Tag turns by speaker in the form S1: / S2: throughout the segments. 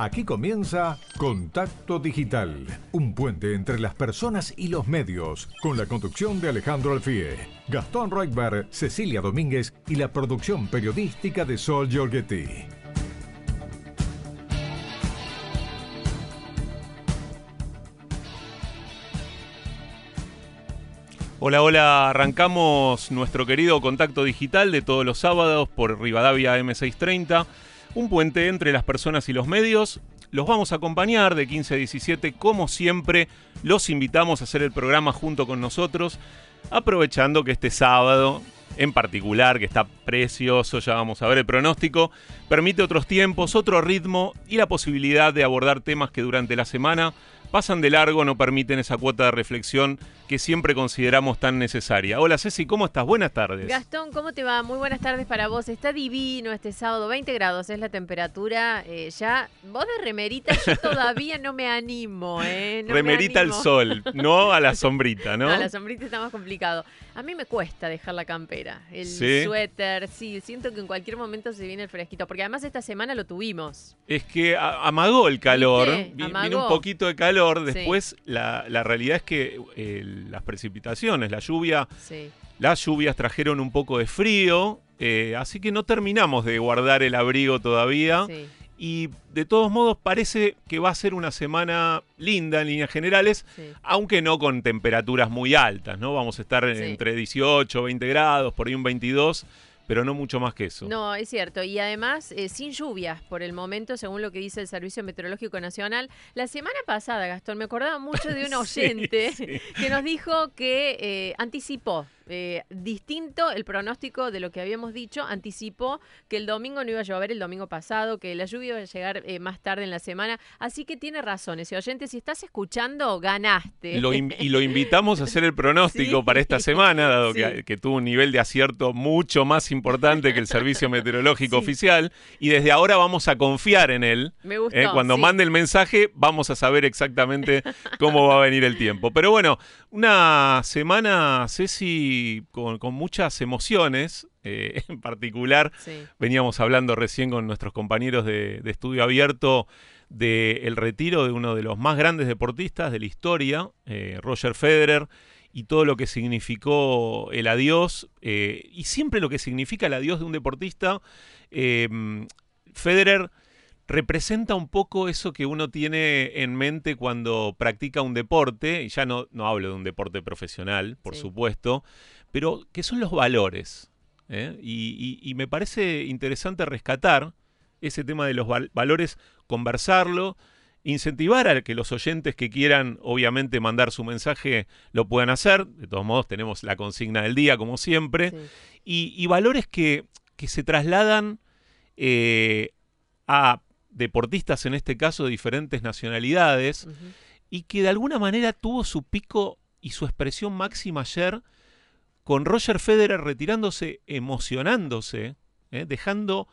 S1: Aquí comienza Contacto Digital, un puente entre las personas y los medios, con la conducción de Alejandro Alfie, Gastón Reutberg, Cecilia Domínguez y la producción periodística de Sol Giorgetti.
S2: Hola, hola, arrancamos nuestro querido contacto digital de todos los sábados por Rivadavia M630 un puente entre las personas y los medios. Los vamos a acompañar de 15 a 17, como siempre, los invitamos a hacer el programa junto con nosotros, aprovechando que este sábado, en particular, que está precioso, ya vamos a ver el pronóstico, permite otros tiempos, otro ritmo y la posibilidad de abordar temas que durante la semana pasan de largo, no permiten esa cuota de reflexión que siempre consideramos tan necesaria. Hola Ceci, ¿cómo estás? Buenas tardes.
S3: Gastón, ¿cómo te va? Muy buenas tardes para vos. Está divino este sábado, 20 grados es la temperatura. Eh, ya, vos de remerita, yo todavía no me animo, ¿eh?
S2: remerita al sol, no a la sombrita, ¿no?
S3: No, a la sombrita está más complicado. A mí me cuesta dejar la campera, el suéter, sí, siento que en cualquier momento se viene el fresquito, porque además esta semana lo tuvimos.
S2: Es que amagó el calor, viene un poquito de calor, después la, realidad es que el las precipitaciones, la lluvia. Las lluvias trajeron un poco de frío, eh, así que no terminamos de guardar el abrigo todavía. Y de todos modos parece que va a ser una semana linda en líneas generales, aunque no con temperaturas muy altas, ¿no? Vamos a estar entre 18, 20 grados, por ahí un 22 pero no mucho más que eso.
S3: No, es cierto. Y además, eh, sin lluvias por el momento, según lo que dice el Servicio Meteorológico Nacional. La semana pasada, Gastón, me acordaba mucho de un oyente que nos dijo que eh, anticipó eh, distinto el pronóstico de lo que habíamos dicho, anticipó que el domingo no iba a llover el domingo pasado, que la lluvia iba a llegar eh, más tarde en la semana, así que tiene razón ese oyente, si estás escuchando, ganaste.
S2: y lo invitamos a hacer el pronóstico para esta semana, dado que, tuvo un nivel de acierto mucho más importante que el Servicio Meteorológico Oficial, y desde ahora vamos a confiar en él.
S3: Me gustó, eh,
S2: cuando mande el mensaje vamos a saber exactamente cómo va a venir el tiempo. Pero bueno, una semana, Ceci con, muchas emociones. Eh, en particular, veníamos hablando recién con nuestros compañeros de, estudio abierto del retiro de uno de los más grandes deportistas de la historia, eh, Roger Federer, y todo lo que significó el adiós, eh, y siempre lo que significa el adiós de un deportista. Federer representa un poco eso que uno tiene en mente cuando practica un deporte, y ya no, no hablo de un deporte profesional, por supuesto, pero que son los valores. ¿eh? Y, me parece interesante rescatar ese tema de los valores, conversarlo, incentivar a que los oyentes que quieran, obviamente, mandar su mensaje lo puedan hacer. De todos modos, tenemos la consigna del día, como siempre. Y, valores que, se trasladan eh, a deportistas, en este caso de diferentes nacionalidades, y que de alguna manera tuvo su pico y su expresión máxima ayer con Roger Federer retirándose, emocionándose, ¿eh? dejando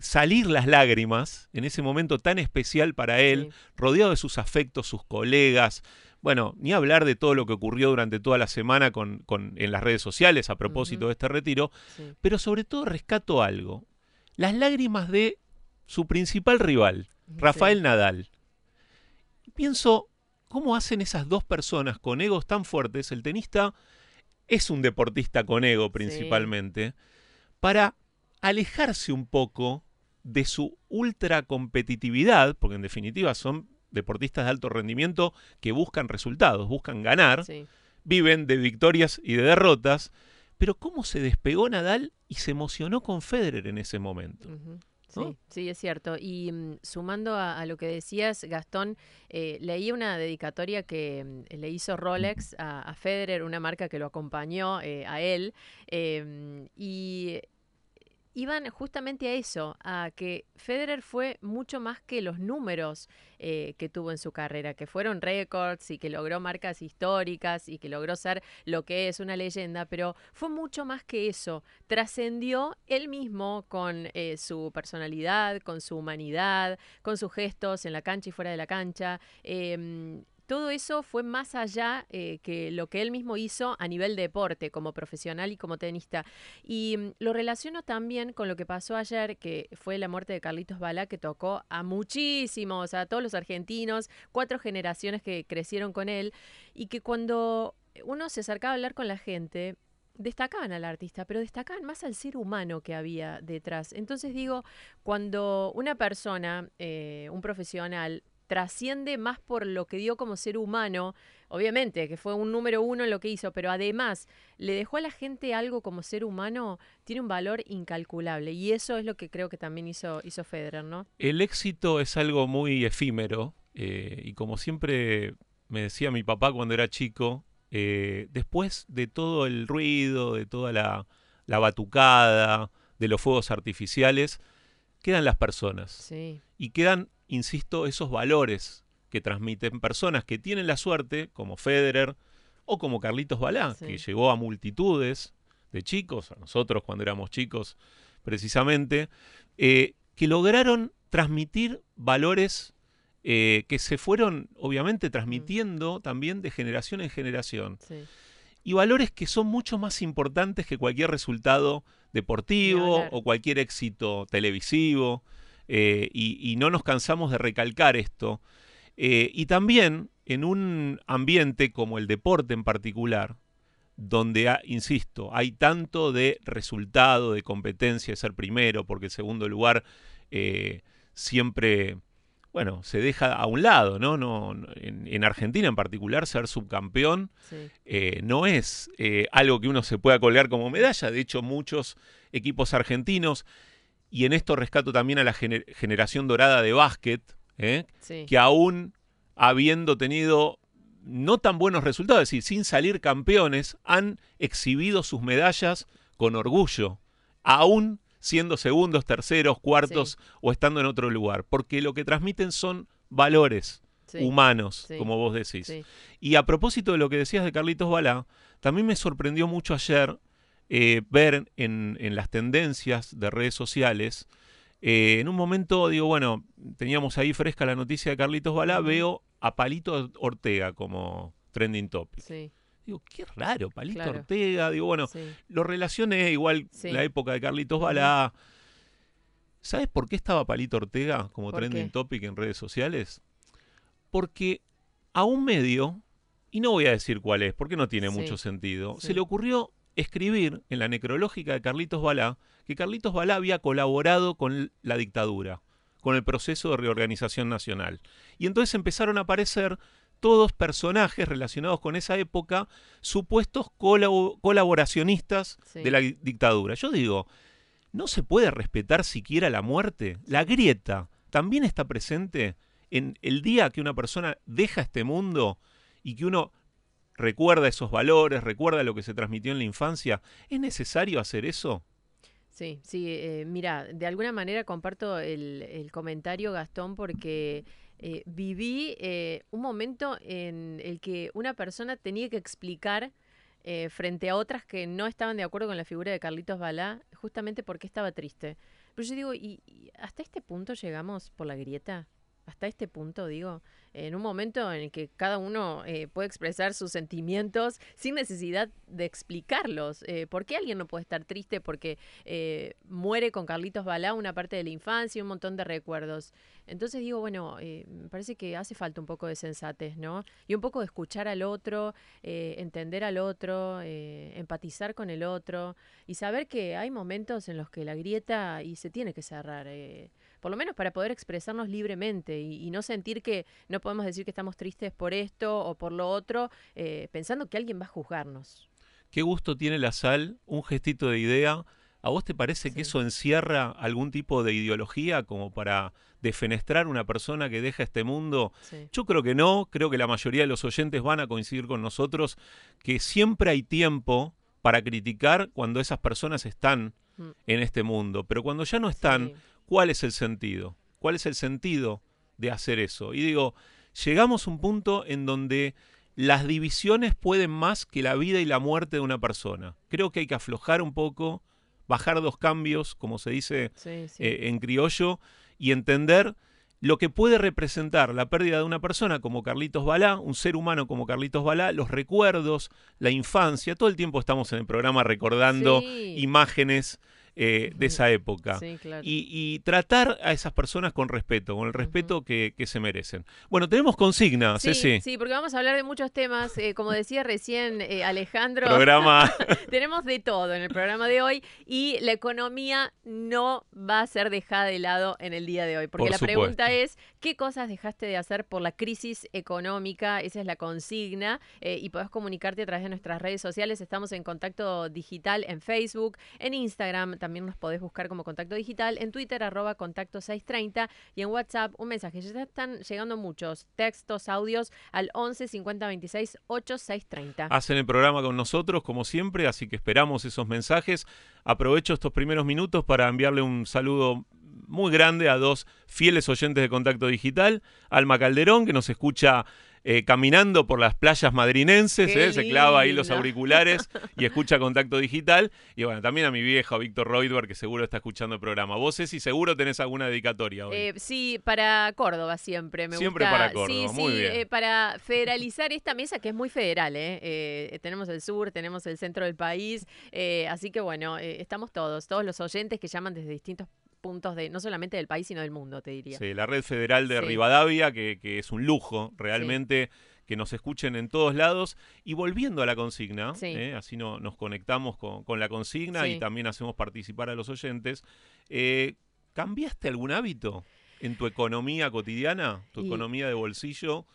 S2: salir las lágrimas en ese momento tan especial para él, rodeado de sus afectos, sus colegas. Bueno, ni hablar de todo lo que ocurrió durante toda la semana con, en las redes sociales a propósito de este retiro, pero sobre todo rescato algo, las lágrimas de su principal rival, Rafael Nadal. Pienso, ¿cómo hacen esas dos personas con egos tan fuertes? El tenista es un deportista con ego principalmente, para alejarse un poco de su ultra competitividad, porque en definitiva son deportistas de alto rendimiento que buscan resultados, buscan ganar, viven de victorias y de derrotas, pero cómo se despegó Nadal y se emocionó con Federer en ese momento.
S3: Sí, sí, es cierto. Y mm, sumando a, lo que decías, Gastón, eh, leí una dedicatoria que mm, le hizo Rolex a, Federer, una marca que lo acompañó eh, a él. Em, y iban justamente a eso, a que Federer fue mucho más que los números eh, que tuvo en su carrera, que fueron récords y que logró marcas históricas y que logró ser lo que es una leyenda, pero fue mucho más que eso. Trascendió él mismo con eh, su personalidad, con su humanidad, con sus gestos en la cancha y fuera de la cancha. Em, todo eso fue más allá eh, que lo que él mismo hizo a nivel deporte, como profesional y como tenista. Y mm, lo relaciono también con lo que pasó ayer, que fue la muerte de Carlitos Balá, que tocó a muchísimos, a todos los argentinos, cuatro generaciones que crecieron con él, y que cuando uno se acercaba a hablar con la gente, destacaban al artista, pero destacaban más al ser humano que había detrás. Entonces digo, cuando una persona, eh, un profesional, trasciende más por lo que dio como ser humano, obviamente que fue un número uno en lo que hizo, pero además le dejó a la gente algo como ser humano, tiene un valor incalculable. Y eso es lo que creo que también hizo, hizo Federer, ¿no?
S2: El éxito es algo muy efímero eh, y como siempre me decía mi papá cuando era chico, eh, después de todo el ruido, de toda la, batucada, de los fuegos artificiales, quedan las personas. Y quedan, insisto, esos valores que transmiten personas que tienen la suerte, como Federer o como Carlitos Balá, que llegó a multitudes de chicos, a nosotros cuando éramos chicos precisamente, eh, que lograron transmitir valores eh, que se fueron obviamente mm. transmitiendo también de generación en generación. Y valores que son mucho más importantes que cualquier resultado deportivo o cualquier éxito televisivo. Eh, y, no nos cansamos de recalcar esto. Eh, y también en un ambiente como el deporte en particular, donde, insisto, hay tanto de resultado, de competencia, de ser primero, porque el segundo lugar siempre bueno, se deja a un lado, ¿no? no, en, Argentina en particular, ser subcampeón eh, no es eh, algo que uno se pueda colgar como medalla. De hecho, muchos equipos argentinos, y en esto rescato también a la generación dorada de básquet, ¿eh? que aún habiendo tenido no tan buenos resultados, es decir, sin salir campeones, han exhibido sus medallas con orgullo, aún siendo segundos, terceros, cuartos o estando en otro lugar, porque lo que transmiten son valores humanos, como vos decís. Y a propósito de lo que decías de Carlitos Balá, también me sorprendió mucho ayer eh, ver en, las tendencias de redes sociales, eh, en un momento digo, bueno, teníamos ahí fresca la noticia de Carlitos Balá, veo a Palito Ortega como trending topic. Digo, qué raro, Palito Ortega. Digo, bueno, lo relacioné igual la época de Carlitos Balá. ¿Sabes por qué estaba Palito Ortega como trending topic en redes sociales? Porque a un medio, y no voy a decir cuál es, porque no tiene mucho sentido, se le ocurrió escribir en la necrológica de Carlitos Balá que Carlitos Balá había colaborado con la dictadura, con el proceso de reorganización nacional. Y entonces empezaron a aparecer todos personajes relacionados con esa época, supuestos colaboracionistas de la dictadura. Yo digo, ¿no se puede respetar siquiera la muerte? La grieta también está presente en el día que una persona deja este mundo y que uno recuerda esos valores, recuerda lo que se transmitió en la infancia. ¿Es necesario hacer eso?
S3: Sí, sí, eh, mira, de alguna manera comparto el, comentario, Gastón, porque eh, viví eh, un momento en el que una persona tenía que explicar eh, frente a otras que no estaban de acuerdo con la figura de Carlitos Balá, justamente porque estaba triste. Pero yo digo, ¿y, hasta este punto llegamos por la grieta? Hasta este punto, digo, en un momento en el que cada uno eh, puede expresar sus sentimientos sin necesidad de explicarlos. Eh, ¿Por qué alguien no puede estar triste porque eh, muere con Carlitos Balá una parte de la infancia y un montón de recuerdos? Entonces digo, bueno, me parece que hace falta un poco de sensatez, ¿no? Y un poco de escuchar al otro, entender al otro, empatizar con el otro y saber que hay momentos en los que la grieta y se tiene que cerrar por lo menos para poder expresarnos libremente y, no sentir que no podemos decir que estamos tristes por esto o por lo otro, eh, pensando que alguien va a juzgarnos.
S2: Qué gusto tiene la sal, un gestito de idea. ¿A vos te parece que eso encierra algún tipo de ideología como para defenestrar una persona que deja este mundo? Yo creo que no, creo que la mayoría de los oyentes van a coincidir con nosotros que siempre hay tiempo para criticar cuando esas personas están mm. en este mundo, pero cuando ya no están, ¿Cuál es el sentido? ¿Cuál es el sentido de hacer eso? Y digo, llegamos a un punto en donde las divisiones pueden más que la vida y la muerte de una persona. Creo que hay que aflojar un poco, bajar dos cambios, como se dice eh, en criollo, y entender lo que puede representar la pérdida de una persona como Carlitos Balá, un ser humano como Carlitos Balá, los recuerdos, la infancia, todo el tiempo estamos en el programa recordando
S3: Sí.
S2: imágenes eh, de esa época.
S3: Sí, claro.
S2: Y, y tratar a esas personas con respeto, con el respeto que, que se merecen. Bueno, tenemos consigna,
S3: Sí,
S2: Ceci.
S3: sí, porque vamos a hablar de muchos temas. eh, como decía recién eh, Alejandro,
S2: Programa.
S3: tenemos de todo en el programa de hoy y la economía no va a ser dejada de lado en el día de hoy. Porque
S2: Por
S3: la
S2: supuesto.
S3: pregunta es, ¿qué cosas dejaste de hacer por la crisis económica? Esa es la consigna y podés comunicarte a través de nuestras redes sociales. Estamos en contacto digital en Facebook, en Instagram también nos podés buscar como contacto digital, en Twitter arroba contacto 630 y en WhatsApp un mensaje. Ya están llegando muchos textos, audios al 11 50 26 8630.
S2: Hacen el programa con nosotros, como siempre, así que esperamos esos mensajes. Aprovecho estos primeros minutos para enviarle un saludo muy grande a dos fieles oyentes de Contacto Digital. Alma Calderón, que nos escucha eh, caminando por las playas madrinenses, eh, se clava ahí los auriculares y escucha Contacto Digital. Y bueno, también a mi viejo, Víctor Reutberg, que seguro está escuchando el programa. Vos, Ceci, seguro tenés alguna dedicatoria hoy.
S3: Eh, sí, para Córdoba siempre. Me
S2: Siempre
S3: gusta.
S2: para Córdoba,
S3: Sí,
S2: muy
S3: sí,
S2: bien.
S3: eh, para federalizar esta mesa que es muy federal. ¿eh? Eh, tenemos el sur, tenemos el centro del país. así que bueno, estamos todos, todos los oyentes que llaman desde distintos puntos de, no solamente del país, sino del mundo, te diría.
S2: Sí, la red federal de
S3: Sí.
S2: Rivadavia, que, que es un lujo realmente que nos escuchen en todos lados. Y volviendo a la consigna,
S3: Sí.
S2: ¿eh? así no, nos conectamos con, con la consigna y también hacemos participar a los oyentes. eh, ¿Cambiaste algún hábito en tu economía cotidiana, tu
S3: Y-
S2: economía de bolsillo,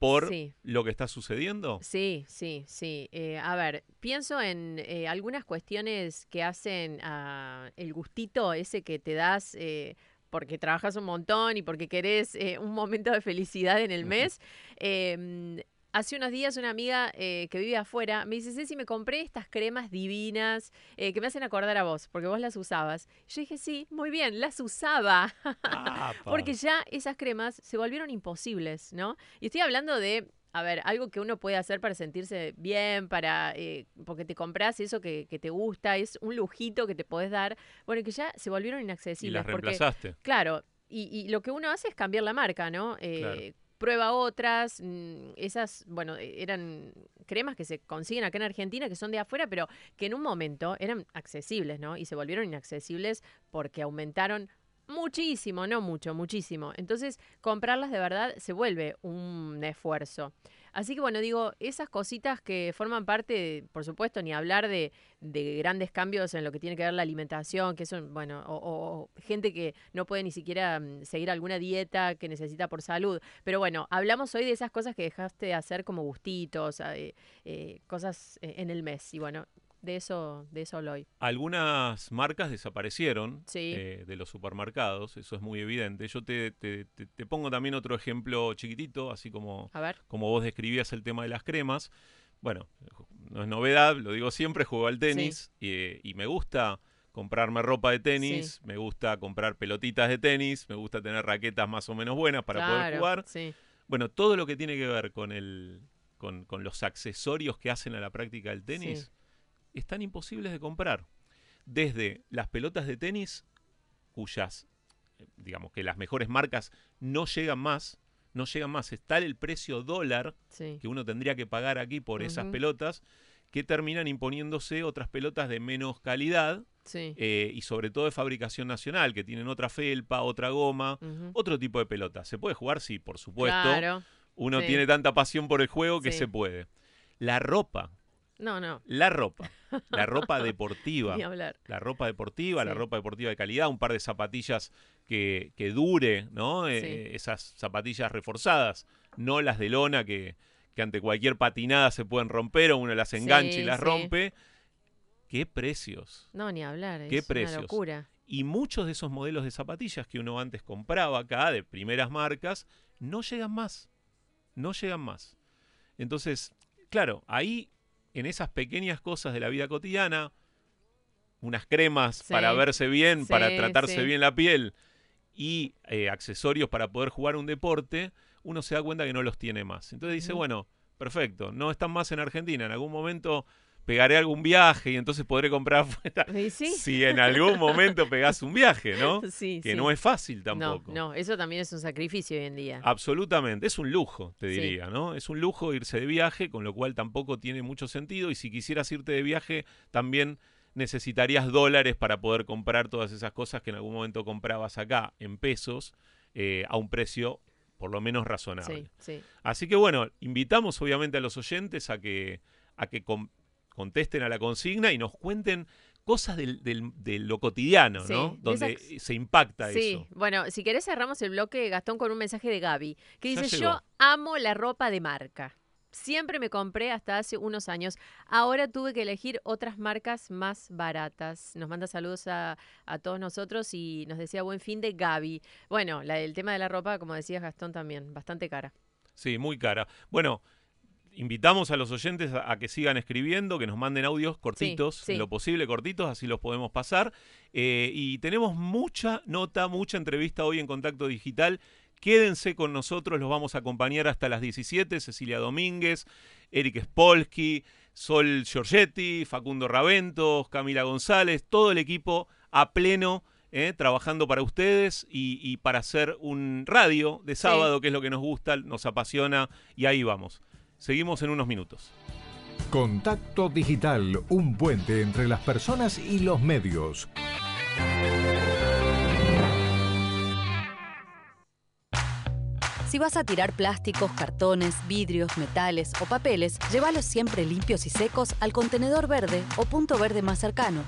S2: por
S3: Sí.
S2: lo que está sucediendo?
S3: Sí, sí, sí. Eh, a ver, pienso en eh, algunas cuestiones que hacen ah, el gustito ese que te das eh, porque trabajas un montón y porque querés un momento de felicidad en el mes. Eh, Hace unos días una amiga eh, que vive afuera me dice, Ceci, me compré estas cremas divinas eh, que me hacen acordar a vos, porque vos las usabas. Yo dije, sí, muy bien, las usaba. Porque ya esas cremas se volvieron imposibles, ¿no? Y estoy hablando de, a ver, algo que uno puede hacer para sentirse bien, para eh, porque te compras eso que, que te gusta, es un lujito que te podés dar, bueno, que ya se volvieron
S2: y
S3: inaccesibles.
S2: las
S3: porque,
S2: reemplazaste.
S3: claro, y, y lo que uno hace es cambiar la marca, ¿no? Eh,
S2: Claro.
S3: Prueba otras, mm, esas, bueno, eh, eran cremas que se consiguen acá en Argentina, que son de afuera, pero que en un momento eran accesibles, ¿no? Y se volvieron inaccesibles porque aumentaron muchísimo, no mucho, muchísimo. Entonces, comprarlas de verdad se vuelve un esfuerzo. Así que bueno, digo, esas cositas que forman parte, de- por supuesto, ni hablar de, de grandes cambios en lo que tiene que ver la alimentación, que son, bueno, o, gente que no puede ni siquiera mm, seguir alguna dieta que necesita por salud. Pero bueno, hablamos hoy de esas cosas que dejaste de hacer como gustitos, eh, eh, cosas eh, en el mes. Y bueno, de eso, de eso hablo hoy.
S2: Algunas marcas desaparecieron
S3: Sí.
S2: eh, de los supermercados, eso es muy evidente. Yo te, te- te- te pongo también otro ejemplo chiquitito, así como,
S3: A ver.
S2: como vos describías el tema de las cremas. Bueno, no es novedad, lo digo siempre, juego al tenis y, y me gusta comprarme ropa de tenis, me gusta comprar pelotitas de tenis, me gusta tener raquetas más o menos buenas para poder jugar. Bueno, todo lo que tiene que ver con el con, con los accesorios que hacen a la práctica del tenis
S3: Sí.
S2: Están imposibles de comprar. Desde las pelotas de tenis, cuyas, eh, digamos que las mejores marcas no llegan más, no llegan más, está el precio dólar
S3: Sí.
S2: que uno tendría que pagar aquí por esas pelotas, que terminan imponiéndose otras pelotas de menos calidad
S3: Sí.
S2: eh, y sobre todo de fabricación nacional, que tienen otra felpa, otra goma, otro tipo de pelota. ¿Se puede jugar? Sí, por supuesto.
S3: Claro.
S2: Uno
S3: Sí.
S2: tiene tanta pasión por el juego que se puede. La ropa,
S3: No, no.
S2: la ropa, la ropa deportiva.
S3: Ni hablar.
S2: La ropa deportiva, la ropa deportiva de calidad, un par de zapatillas que, que dure, ¿no? Eh, esas zapatillas reforzadas, no las de lona que, que ante cualquier patinada se pueden romper o uno las engancha
S3: Sí,
S2: y las rompe. ¿Qué precios?
S3: No, ni hablar.
S2: ¿Qué
S3: es
S2: precios?
S3: una locura.
S2: Y muchos de esos modelos de zapatillas que uno antes compraba acá, de primeras marcas, no llegan más. No llegan más. Entonces, claro, ahí, en esas pequeñas cosas de la vida cotidiana, unas cremas
S3: Sí.
S2: para verse bien, para tratarse
S3: sí.
S2: bien la piel y eh, accesorios para poder jugar un deporte, uno se da cuenta que no los tiene más. Entonces dice, bueno, perfecto, no están más en Argentina. En algún momento pegaré algún viaje y entonces podré comprar afuera. Si en algún momento pegás un viaje, ¿no?
S3: Sí,
S2: que no es fácil tampoco.
S3: No, no, eso también es un sacrificio hoy en día.
S2: Absolutamente, es un lujo, te diría, ¿no? Es un lujo irse de viaje, con lo cual tampoco tiene mucho sentido y si quisieras irte de viaje también necesitarías dólares para poder comprar todas esas cosas que en algún momento comprabas acá en pesos eh, a un precio por lo menos razonable. Así que bueno, invitamos obviamente a los oyentes a que, a que contesten a la consigna y nos cuenten cosas del, lo cotidiano, ¿no? Donde se impacta
S3: eso. Sí, bueno, si querés cerramos el bloque, Gastón, con un mensaje de Gaby, que dice, yo amo la ropa de marca. Siempre me compré hasta hace unos años. Ahora tuve que elegir otras marcas más baratas. Nos manda saludos a, todos nosotros y nos decía buen fin de Gaby. Bueno, la, el tema de la ropa, como decías Gastón, también, bastante cara.
S2: Sí, muy cara. Bueno, invitamos a los oyentes a, que sigan escribiendo, que nos manden audios cortitos, lo posible cortitos, así los podemos pasar. Eh, y tenemos mucha nota, mucha entrevista hoy en Contacto Digital Quédense con nosotros, los vamos a acompañar hasta las 17. Cecilia Domínguez, Eric Spolsky, Sol Giorgetti, Facundo Raventos, Camila González, todo el equipo a pleno. Eh, trabajando para ustedes y, para hacer un radio de sábado, que es lo que nos gusta, nos apasiona, y ahí vamos. Seguimos en unos minutos.
S1: Contacto Digital, un puente entre las personas y los medios.
S4: Si vas a tirar plásticos, cartones, vidrios, metales o papeles, llévalos siempre limpios y secos al contenedor verde o punto verde más cercano,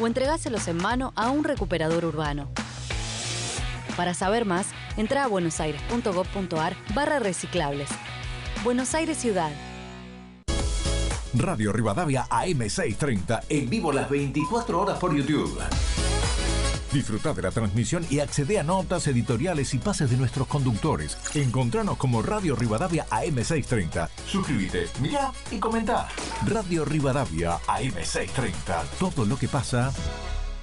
S4: o entregáselos en mano a un recuperador urbano. Para saber más, entra a buenosaires.gov.ar barra reciclables. Buenos Aires Ciudad.
S1: Radio Rivadavia AM630, en vivo las 24 horas por YouTube. Disfruta de la transmisión y accede a notas editoriales y pases de nuestros conductores. Encontranos como Radio Rivadavia AM630. Suscríbete, mira y comenta. Radio Rivadavia AM630. Todo lo que pasa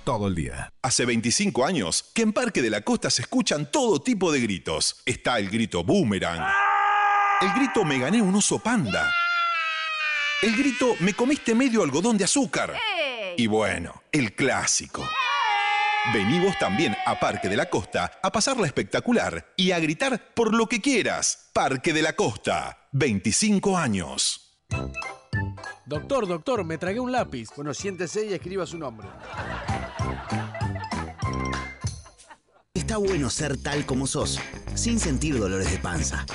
S1: todo el día.
S5: Hace 25 años que en Parque de la Costa se escuchan todo tipo de gritos. Está el grito boomerang. El grito me gané un oso panda. El grito me comiste medio algodón de azúcar. Y bueno, el clásico. Venimos también a Parque de la Costa a pasarla espectacular y a gritar por lo que quieras. Parque de la Costa, 25 años.
S6: Doctor, doctor, me tragué un lápiz. Bueno, siéntese y escriba su nombre.
S7: Está bueno ser tal como sos, sin sentir dolores de panza.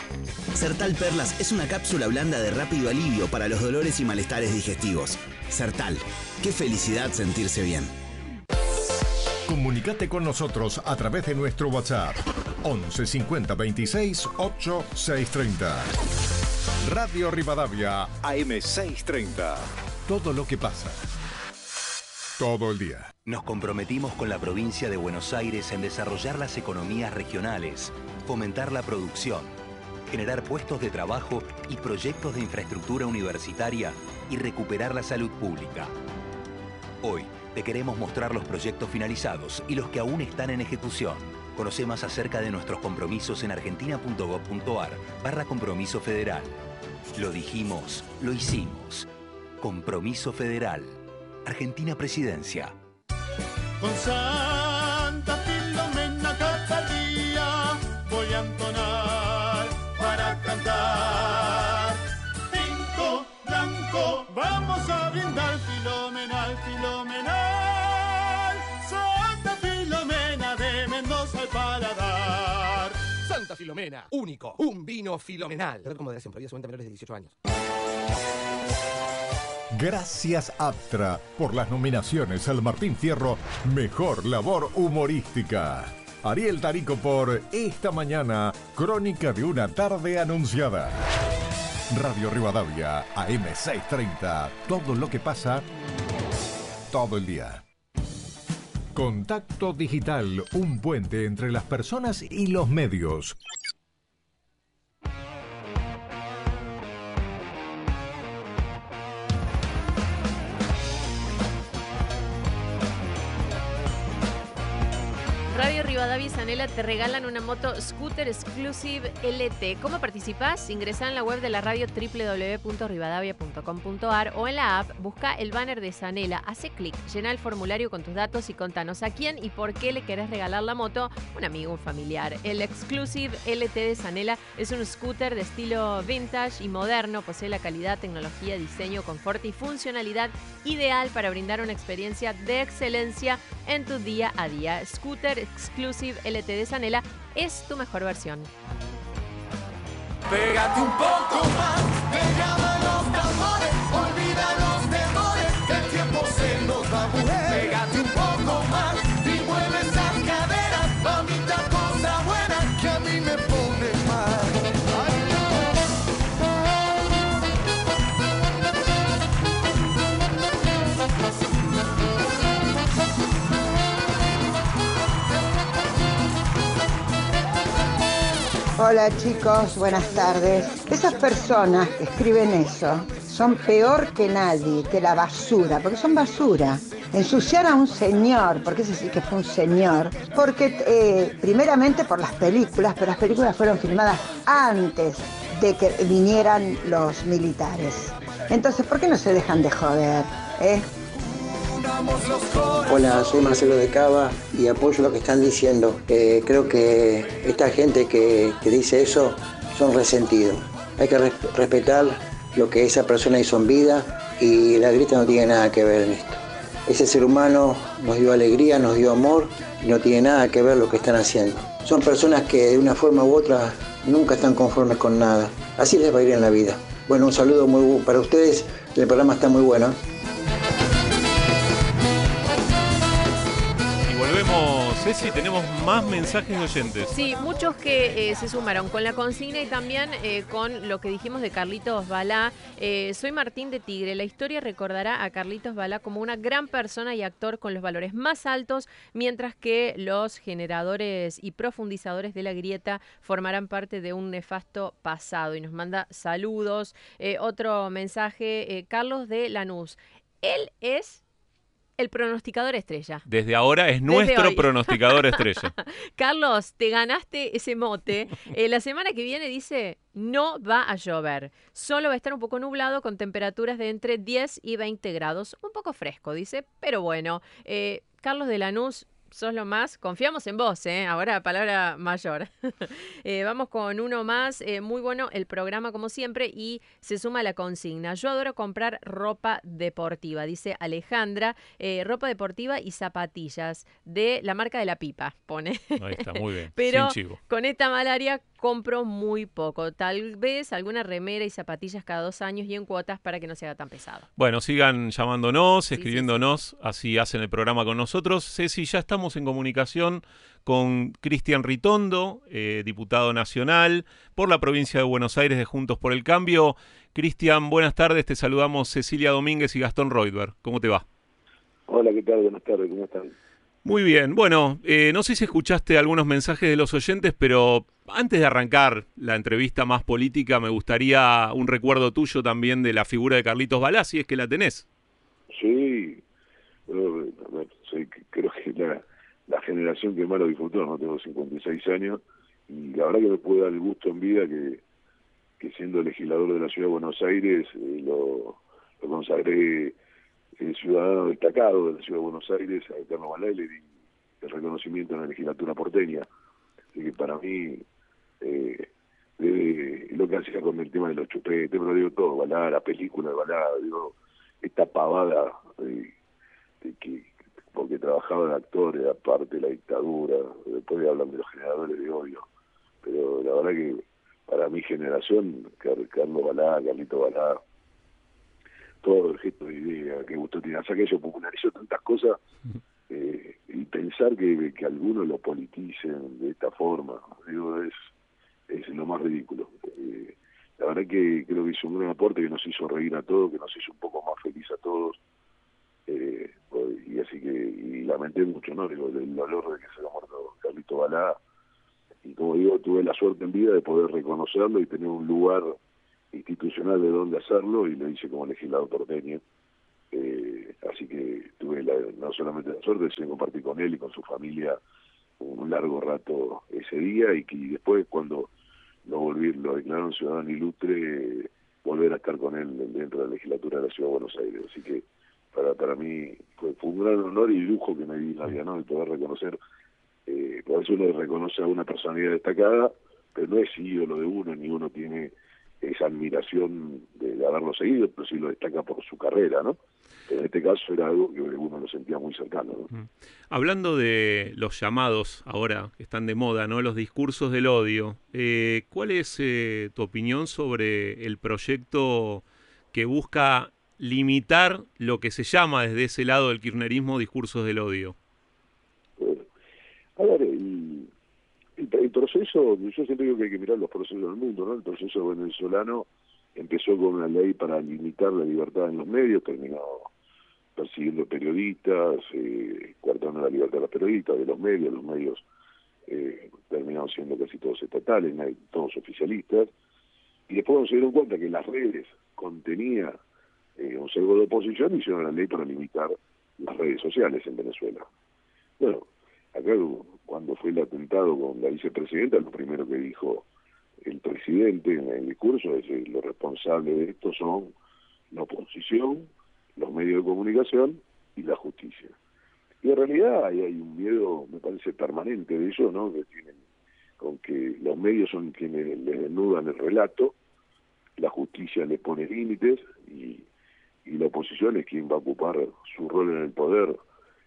S7: Sertal Perlas es una cápsula blanda de rápido alivio para los dolores y malestares digestivos. Sertal, qué felicidad sentirse bien.
S1: Comunicate con nosotros a través de nuestro WhatsApp 11 50 26 8 630. Radio Rivadavia AM 630. Todo lo que pasa. Todo el día.
S8: Nos comprometimos con la provincia de Buenos Aires en desarrollar las economías regionales, fomentar la producción, generar puestos de trabajo y proyectos de infraestructura universitaria y recuperar la salud pública. Hoy, te queremos mostrar los proyectos finalizados y los que aún están en ejecución. Conoce más acerca de nuestros compromisos en argentina.gov.ar barra compromiso federal. Lo dijimos, lo hicimos. Compromiso federal. Argentina Presidencia.
S9: Con Santa Filomena cada día voy a entonar para cantar. Cinco blanco, vamos a brindar Filomenal, Filomenal.
S10: Santa Filomena, único, un vino filomenal. como de prohibida su menores de 18 años.
S1: Gracias Aptra por las nominaciones al Martín Fierro Mejor Labor Humorística. Ariel Tarico por Esta Mañana, Crónica de una tarde anunciada. Radio Rivadavia, AM630. Todo lo que pasa, todo el día. Contacto Digital, un puente entre las personas y los medios.
S3: Radio Rivadavia y Sanela te regalan una moto Scooter Exclusive LT. ¿Cómo participás? Ingresá en la web de la radio www.rivadavia.com.ar o en la app, busca el banner de Sanela, hace clic, llena el formulario con tus datos y contanos a quién y por qué le querés regalar la moto, un amigo, un familiar. El Exclusive LT de Sanela es un scooter de estilo vintage y moderno, posee la calidad, tecnología, diseño, confort y funcionalidad ideal para brindar una experiencia de excelencia en tu día a día. Scooter Exclusive LT de Sanela es tu mejor versión.
S9: Pégate un poco más, pegaba los tambores, olvida los temores, que el tiempo se nos va, mujer. Pégate
S11: Hola chicos, buenas tardes. Esas personas que escriben eso son peor que nadie, que la basura, porque son basura. Ensuciar a un señor, porque ese sí que fue un señor, porque eh, primeramente por las películas, pero las películas fueron filmadas antes de que vinieran los militares. Entonces, ¿por qué no se dejan de joder? eh?
S12: Hola, soy Marcelo de Cava y apoyo lo que están diciendo. Eh, creo que esta gente que, que dice eso son resentidos. Hay que res- respetar lo que esa persona hizo en vida y la grita no tiene nada que ver en esto. Ese ser humano nos dio alegría, nos dio amor y no tiene nada que ver lo que están haciendo. Son personas que de una forma u otra nunca están conformes con nada. Así les va a ir en la vida. Bueno, un saludo muy para ustedes. El programa está muy bueno.
S2: Ceci, tenemos más mensajes de oyentes.
S3: Sí, muchos que eh, se sumaron con la consigna y también eh, con lo que dijimos de Carlitos Balá. Eh, soy Martín de Tigre. La historia recordará a Carlitos Balá como una gran persona y actor con los valores más altos, mientras que los generadores y profundizadores de la grieta formarán parte de un nefasto pasado. Y nos manda saludos. Otro mensaje, Carlos de Lanús. Él es el pronosticador estrella.
S2: Desde ahora es nuestro pronosticador estrella.
S3: Carlos, te ganaste ese mote. Eh, la semana que viene dice, no va a llover. Solo va a estar un poco nublado con temperaturas de entre 10 y 20 grados. Un poco fresco, dice, pero bueno. Eh, Carlos de Lanús, sos lo más. Confiamos en vos, ¿eh? Ahora palabra mayor. Eh, vamos con uno más. Eh, muy bueno el programa, como siempre, y se suma la consigna. Yo adoro comprar ropa deportiva, dice Alejandra. Eh, ropa deportiva y zapatillas de la marca de la pipa, pone.
S2: Ahí está, muy bien.
S3: Pero
S2: Sin chivo.
S3: con esta malaria compro muy poco. Tal vez alguna remera y zapatillas cada dos años y en cuotas para que no se haga tan pesado.
S2: Bueno, sigan llamándonos, escribiéndonos, así hacen el programa con nosotros. Ceci, ya estamos en comunicación con Cristian Ritondo, eh, diputado nacional por la provincia de Buenos Aires de Juntos por el Cambio. Cristian, buenas tardes, te saludamos Cecilia Domínguez y Gastón Reutberg. ¿Cómo te va?
S13: Hola, ¿qué tal? Buenas tardes, ¿cómo están?
S2: Muy bien, bueno, eh, no sé si escuchaste algunos mensajes de los oyentes, pero antes de arrancar la entrevista más política, me gustaría un recuerdo tuyo también de la figura de Carlitos Balá, si es que la tenés.
S13: Sí, bueno, soy, creo que la, la generación que más lo disfrutó, no tengo 56 años, y la verdad que me puede dar el gusto en vida que, que siendo legislador de la Ciudad de Buenos Aires, eh, lo, lo consagré el ciudadano destacado de la Ciudad de Buenos Aires, a Carlos Balá, y el reconocimiento en la legislatura porteña. Así que para mí, eh, lo que hacía con el tema de los chupetes, pero digo todo, Balá, la película de Balá, digo, esta pavada de, de que porque trabajaba de actor, era parte de la dictadura, después hablan de los generadores de odio, pero la verdad que para mi generación, Car- Carlos Balá, Carlito Balá, todo el gesto de idea, qué gusto tiene, o sea que ellos popularizó tantas cosas eh, y pensar que, que algunos lo politicen de esta forma, digo, es, es lo más ridículo. Eh, la verdad que creo que hizo un gran aporte que nos hizo reír a todos, que nos hizo un poco más feliz a todos. Eh, y así que, y lamenté mucho, ¿no? Digo, el dolor de que se haya muerto Carlito Balá. Y como digo, tuve la suerte en vida de poder reconocerlo y tener un lugar institucional de donde hacerlo y lo hice como legislador porteño. Eh, así que tuve la, no solamente la suerte, sino compartir con él y con su familia un largo rato ese día y que después cuando lo volví, lo declararon ciudadano ilustre, volver a estar con él dentro de la legislatura de la Ciudad de Buenos Aires. Así que para, para mí fue, fue un gran honor y lujo que me di la vida, ¿no? El poder reconocer, eh, por eso uno reconoce a una personalidad destacada, pero no es ídolo de uno, ni uno tiene esa admiración de, haberlo seguido, pero sí lo destaca por su carrera, ¿no? En este caso era algo que uno lo sentía muy cercano. ¿no?
S2: Mm. Hablando de los llamados ahora que están de moda, ¿no? Los discursos del odio. Eh, ¿Cuál es eh, tu opinión sobre el proyecto que busca limitar lo que se llama desde ese lado del kirchnerismo discursos del odio?
S13: a ver, el, el, proceso, yo siempre digo que hay que mirar los procesos del mundo, ¿no? El proceso venezolano empezó con una ley para limitar la libertad en los medios, terminó persiguiendo periodistas, eh, la libertad de los periodistas, de los medios, los medios eh, terminaron siendo casi todos estatales, todos oficialistas, y después se dieron cuenta que las redes contenía eh, un sesgo de oposición y hicieron la ley para limitar las redes sociales en Venezuela. Bueno, acá cuando fue el atentado con la vicepresidenta, lo primero que dijo el presidente en el discurso es que los responsables de esto son la oposición, los medios de comunicación y la justicia. Y en realidad hay, hay un miedo, me parece, permanente de ellos, ¿no? Que tienen con que los medios son quienes les desnudan el relato, la justicia les pone límites y, y la oposición es quien va a ocupar su rol en el poder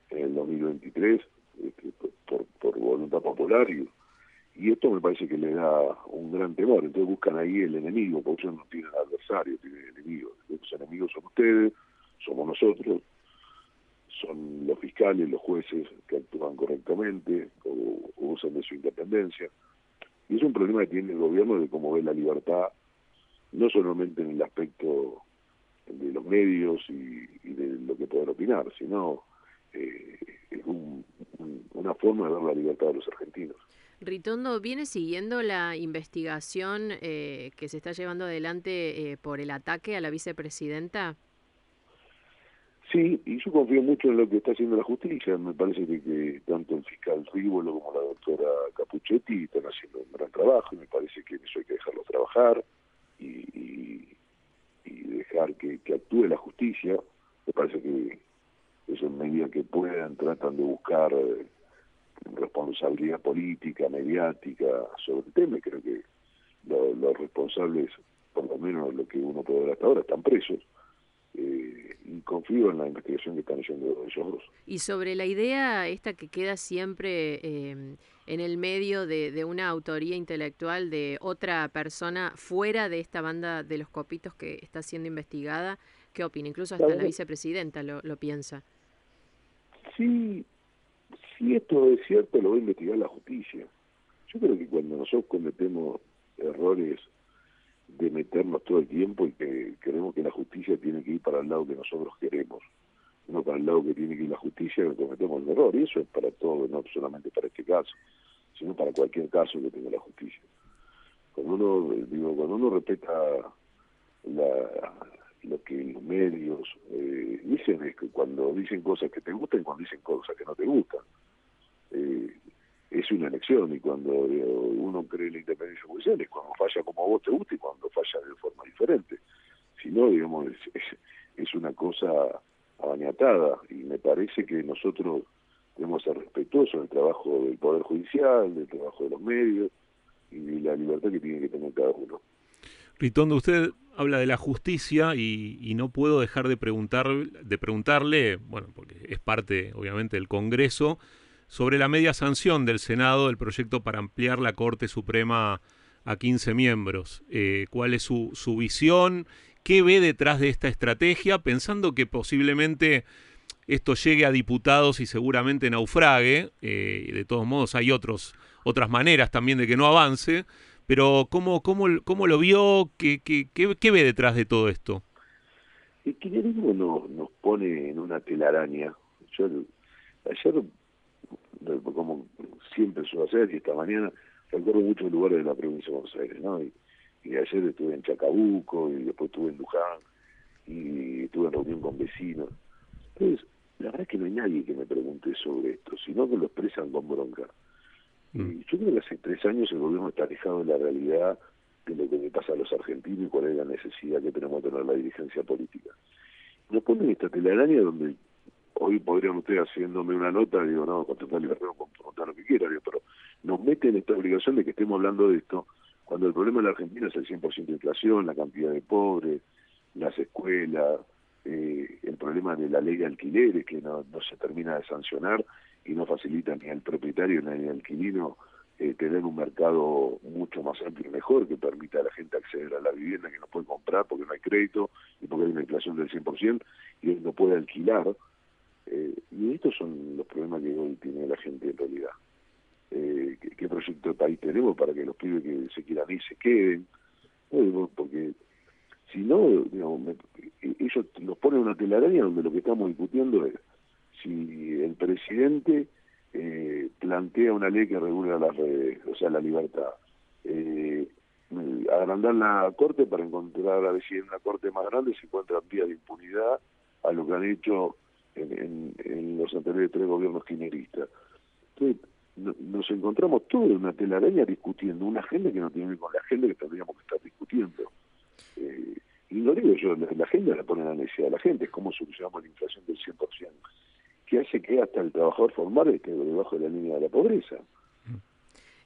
S13: en el 2023 este, por, por voluntad popular y, y esto me parece que le da un gran temor. Entonces buscan ahí el enemigo, porque ellos no tienen adversario, tienen enemigos. Los enemigos son ustedes, somos nosotros, son los fiscales, los jueces que actúan correctamente o, usan de su independencia. Y es un problema que tiene el gobierno de cómo ve la libertad, no solamente en el aspecto de los medios y, de lo que pueden opinar, sino eh, es una forma de ver la libertad de los argentinos.
S3: Ritondo, ¿viene siguiendo la investigación eh, que se está llevando adelante eh, por el ataque a la vicepresidenta?
S13: Sí, y yo confío mucho en lo que está haciendo la justicia. Me parece que, tanto el fiscal Rívolo como la doctora Capuchetti están haciendo un gran trabajo y me parece que eso hay que dejarlo trabajar y, dejar que, actúe la justicia. Me parece que es en medida que puedan tratan de buscar eh, responsabilidad política, mediática sobre el tema. Creo que los responsables, por lo menos lo que uno puede ver hasta ahora, están presos eh, y confío en la investigación que están haciendo ellos dos.
S3: Y sobre la idea esta que queda siempre eh, en el medio de, una autoría intelectual de otra persona fuera de esta banda de los copitos que está siendo investigada, ¿qué opina? Incluso hasta la vicepresidenta lo, lo piensa.
S13: Sí, si esto es cierto, lo va a investigar la justicia. Yo creo que cuando nosotros cometemos errores de meternos todo el tiempo y que creemos que la justicia tiene que ir para el lado que nosotros queremos, no para el lado que tiene que ir la justicia, cometemos el error. Y eso es para todo, no solamente para este caso, sino para cualquier caso que tenga la justicia. Cuando uno, digo, cuando uno respeta la, lo que los medios eh, dicen es que cuando dicen cosas que te gustan, cuando dicen cosas que no te gustan. Eh, es una elección y cuando eh, uno cree en la independencia judicial es cuando falla como a vos te gusta y cuando falla de forma diferente. Si no, digamos, es, una cosa abañatada y me parece que nosotros debemos ser respetuosos del trabajo del Poder Judicial, del trabajo de los medios y la libertad que tiene que tener cada uno.
S2: Ritondo, usted habla de la justicia y, no puedo dejar de, preguntar, de preguntarle, bueno, porque es parte obviamente del Congreso, sobre la media sanción del Senado del proyecto para ampliar la Corte Suprema a 15 miembros. Eh, ¿Cuál es su, su visión? ¿Qué ve detrás de esta estrategia? Pensando que posiblemente esto llegue a diputados y seguramente naufrague. Eh, de todos modos, hay otros, otras maneras también de que no avance. Pero ¿cómo, cómo, cómo lo vio? ¿Qué, qué, qué, ve detrás de todo esto?
S13: El kirchnerismo nos, nos pone en una telaraña. Yo ayer como siempre suelo hacer, y esta mañana recuerdo muchos lugares de la provincia de Buenos Aires, ¿no? Y, ayer estuve en Chacabuco, y después estuve en Luján, y estuve en reunión con vecinos. Entonces, la verdad es que no hay nadie que me pregunte sobre esto, sino que lo expresan con bronca. Y yo creo que hace tres años el gobierno está alejado de la realidad de lo que le pasa a los argentinos y cuál es la necesidad que tenemos de tener la dirigencia política. Nos ponen esta telaraña donde hoy podrían ustedes haciéndome una nota, digo, no, con total libertad, con preguntar lo que quiera, pero nos meten esta obligación de que estemos hablando de esto, cuando el problema en la Argentina es el 100% de inflación, la cantidad de pobres, las escuelas, eh, el problema de la ley de alquileres que no se termina de sancionar y no facilita ni al propietario ni al alquilino eh, tener un mercado mucho más amplio y mejor que permita a la gente acceder a la vivienda que no puede comprar porque no hay crédito y porque hay una inflación del 100% y no puede alquilar. Eh, y estos son los problemas que hoy tiene la gente en realidad. Eh, ¿qué, ¿qué, proyecto de país tenemos para que los pibes que se quieran ir se queden? No, porque si no, digamos, me, ellos nos ponen una telaraña donde lo que estamos discutiendo es si el presidente eh, plantea una ley que regula las redes, o sea, la libertad. Eh, agrandar la corte para encontrar a ver en una corte más grande se encuentran vías de impunidad a lo que han hecho en, en, los anteriores tres gobiernos kirchneristas. Entonces, no, nos encontramos todos en una telaraña discutiendo una agenda que no tiene que ver con la agenda que tendríamos que estar discutiendo. Eh, y no digo yo, la, la agenda la pone la necesidad de la gente, es cómo solucionamos la inflación del 100%, que hace que hasta el trabajador formal esté debajo de la línea de la pobreza.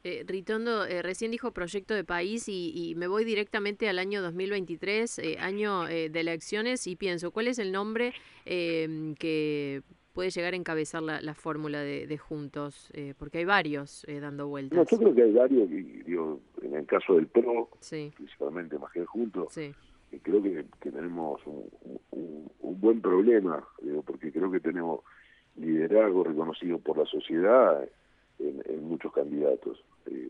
S3: Eh, Ritondo, eh, recién dijo proyecto de país y, y, me voy directamente al año 2023, eh, año eh, de elecciones, y pienso, ¿cuál es el nombre eh, que puede llegar a encabezar la, la fórmula de, de, Juntos? Eh, porque hay varios dando vueltas.
S13: No, yo creo que hay varios, y, digo, en el caso del PRO, sí. principalmente más que Juntos,
S3: sí.
S13: creo que, que tenemos un, un, un, buen problema, digo, porque creo que tenemos liderazgo reconocido por la sociedad en, en muchos candidatos. Eh,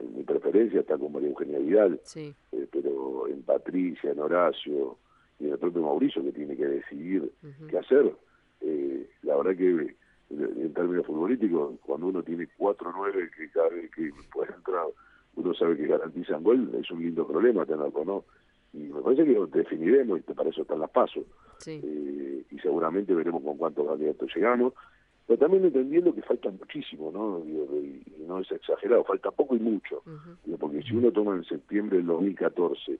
S13: en mi preferencia está con María Eugenia Vidal,
S3: sí.
S13: eh, pero en Patricia, en Horacio y en el propio Mauricio que tiene que decidir uh -huh. qué hacer. Eh, la verdad que en términos futbolísticos, cuando uno tiene cuatro nueve que cada vez que puede entrar, uno sabe que garantizan gol, es un lindo problema tenerlo, ¿no? Y me parece que lo definiremos y para eso están las pasos.
S3: Sí.
S13: Eh, y seguramente veremos con cuántos candidatos llegamos pero también entendiendo que falta muchísimo, ¿no? Y, y, no es exagerado, falta poco y mucho. Uh -huh. Porque si uno toma en septiembre del 2014,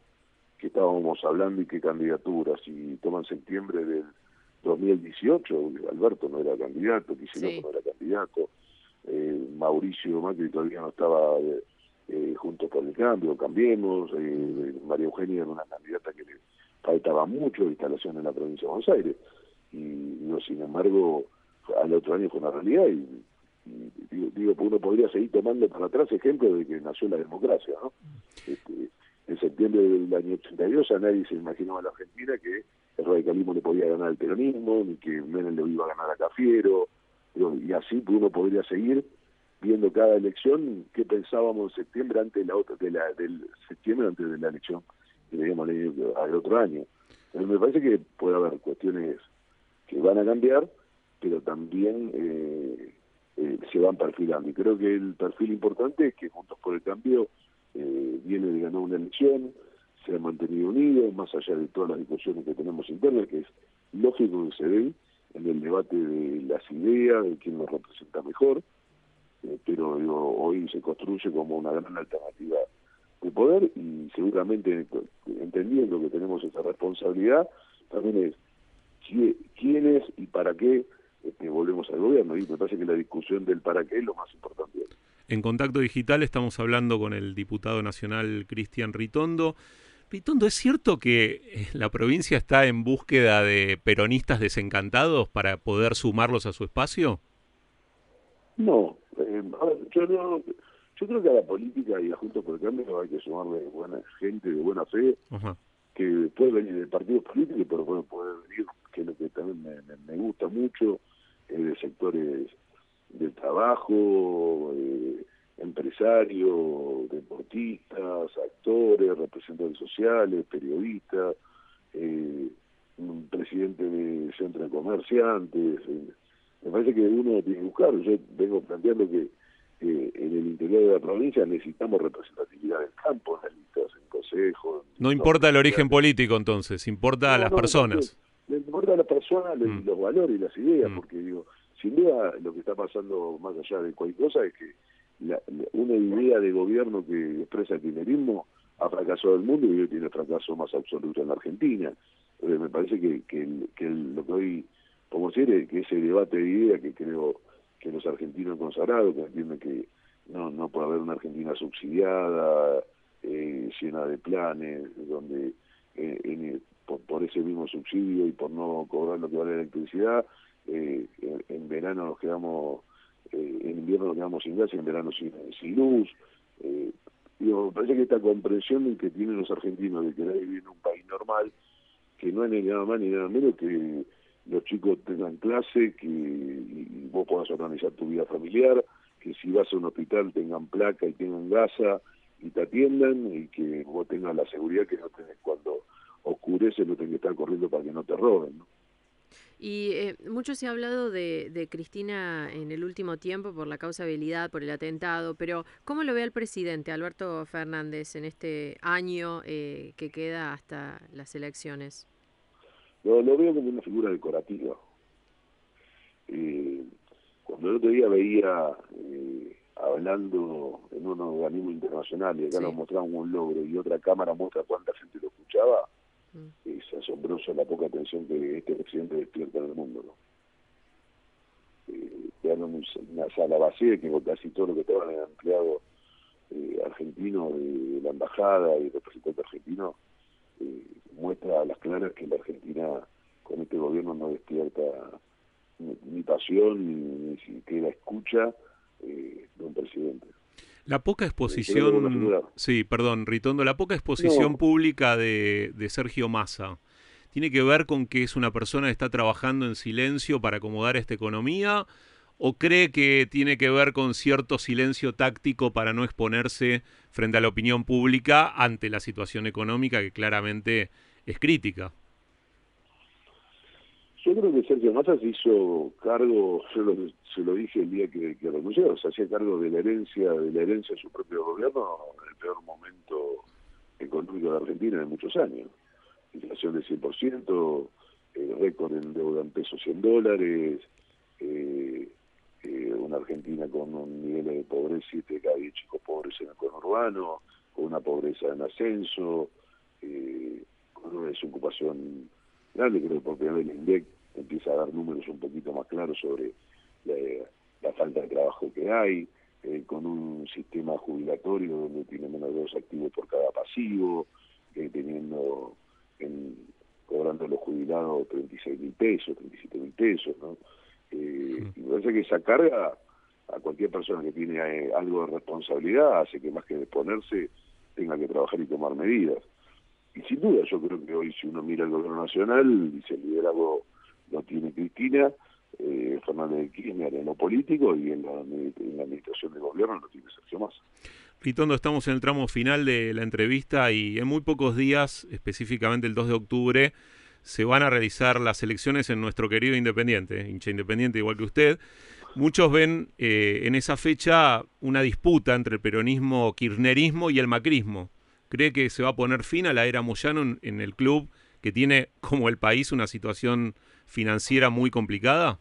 S13: que estábamos hablando y qué candidaturas, y toma en septiembre del 2018, Alberto no era candidato, Kicillof sí. no era candidato, eh, Mauricio Macri todavía no estaba eh, eh, junto por el cambio, cambiemos, eh, María Eugenia era una candidata que le faltaba mucho de instalación en la provincia de Buenos Aires, y digo, sin embargo al otro año fue una realidad y, digo, digo, uno podría seguir tomando para atrás ejemplos de que nació la democracia, ¿no? Este, en septiembre del año 82 a nadie se imaginaba en la Argentina que el radicalismo le podía ganar al peronismo, ni que Menem le iba a ganar a Cafiero, y así uno podría seguir viendo cada elección qué pensábamos en septiembre antes de la otra, de la, del septiembre antes de la elección que veíamos al otro año. Me parece que puede haber cuestiones que van a cambiar, pero también eh, eh, se van perfilando. Y creo que el perfil importante es que Juntos por el Cambio eh, viene de ganar una elección, se ha mantenido unido, más allá de todas las discusiones que tenemos internas, que es lógico que se den en el debate de las ideas, de quién nos representa mejor, pero digo, hoy se construye como una gran alternativa de poder y seguramente entendiendo que tenemos esa responsabilidad, también es quiénes y para qué este, volvemos al gobierno y me parece que la discusión del para qué es lo más importante.
S2: En Contacto Digital estamos hablando con el diputado nacional Cristian Ritondo. Ritondo, ¿es cierto que eh, la provincia está en búsqueda de peronistas desencantados para poder sumarlos a su espacio?
S13: No, eh, yo no, yo creo que a la política y a Juntos por el Cambio hay que sumarle buena gente de buena fe, uh -huh. que puede venir del partido político, pero puede, puede venir, que es lo que también me, me, me gusta mucho, eh, de sectores del trabajo, eh, empresarios, deportistas, actores, representantes sociales, periodistas, eh, un presidente de centro de comerciantes. Eh, me parece que uno tiene que buscar. Yo vengo planteando que eh, en el interior de la provincia necesitamos representatividad del campo en las listas, en consejos.
S2: No importa el origen político entonces, importa no, las no, personas.
S13: No, importa a las personas, mm. los valores y las ideas, mm. porque digo, sin duda lo que está pasando más allá de cualquier cosa es que la- una idea de gobierno que expresa el kirchnerismo ha fracasado el mundo y hoy tiene fracaso más absoluto en la Argentina. Eh, me parece que, que, el- que el- lo que hoy podemos decir que ese debate de ideas que creo que los argentinos han consagrado, que entienden que no, no puede haber una Argentina subsidiada, eh, llena de planes, donde eh, por, por ese mismo subsidio y por no cobrar lo que vale la electricidad, eh, en, en verano nos quedamos, eh, en invierno nos quedamos sin gas y en verano sin, sin luz. Eh, digo, me parece que esta comprensión que tienen los argentinos de querer vivir en un país normal, que no es ni nada más ni nada menos que los chicos tengan clase, que vos puedas organizar tu vida familiar, que si vas a un hospital tengan placa y tengan gasa y te atiendan y que vos tengas la seguridad que no tenés cuando oscurece, no tenés que estar corriendo para que no te roben.
S3: Y eh, mucho se ha hablado de, de Cristina en el último tiempo por la causabilidad, por el atentado, pero ¿cómo lo ve el presidente Alberto Fernández en este año eh, que queda hasta las elecciones?
S13: Lo, lo veo como una figura decorativa. Eh, cuando el otro día veía eh, hablando en un organismo internacional y acá
S3: Sí.
S13: nos mostraban un logro y otra cámara muestra cuánta gente lo escuchaba,
S3: Mm.
S13: es asombroso la poca atención que este presidente despierta en el mundo. ¿no? Eh, un- una sala vacía que casi todo lo que estaban empleados eh, argentinos de la embajada y representantes argentinos eh, muestra a las claras que la Argentina con este gobierno no despierta ni, ni pasión ni, ni siquiera escucha eh, de un presidente.
S2: La poca
S13: una
S2: exposición, sí, perdón, Ritondo, la poca exposición
S13: No.
S2: pública de, de Sergio Massa, ¿tiene que ver con que es una persona que está trabajando en silencio para acomodar esta economía? ¿O cree que tiene que ver con cierto silencio táctico para no exponerse frente a la opinión pública ante la situación económica que claramente es crítica?
S13: Yo creo que Sergio Massa se hizo cargo, yo lo, se lo dije el día que, que renunció, se hacía cargo de la herencia, de la herencia de su propio gobierno en el peor momento económico de Argentina de muchos años. Inflación del 100%, eh, récord en deuda en pesos y en dólares, eh, eh, una Argentina con un nivel de pobreza, siete de cada diez chicos pobres en el conurbano, con una pobreza en ascenso, desocupación grande, creo que por primera vez el INDEC empieza a dar números un poquito más claros sobre la, la falta de trabajo que hay, eh, con un sistema jubilatorio donde tiene menos de dos activos por cada pasivo, eh, teniendo en, cobrando los jubilados 36 mil pesos, 37 mil pesos, ¿no? Eh, y me parece que esa carga a cualquier persona que tiene eh, algo de responsabilidad hace que más que exponerse tenga que trabajar y tomar medidas. Y sin duda yo creo que hoy si uno mira el gobierno nacional, dice el liderazgo lo tiene Cristina, eh, Fernández de Kirchner en lo político y en la, administración de gobierno lo tiene Sergio Massa.
S2: Ritondo, estamos en el tramo final de la entrevista y en muy pocos días, específicamente el 2 de octubre, se van a realizar las elecciones en nuestro querido Independiente, hincha Independiente igual que usted. Muchos ven eh, en esa fecha una disputa entre el peronismo, kirchnerismo y el macrismo. ¿Cree que se va a poner fin a la era Moyano en, en el club que tiene como el país una situación financiera muy complicada?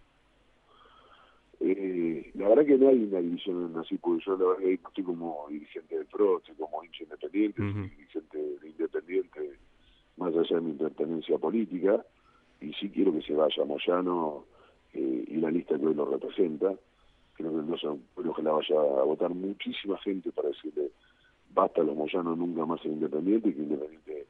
S13: Eh, la verdad que no hay una división así, porque yo la verdad que estoy como dirigente del PRO, estoy como hincha independiente, soy dirigente de Independiente, más allá de mi independencia política, y sí quiero que se vaya Moyano eh, y la lista que hoy lo representa. Creo que 2 de octubre ojalá vaya a votar muchísima gente para decirle basta los Moyanos nunca más ser independiente que Independiente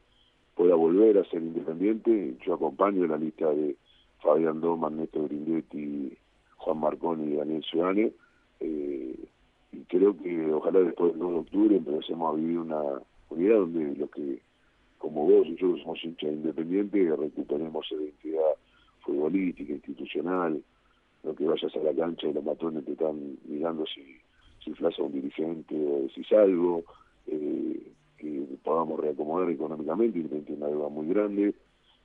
S13: pueda volver a ser independiente. Yo acompaño la lista de Fabián Doman, Néstor Grindetti, Juan Marconi y Daniel Ciudadane, eh, y creo que ojalá después del 2 de octubre empecemos a vivir una unidad donde los que, como vos y yo, somos hinchas independientes, recuperemos identidad futbolística, institucional, no que vayas a la cancha y los matones te están mirando si, si un dirigente o decís algo, eh, que podamos reacomodar económicamente, es una deuda muy grande,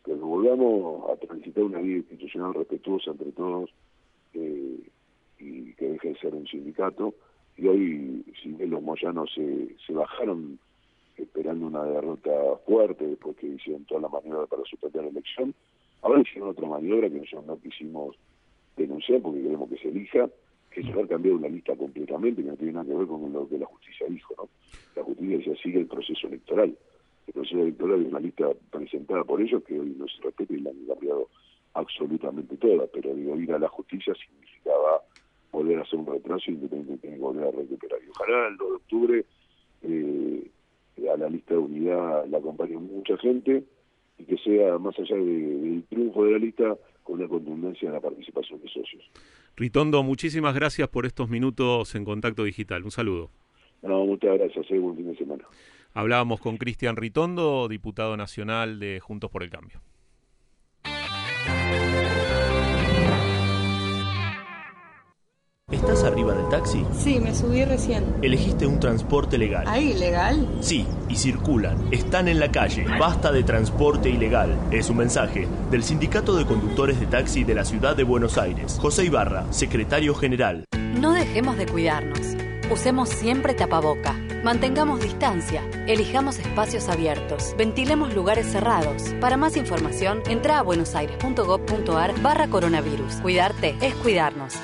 S13: que volvamos a transitar una vida institucional respetuosa entre todos eh, y que deje de ser un sindicato. Y hoy, si bien los moyanos se, se bajaron esperando una derrota fuerte después que hicieron toda la maniobra para suspender la elección, ahora hicieron otra maniobra que nosotros no quisimos denunciar porque queremos que se elija, que es haber cambiado una lista completamente que no tiene nada que ver con lo que la justicia dijo, ¿no? La justicia decía sigue el proceso electoral. El proceso electoral es una lista presentada por ellos que hoy no se respeta y la han cambiado absolutamente toda, pero digo, ir a la justicia significaba volver a hacer un retraso independiente de volver a recuperar. Y ojalá el 2 de octubre eh, a la lista de unidad la acompañe mucha gente y que sea más allá de- del triunfo de la lista con una contundencia en la participación de socios.
S2: Ritondo, muchísimas gracias por estos minutos en Contacto Digital. Un saludo.
S13: No, muchas gracias, buen fin de semana.
S2: Hablábamos con Cristian Ritondo, diputado nacional de Juntos por el Cambio.
S14: ¿Estás arriba del taxi?
S15: Sí, me subí recién.
S14: Elegiste un transporte legal.
S15: ¿Ahí ilegal?
S14: Sí, y circulan. Están en la calle. Basta de transporte ilegal. Es un mensaje del Sindicato de Conductores de Taxi de la Ciudad de Buenos Aires. José Ibarra, secretario general.
S4: No dejemos de cuidarnos. Usemos siempre tapaboca. Mantengamos distancia. Elijamos espacios abiertos. Ventilemos lugares cerrados. Para más información, entra a buenosaires.gov.ar barra coronavirus. Cuidarte es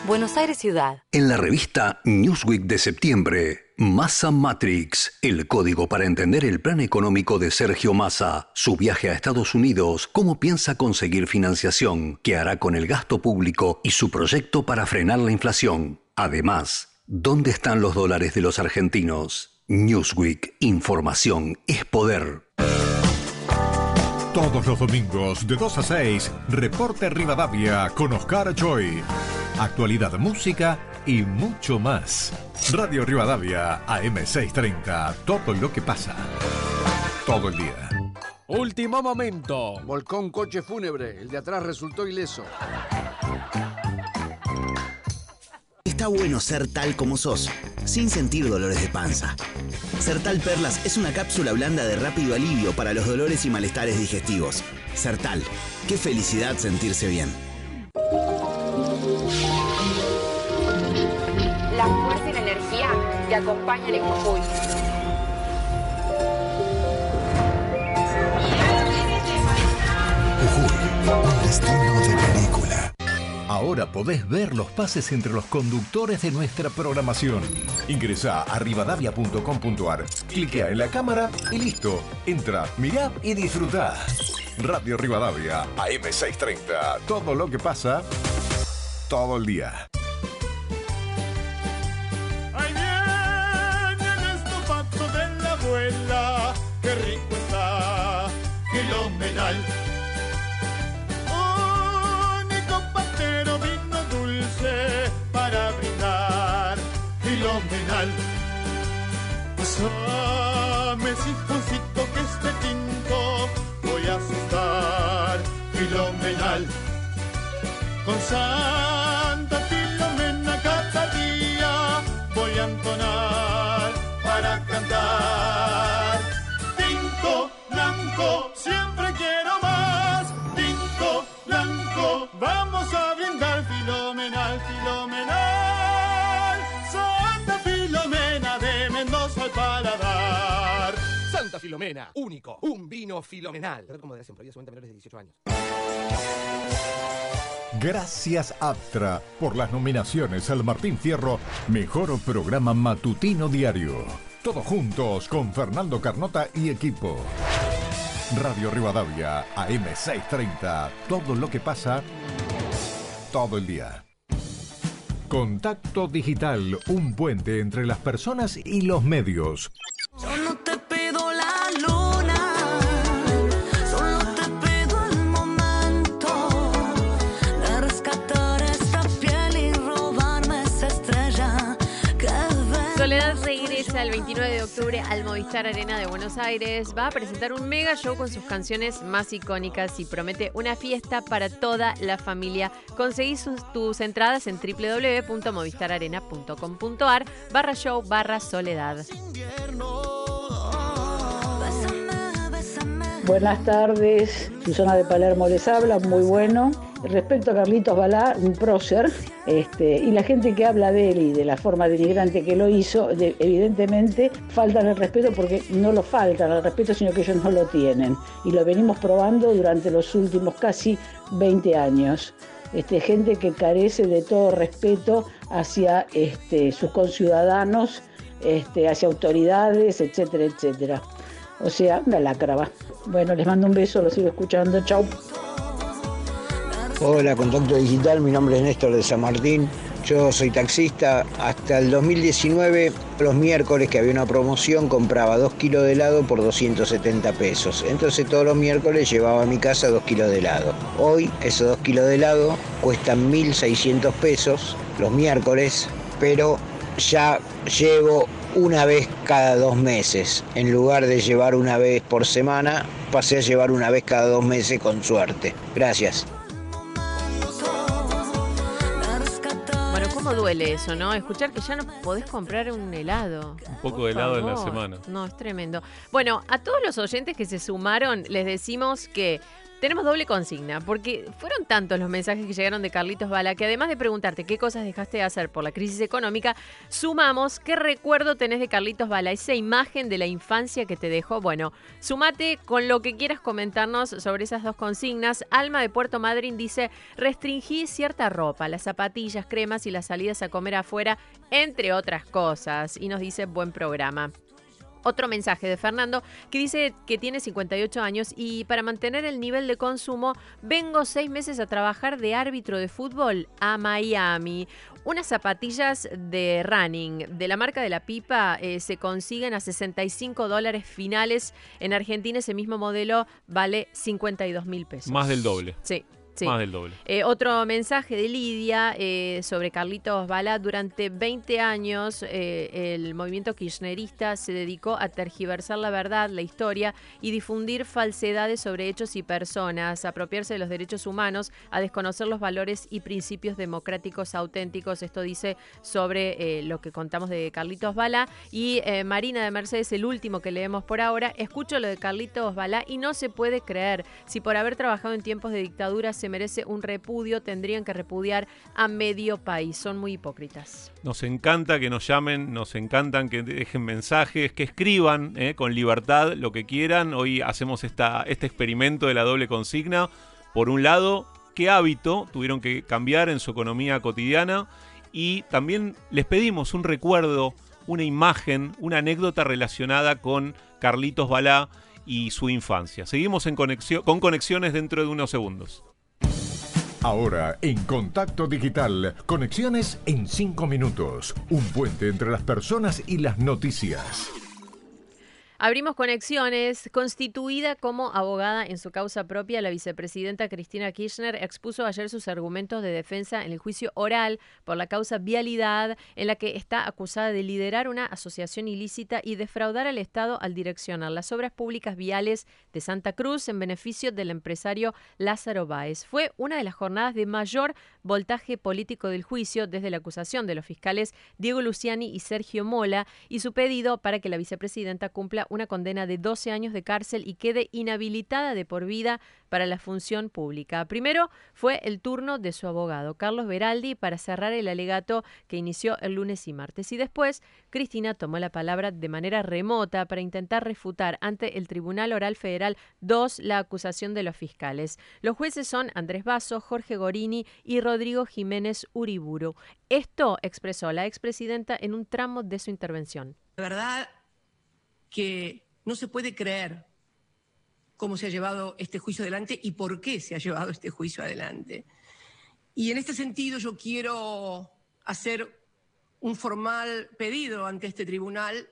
S4: Buenos Aires Ciudad.
S16: En la revista Newsweek de septiembre, Massa Matrix, el código para entender el plan económico de Sergio Massa, su viaje a Estados Unidos, cómo piensa conseguir financiación, qué hará con el gasto público y su proyecto para frenar la inflación. Además, ¿dónde están los dólares de los argentinos? Newsweek, información es poder.
S1: Todos los domingos de 2 a 6, Reporte Rivadavia con Oscar Joy. Actualidad, música y mucho más. Radio Rivadavia, AM630. Todo lo que pasa. Todo el día.
S6: Último momento. Volcó un coche fúnebre. El de atrás resultó ileso.
S7: Está bueno ser tal como sos, sin sentir dolores de panza. Sertal Perlas es una cápsula blanda de rápido alivio para los dolores y malestares digestivos. Sertal, qué felicidad sentirse bien.
S17: La fuerza y la energía que acompañan en Jujuy.
S1: Un destino de película. Ahora podés ver los pases entre los conductores de nuestra programación. Ingresa a rivadavia.com.ar, cliquea en la cámara y listo. Entra, mirá y disfrutá. Radio Rivadavia, AM630. Todo lo que pasa, todo el día.
S9: Ahí viene el estopato de la abuela, qué rico está. Kilomenal. Pásame sifoncito que este tinto voy a asustar, kilomenal. Con Santa Filomena cada día voy a entonar para cantar. Tinto blanco, siempre quiero más. Tinto blanco, vamos a brindar filomenal, filomenal. Filomena,
S10: único, un vino filomenal. Como de siempre, obviamente menores de 18 años.
S1: Gracias Aptra por las nominaciones al Martín Fierro Mejor Programa Matutino Diario. Todos juntos con Fernando Carnota y equipo. Radio Rivadavia, AM630. Todo lo que pasa, todo el día. Contacto Digital, un puente entre las personas y los medios.
S9: Yo no te pido la luna, el
S3: 29 de octubre al Movistar Arena de Buenos Aires. Va a presentar un mega show con sus canciones más icónicas y promete una fiesta para toda la familia. Conseguí tus entradas en www.movistararena.com.ar barra show barra soledad.
S18: Buenas tardes, Susana de Palermo les habla, muy bueno. Respecto a Carlitos Balá, un prócer, este, y la gente que habla de él y de la forma denigrante que lo hizo, de- evidentemente faltan el respeto porque no lo faltan el respeto, sino que ellos no lo tienen. Y lo venimos probando durante los últimos casi 20 años. este, gente que carece de todo respeto hacia este, sus conciudadanos, este, hacia autoridades, etcétera, etcétera. O sea, una lacra va. Bueno, les mando un beso, los sigo escuchando, chao.
S19: Hola, Contacto Digital, mi nombre es Néstor de San Martín. Yo soy taxista. Hasta el 2019, los miércoles que había una promoción, compraba 2 kilos de helado por 270 pesos. Entonces todos los miércoles llevaba a mi casa 2 kilos de helado. Hoy esos 2 kilos de helado cuestan 1.600 pesos los miércoles, pero ya llevo una vez cada dos meses. En lugar de llevar una vez por semana, pasé a llevar una vez cada dos meses con suerte. Gracias.
S3: ¿Cómo duele eso, no? Escuchar que ya no podés comprar un helado.
S2: Un poco
S3: Por
S2: de helado en la semana.
S3: No, es tremendo. Bueno, a todos los oyentes que se sumaron, les decimos que tenemos doble consigna, porque fueron tantos los mensajes que llegaron de Carlitos Bala que además de preguntarte qué cosas dejaste de hacer por la crisis económica, sumamos qué recuerdo tenés de Carlitos Bala, esa imagen de la infancia que te dejó. Bueno, sumate con lo que quieras comentarnos sobre esas dos consignas. Alma de Puerto Madryn dice, restringí cierta ropa, las zapatillas, cremas y las salidas a comer afuera, entre otras cosas. Y nos dice, buen programa. Otro mensaje de Fernando que dice que tiene 58 años y para mantener el nivel de consumo vengo seis meses a trabajar de árbitro de fútbol a Miami. Unas zapatillas de running de la marca de la pipa eh, se consiguen a 65 dólares finales. En Argentina ese mismo modelo vale 52 mil pesos.
S2: Más del doble.
S3: Sí. Sí.
S2: Más del doble.
S3: Eh, otro mensaje de Lidia eh, sobre Carlitos Bala. Durante 20 años eh, el movimiento kirchnerista se dedicó a tergiversar la verdad, la historia y difundir falsedades sobre hechos y personas, a apropiarse de los derechos humanos, a desconocer los valores y principios democráticos auténticos. Esto dice sobre lo que contamos de Carlitos Bala. Y Marina de Mercedes, el último que leemos por ahora. Escucho lo de Carlitos Bala y no se puede creer. Si por haber trabajado en tiempos de dictadura se merece un repudio, tendrían que repudiar a medio país. Son muy hipócritas.
S2: Nos encanta que nos llamen, nos encantan que dejen mensajes, que escriban eh, con libertad lo que quieran. Hoy hacemos esta, este experimento de la doble consigna. Por un lado, qué hábito tuvieron que cambiar en su economía cotidiana y también les pedimos un recuerdo, una imagen, una anécdota relacionada con Carlitos Balá y su infancia. Seguimos en conexión, con conexiones dentro de unos segundos.
S1: Ahora, en Contacto Digital, conexiones en 5 minutos. Un puente entre las personas y las noticias.
S3: Abrimos conexiones. Constituida como abogada en su causa propia, la vicepresidenta Cristina Kirchner expuso ayer sus argumentos de defensa en el juicio oral por la causa Vialidad, en la que está acusada de liderar una asociación ilícita y defraudar al Estado al direccionar las obras públicas viales de Santa Cruz en beneficio del empresario Lázaro Báez. Fue una de las jornadas de mayor voltaje político del juicio desde la acusación de los fiscales Diego Luciani y Sergio Mola y su pedido para que la vicepresidenta cumpla una condena de 12 años de cárcel y quede inhabilitada de por vida para la función pública. Primero fue el turno de su abogado, Carlos Beraldi, para cerrar el alegato que inició el lunes y martes. Y después, Cristina tomó la palabra de manera remota para intentar refutar ante el Tribunal Oral Federal 2 la acusación de los fiscales. Los jueces son Andrés Basso, Jorge Gorini y Rodrigo Jiménez Uriburu. Esto expresó la expresidenta en un tramo de su intervención.
S20: La verdad que no se puede creer cómo se ha llevado este juicio adelante y por qué se ha llevado este juicio adelante. Y en este sentido yo quiero hacer un formal pedido ante este tribunal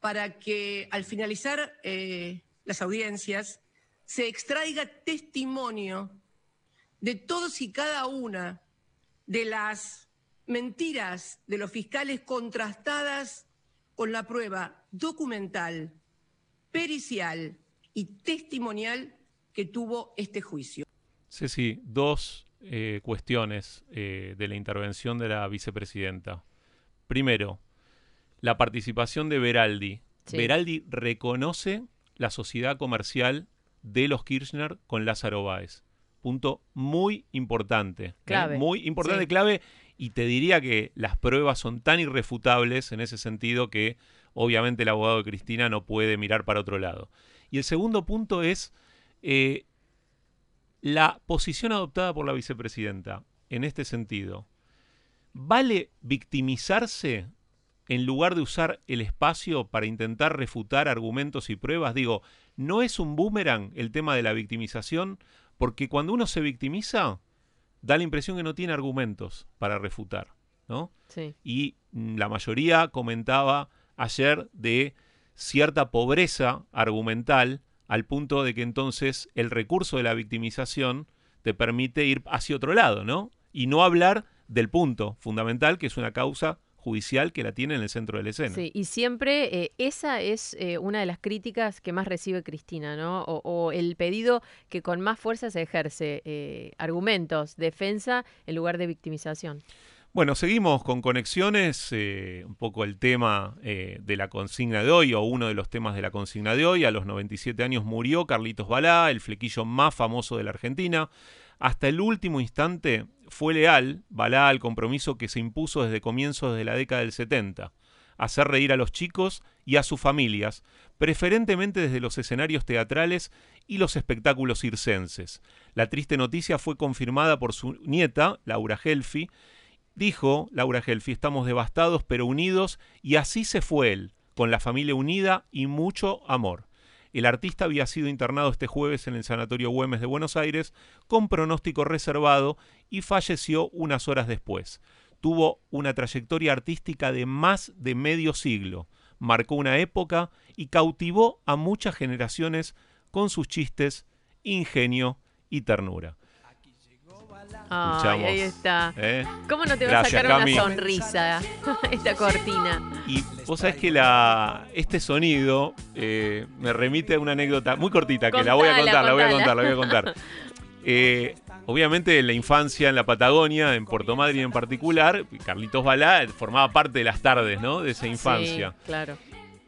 S20: para que al finalizar eh, las audiencias se extraiga testimonio de todos y cada una de las mentiras de los fiscales contrastadas con la prueba documental, pericial y testimonial que tuvo este juicio.
S2: Ceci, dos eh, cuestiones eh, de la intervención de la vicepresidenta. Primero, la participación de Beraldi.
S3: Sí.
S2: Beraldi reconoce la sociedad comercial de los Kirchner con Lázaro Báez. Punto muy importante. ¿eh?
S3: Clave.
S2: Muy importante,
S3: Sí.
S2: clave. Y te diría que las pruebas son tan irrefutables en ese sentido que obviamente el abogado de Cristina no puede mirar para otro lado. Y el segundo punto es eh, la posición adoptada por la vicepresidenta. en este sentido. ¿Vale victimizarse en lugar de usar el espacio para intentar refutar argumentos y pruebas? Digo, ¿no es un boomerang el tema de la victimización? Porque cuando uno se victimiza, da la impresión que no tiene argumentos para refutar, ¿no?
S3: Sí.
S2: Y mm, la mayoría comentaba ayer de cierta pobreza argumental al punto de que entonces el recurso de la victimización te permite ir hacia otro lado, ¿no? Y no hablar del punto fundamental, que es una causa judicial que la tiene en el centro de la escena.
S3: Sí, y siempre eh, esa es eh, una de las críticas que más recibe Cristina, ¿no? O, o el pedido que con más fuerza se ejerce, eh, argumentos, defensa en lugar de victimización.
S2: Bueno, seguimos con conexiones, eh, un poco el tema eh, de la consigna de hoy, o uno de los temas de la consigna de hoy. A los 97 años murió Carlitos Balá, el flequillo más famoso de la Argentina. Hasta el último instante fue leal Balá al compromiso que se impuso desde comienzos de la década del 70, hacer reír a los chicos y a sus familias, preferentemente desde los escenarios teatrales y los espectáculos circenses. La triste noticia fue confirmada por su nieta, Laura Gelfi, Dijo Laura Gelfi, estamos devastados pero unidos y así se fue él, con la familia unida y mucho amor. El artista había sido internado este jueves en el Sanatorio Güemes de Buenos Aires con pronóstico reservado y falleció unas horas después. Tuvo una trayectoria artística de más de medio siglo, marcó una época y cautivó a muchas generaciones con sus chistes, ingenio y ternura. Escuchamos,
S3: ahí está.
S2: ¿eh?
S3: ¿Cómo no te va a sacar
S2: Cami.
S3: una sonrisa esta cortina?
S2: Y vos sabés que la, este sonido eh, me remite a una anécdota muy cortita que la voy a
S3: Contala,
S2: contar, la voy a contar, la voy a contar. Eh, obviamente en la infancia en la Patagonia, en Puerto Madryn en particular, Carlitos Balá formaba parte de las tardes, ¿no? De esa infancia.
S3: Sí, claro.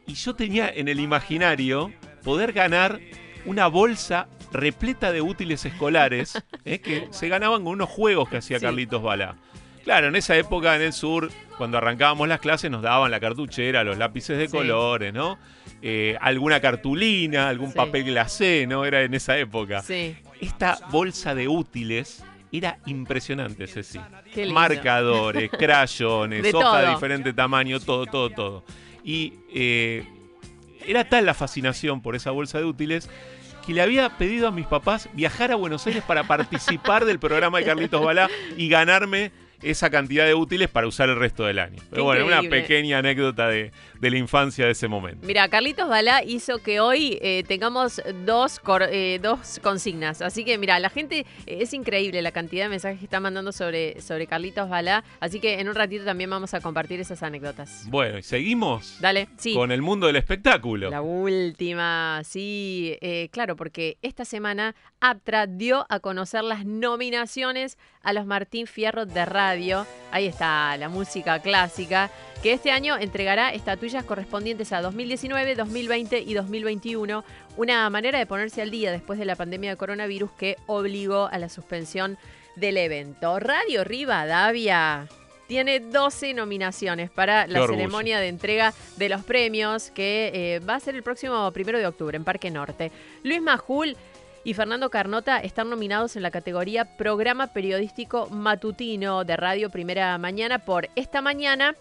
S2: Y yo tenía en el imaginario poder ganar una bolsa repleta de útiles escolares ¿eh? que se ganaban con unos juegos que hacía
S3: Sí.
S2: Carlitos Balá. Claro, en esa época en el sur, cuando arrancábamos las clases, nos daban la cartuchera, los lápices de
S3: Sí.
S2: colores, ¿no? Eh, alguna cartulina, algún
S3: Sí.
S2: papel glacé, ¿no? Era en esa época.
S3: Sí.
S2: Esta bolsa de útiles era impresionante, Ceci.
S3: Qué lindo.
S2: Marcadores, crayones,
S3: De
S2: hojas de diferente tamaño, todo, todo, todo. Y eh, era tal la fascinación por esa bolsa de útiles que le había pedido a mis papás viajar a Buenos Aires para participar del programa de Carlitos Balá y ganarme esa cantidad de útiles para usar el resto del año. Pero bueno, una pequeña anécdota de, de la infancia de ese momento.
S3: Mira, Carlitos Balá hizo que hoy eh, tengamos dos, cor- eh, dos consignas. Así que, mira, la gente eh, es increíble la cantidad de mensajes que está mandando sobre, sobre Carlitos Balá. Así que en un ratito también vamos a compartir esas anécdotas.
S2: Bueno, y seguimos
S3: Dale, sí.
S2: con el mundo del espectáculo.
S3: La última, sí, eh, claro, porque esta semana Aptra dio a conocer las nominaciones a los Martín Fierro de Radio. Ahí está la música clásica, que este año entregará estatuillas correspondientes a 2019, 2020 y 2021. Una manera de ponerse al día después de la pandemia de coronavirus que obligó a la suspensión del evento. Radio Rivadavia tiene 12 nominaciones para la
S2: orgullo.
S3: ceremonia de entrega de los premios que eh, va a ser el próximo primero de octubre en Parque Norte. Luis Majul y Fernando Carnota están nominados en la categoría Programa Periodístico Matutino de Radio Primera Mañana por esta mañana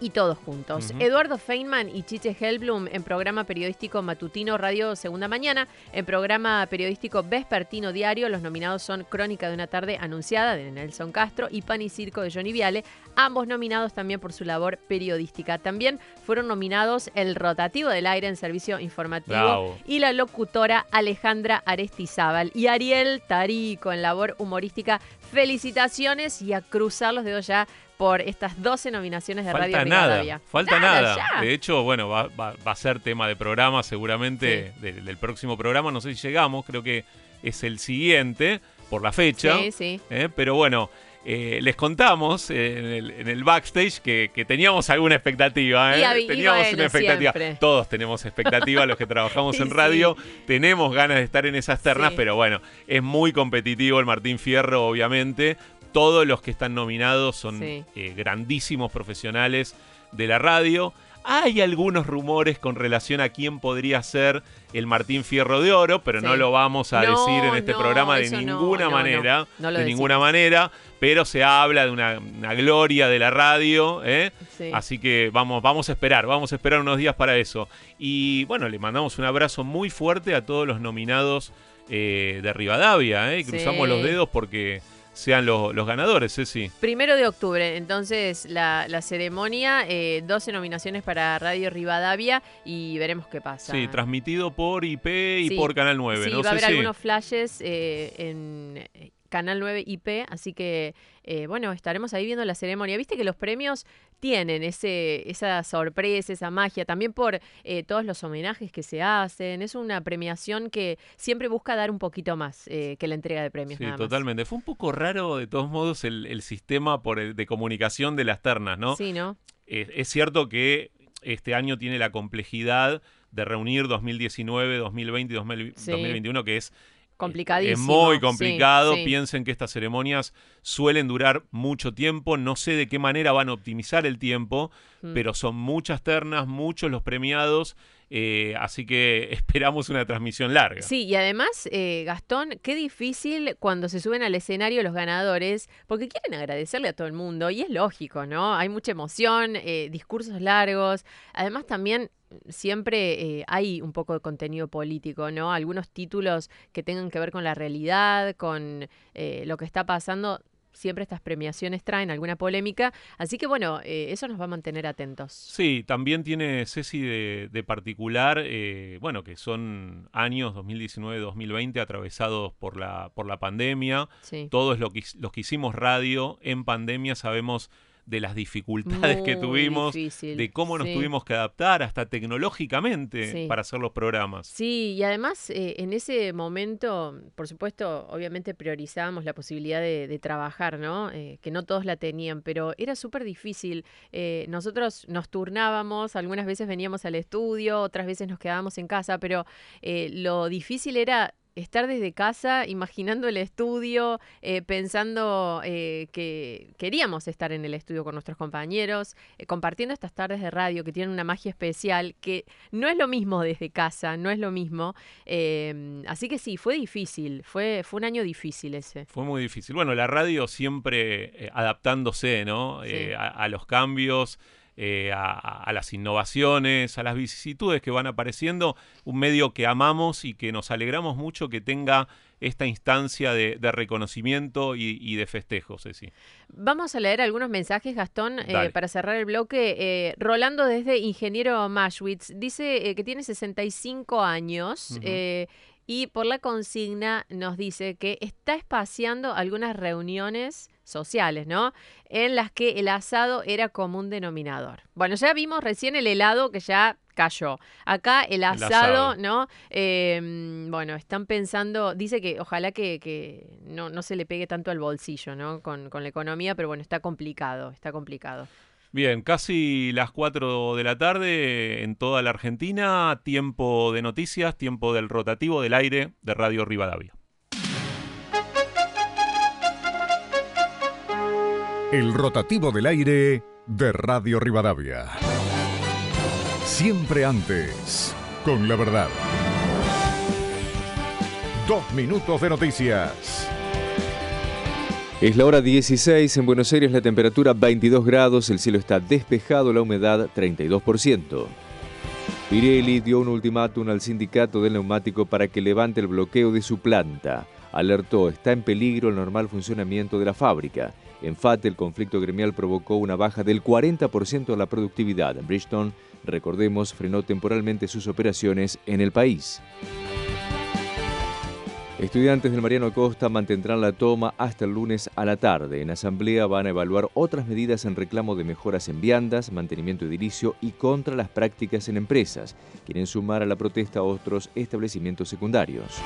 S3: y todos juntos. Eduardo Feynman y Chiche Hellblum en programa periodístico matutino Radio Segunda Mañana, en programa periodístico vespertino diario, los nominados son Crónica de una tarde anunciada de Nelson Castro y Pan y Circo de Johnny Viale, ambos nominados también por su labor periodística. También fueron nominados el rotativo del aire en servicio informativo
S2: Bravo.
S3: y la locutora Alejandra Arestizábal y Ariel Tarico en labor humorística. Felicitaciones y a cruzar los dedos ya por estas 12 nominaciones de Radio
S2: Falta nada,
S3: Rivadavia.
S2: falta nada. De hecho, bueno, va, va- va a ser tema de programa seguramente del, del próximo programa. No sé si llegamos, creo que es el siguiente por la fecha.
S3: Sí, sí.
S2: ¿eh? Pero bueno, eh, les contamos eh, en, el, en el backstage que, que teníamos alguna expectativa. ¿eh? Teníamos una expectativa.
S3: siempre.
S2: Todos tenemos expectativa, los que trabajamos en
S3: sí.
S2: radio. Tenemos ganas de estar en esas ternas,
S3: Sí.
S2: pero bueno, es muy competitivo el Martín Fierro, obviamente. Todos los que están nominados son
S3: Sí.
S2: eh, grandísimos profesionales de la radio. Hay algunos rumores con relación a quién podría ser el Martín Fierro de Oro, pero no lo vamos a
S3: No,
S2: decir en este
S3: no,
S2: programa de ninguna
S3: no,
S2: manera. De
S3: decimos.
S2: ninguna manera, pero se habla de una, una gloria de la radio, ¿eh?
S3: Sí.
S2: Así que vamos, vamos a esperar, vamos a esperar unos días para eso. Y bueno, le mandamos un abrazo muy fuerte a todos los nominados eh, de Rivadavia, ¿eh? Cruzamos los dedos porque sean los, los ganadores, Ceci.
S3: Primero de octubre, entonces la, la ceremonia, eh, 12 nominaciones para Radio Rivadavia y veremos qué pasa.
S2: Sí, transmitido por IP y
S3: Sí,
S2: por Canal 9,
S3: sí,
S2: ¿no?
S3: va a haber algunos flashes eh, en Canal 9 IP, así que eh, bueno, estaremos ahí viendo la ceremonia. Viste que los premios tienen ese, esa sorpresa, esa magia, también por eh, todos los homenajes que se hacen. Es una premiación que siempre busca dar un poquito más eh, que la entrega de premios.
S2: Sí,
S3: nada más.
S2: totalmente. Fue un poco raro, de todos modos, el, el sistema por el- de comunicación de las ternas, ¿no?
S3: Sí, ¿no?
S2: Es cierto que este año tiene la complejidad de reunir 2019, 2020 y 2000
S3: Sí.
S2: 2021, que es
S3: Complicadísimo.
S2: es muy
S3: sí,
S2: complicado.
S3: sí.
S2: Piensen que estas ceremonias suelen durar mucho tiempo. No sé de qué manera van a optimizar el tiempo,
S3: Mm.
S2: pero son muchas ternas, muchos los premiados. eh, así que esperamos una transmisión larga.
S3: Sí, y además, eh, Gastón, qué difícil cuando se suben al escenario los ganadores, porque quieren agradecerle a todo el mundo, y es lógico, ¿no? Hay mucha emoción, eh, discursos largos, además también siempre eh, hay un poco de contenido político, ¿no? Algunos títulos que tengan que ver con la realidad, con eh, lo que está pasando. Siempre estas premiaciones traen alguna polémica, así que bueno, eh, eso nos va a mantener atentos.
S2: Sí, también tiene Ceci de, de particular, bueno, que son años 2019-2020 atravesados por la, por la pandemia.
S3: Sí.
S2: Todos lo que, los que hicimos radio en pandemia sabemos de las dificultades que tuvimos,
S3: difícil,
S2: de cómo nos
S3: sí.
S2: tuvimos que adaptar hasta tecnológicamente
S3: Sí.
S2: para hacer los programas.
S3: Sí, y además eh, en ese momento, por supuesto, obviamente priorizábamos la posibilidad de, de trabajar, ¿no? Eh, que no todos la tenían, pero era súper difícil. Eh, nosotros nos turnábamos, algunas veces veníamos al estudio, otras veces nos quedábamos en casa, pero eh, lo difícil era estar desde casa, imaginando el estudio, eh, pensando eh, que queríamos estar en el estudio con nuestros compañeros, eh, compartiendo estas tardes de radio que tienen una magia especial, que no es lo mismo desde casa, no es lo mismo. Así que sí, fue difícil, fue, fue un año difícil ese.
S2: Fue muy difícil. Bueno, la radio siempre adaptándose, ¿no?
S3: Sí.
S2: A, a los cambios, eh, a, a las innovaciones, a las vicisitudes que van apareciendo. Un medio que amamos y que nos alegramos mucho que tenga esta instancia de, de reconocimiento y, y de festejo, Ceci.
S3: Vamos a leer algunos mensajes, Gastón, eh, para cerrar el bloque. Eh, Rolando desde Ingeniero Mashwitz dice que tiene 65 años
S2: Ujú.
S3: eh, y por la consigna nos dice que está espaciando algunas reuniones sociales, ¿no? En las que el asado era común denominador. Bueno, ya vimos recién el helado que ya cayó. Acá el asado,
S2: asado.
S3: ¿no? Eh, bueno, están pensando, dice que ojalá que, que no, no se le pegue tanto al bolsillo, ¿no? Con, con la economía, pero bueno, está complicado, está complicado.
S2: Bien, casi las 4 de la tarde en toda la Argentina, tiempo de noticias, tiempo del rotativo del aire de Radio Rivadavia.
S1: El rotativo del aire de Radio Rivadavia. Siempre antes, con la verdad. Dos minutos de noticias.
S21: Es la hora 16, en Buenos Aires la temperatura 22 grados, el cielo está despejado, la humedad 32%. Pirelli dio un ultimátum al sindicato del neumático para que levante el bloqueo de su planta. Alertó, está en peligro el normal funcionamiento de la fábrica. En FAT, el conflicto gremial provocó una baja del 40% de la productividad. Bridgestone, recordemos, frenó temporalmente sus operaciones en el país. Estudiantes del Mariano Costa mantendrán la toma hasta el lunes a la tarde. En asamblea van a evaluar otras medidas en reclamo de mejoras en viandas, mantenimiento edilicio y contra las prácticas en empresas. Quieren sumar a la protesta otros establecimientos secundarios.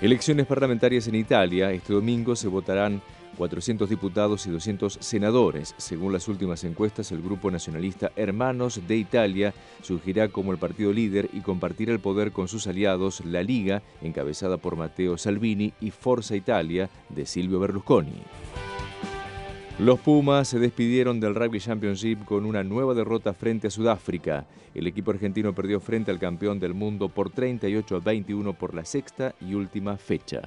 S21: Elecciones parlamentarias en Italia. Este domingo se votarán 400 diputados y 200 senadores. Según las últimas encuestas, el grupo nacionalista Hermanos de Italia surgirá como el partido líder y compartirá el poder con sus aliados, la Liga, encabezada por Matteo Salvini, y Forza Italia, de Silvio Berlusconi. Los Pumas se despidieron del Rugby Championship con una nueva derrota frente a Sudáfrica. El equipo argentino perdió frente al campeón del mundo por 38 a 21 por la sexta y última fecha.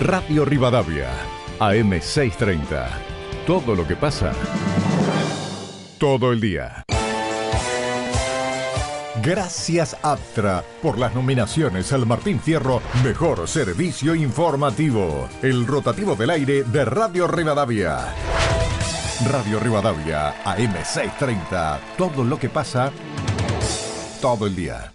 S1: Radio Rivadavia, AM630. Todo lo que pasa, todo el día. Gracias Aptra por las nominaciones al Martín Fierro Mejor Servicio Informativo. El rotativo del aire de Radio Rivadavia. Radio Rivadavia, AM630. Todo lo que pasa, todo el día.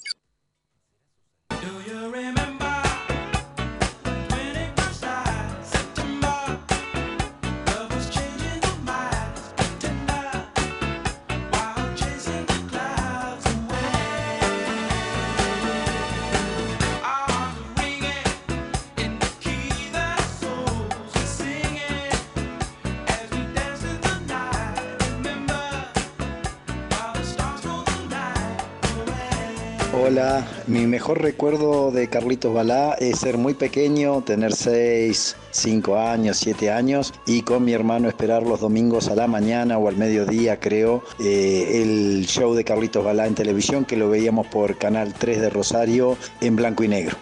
S22: Hola, mi mejor recuerdo de Carlitos Balá es ser muy pequeño, tener 6, 5 años, 7 años y con mi hermano esperar los domingos a la mañana o al mediodía creo eh, el show de Carlitos Balá en televisión que lo veíamos por Canal 3 de Rosario en blanco y negro.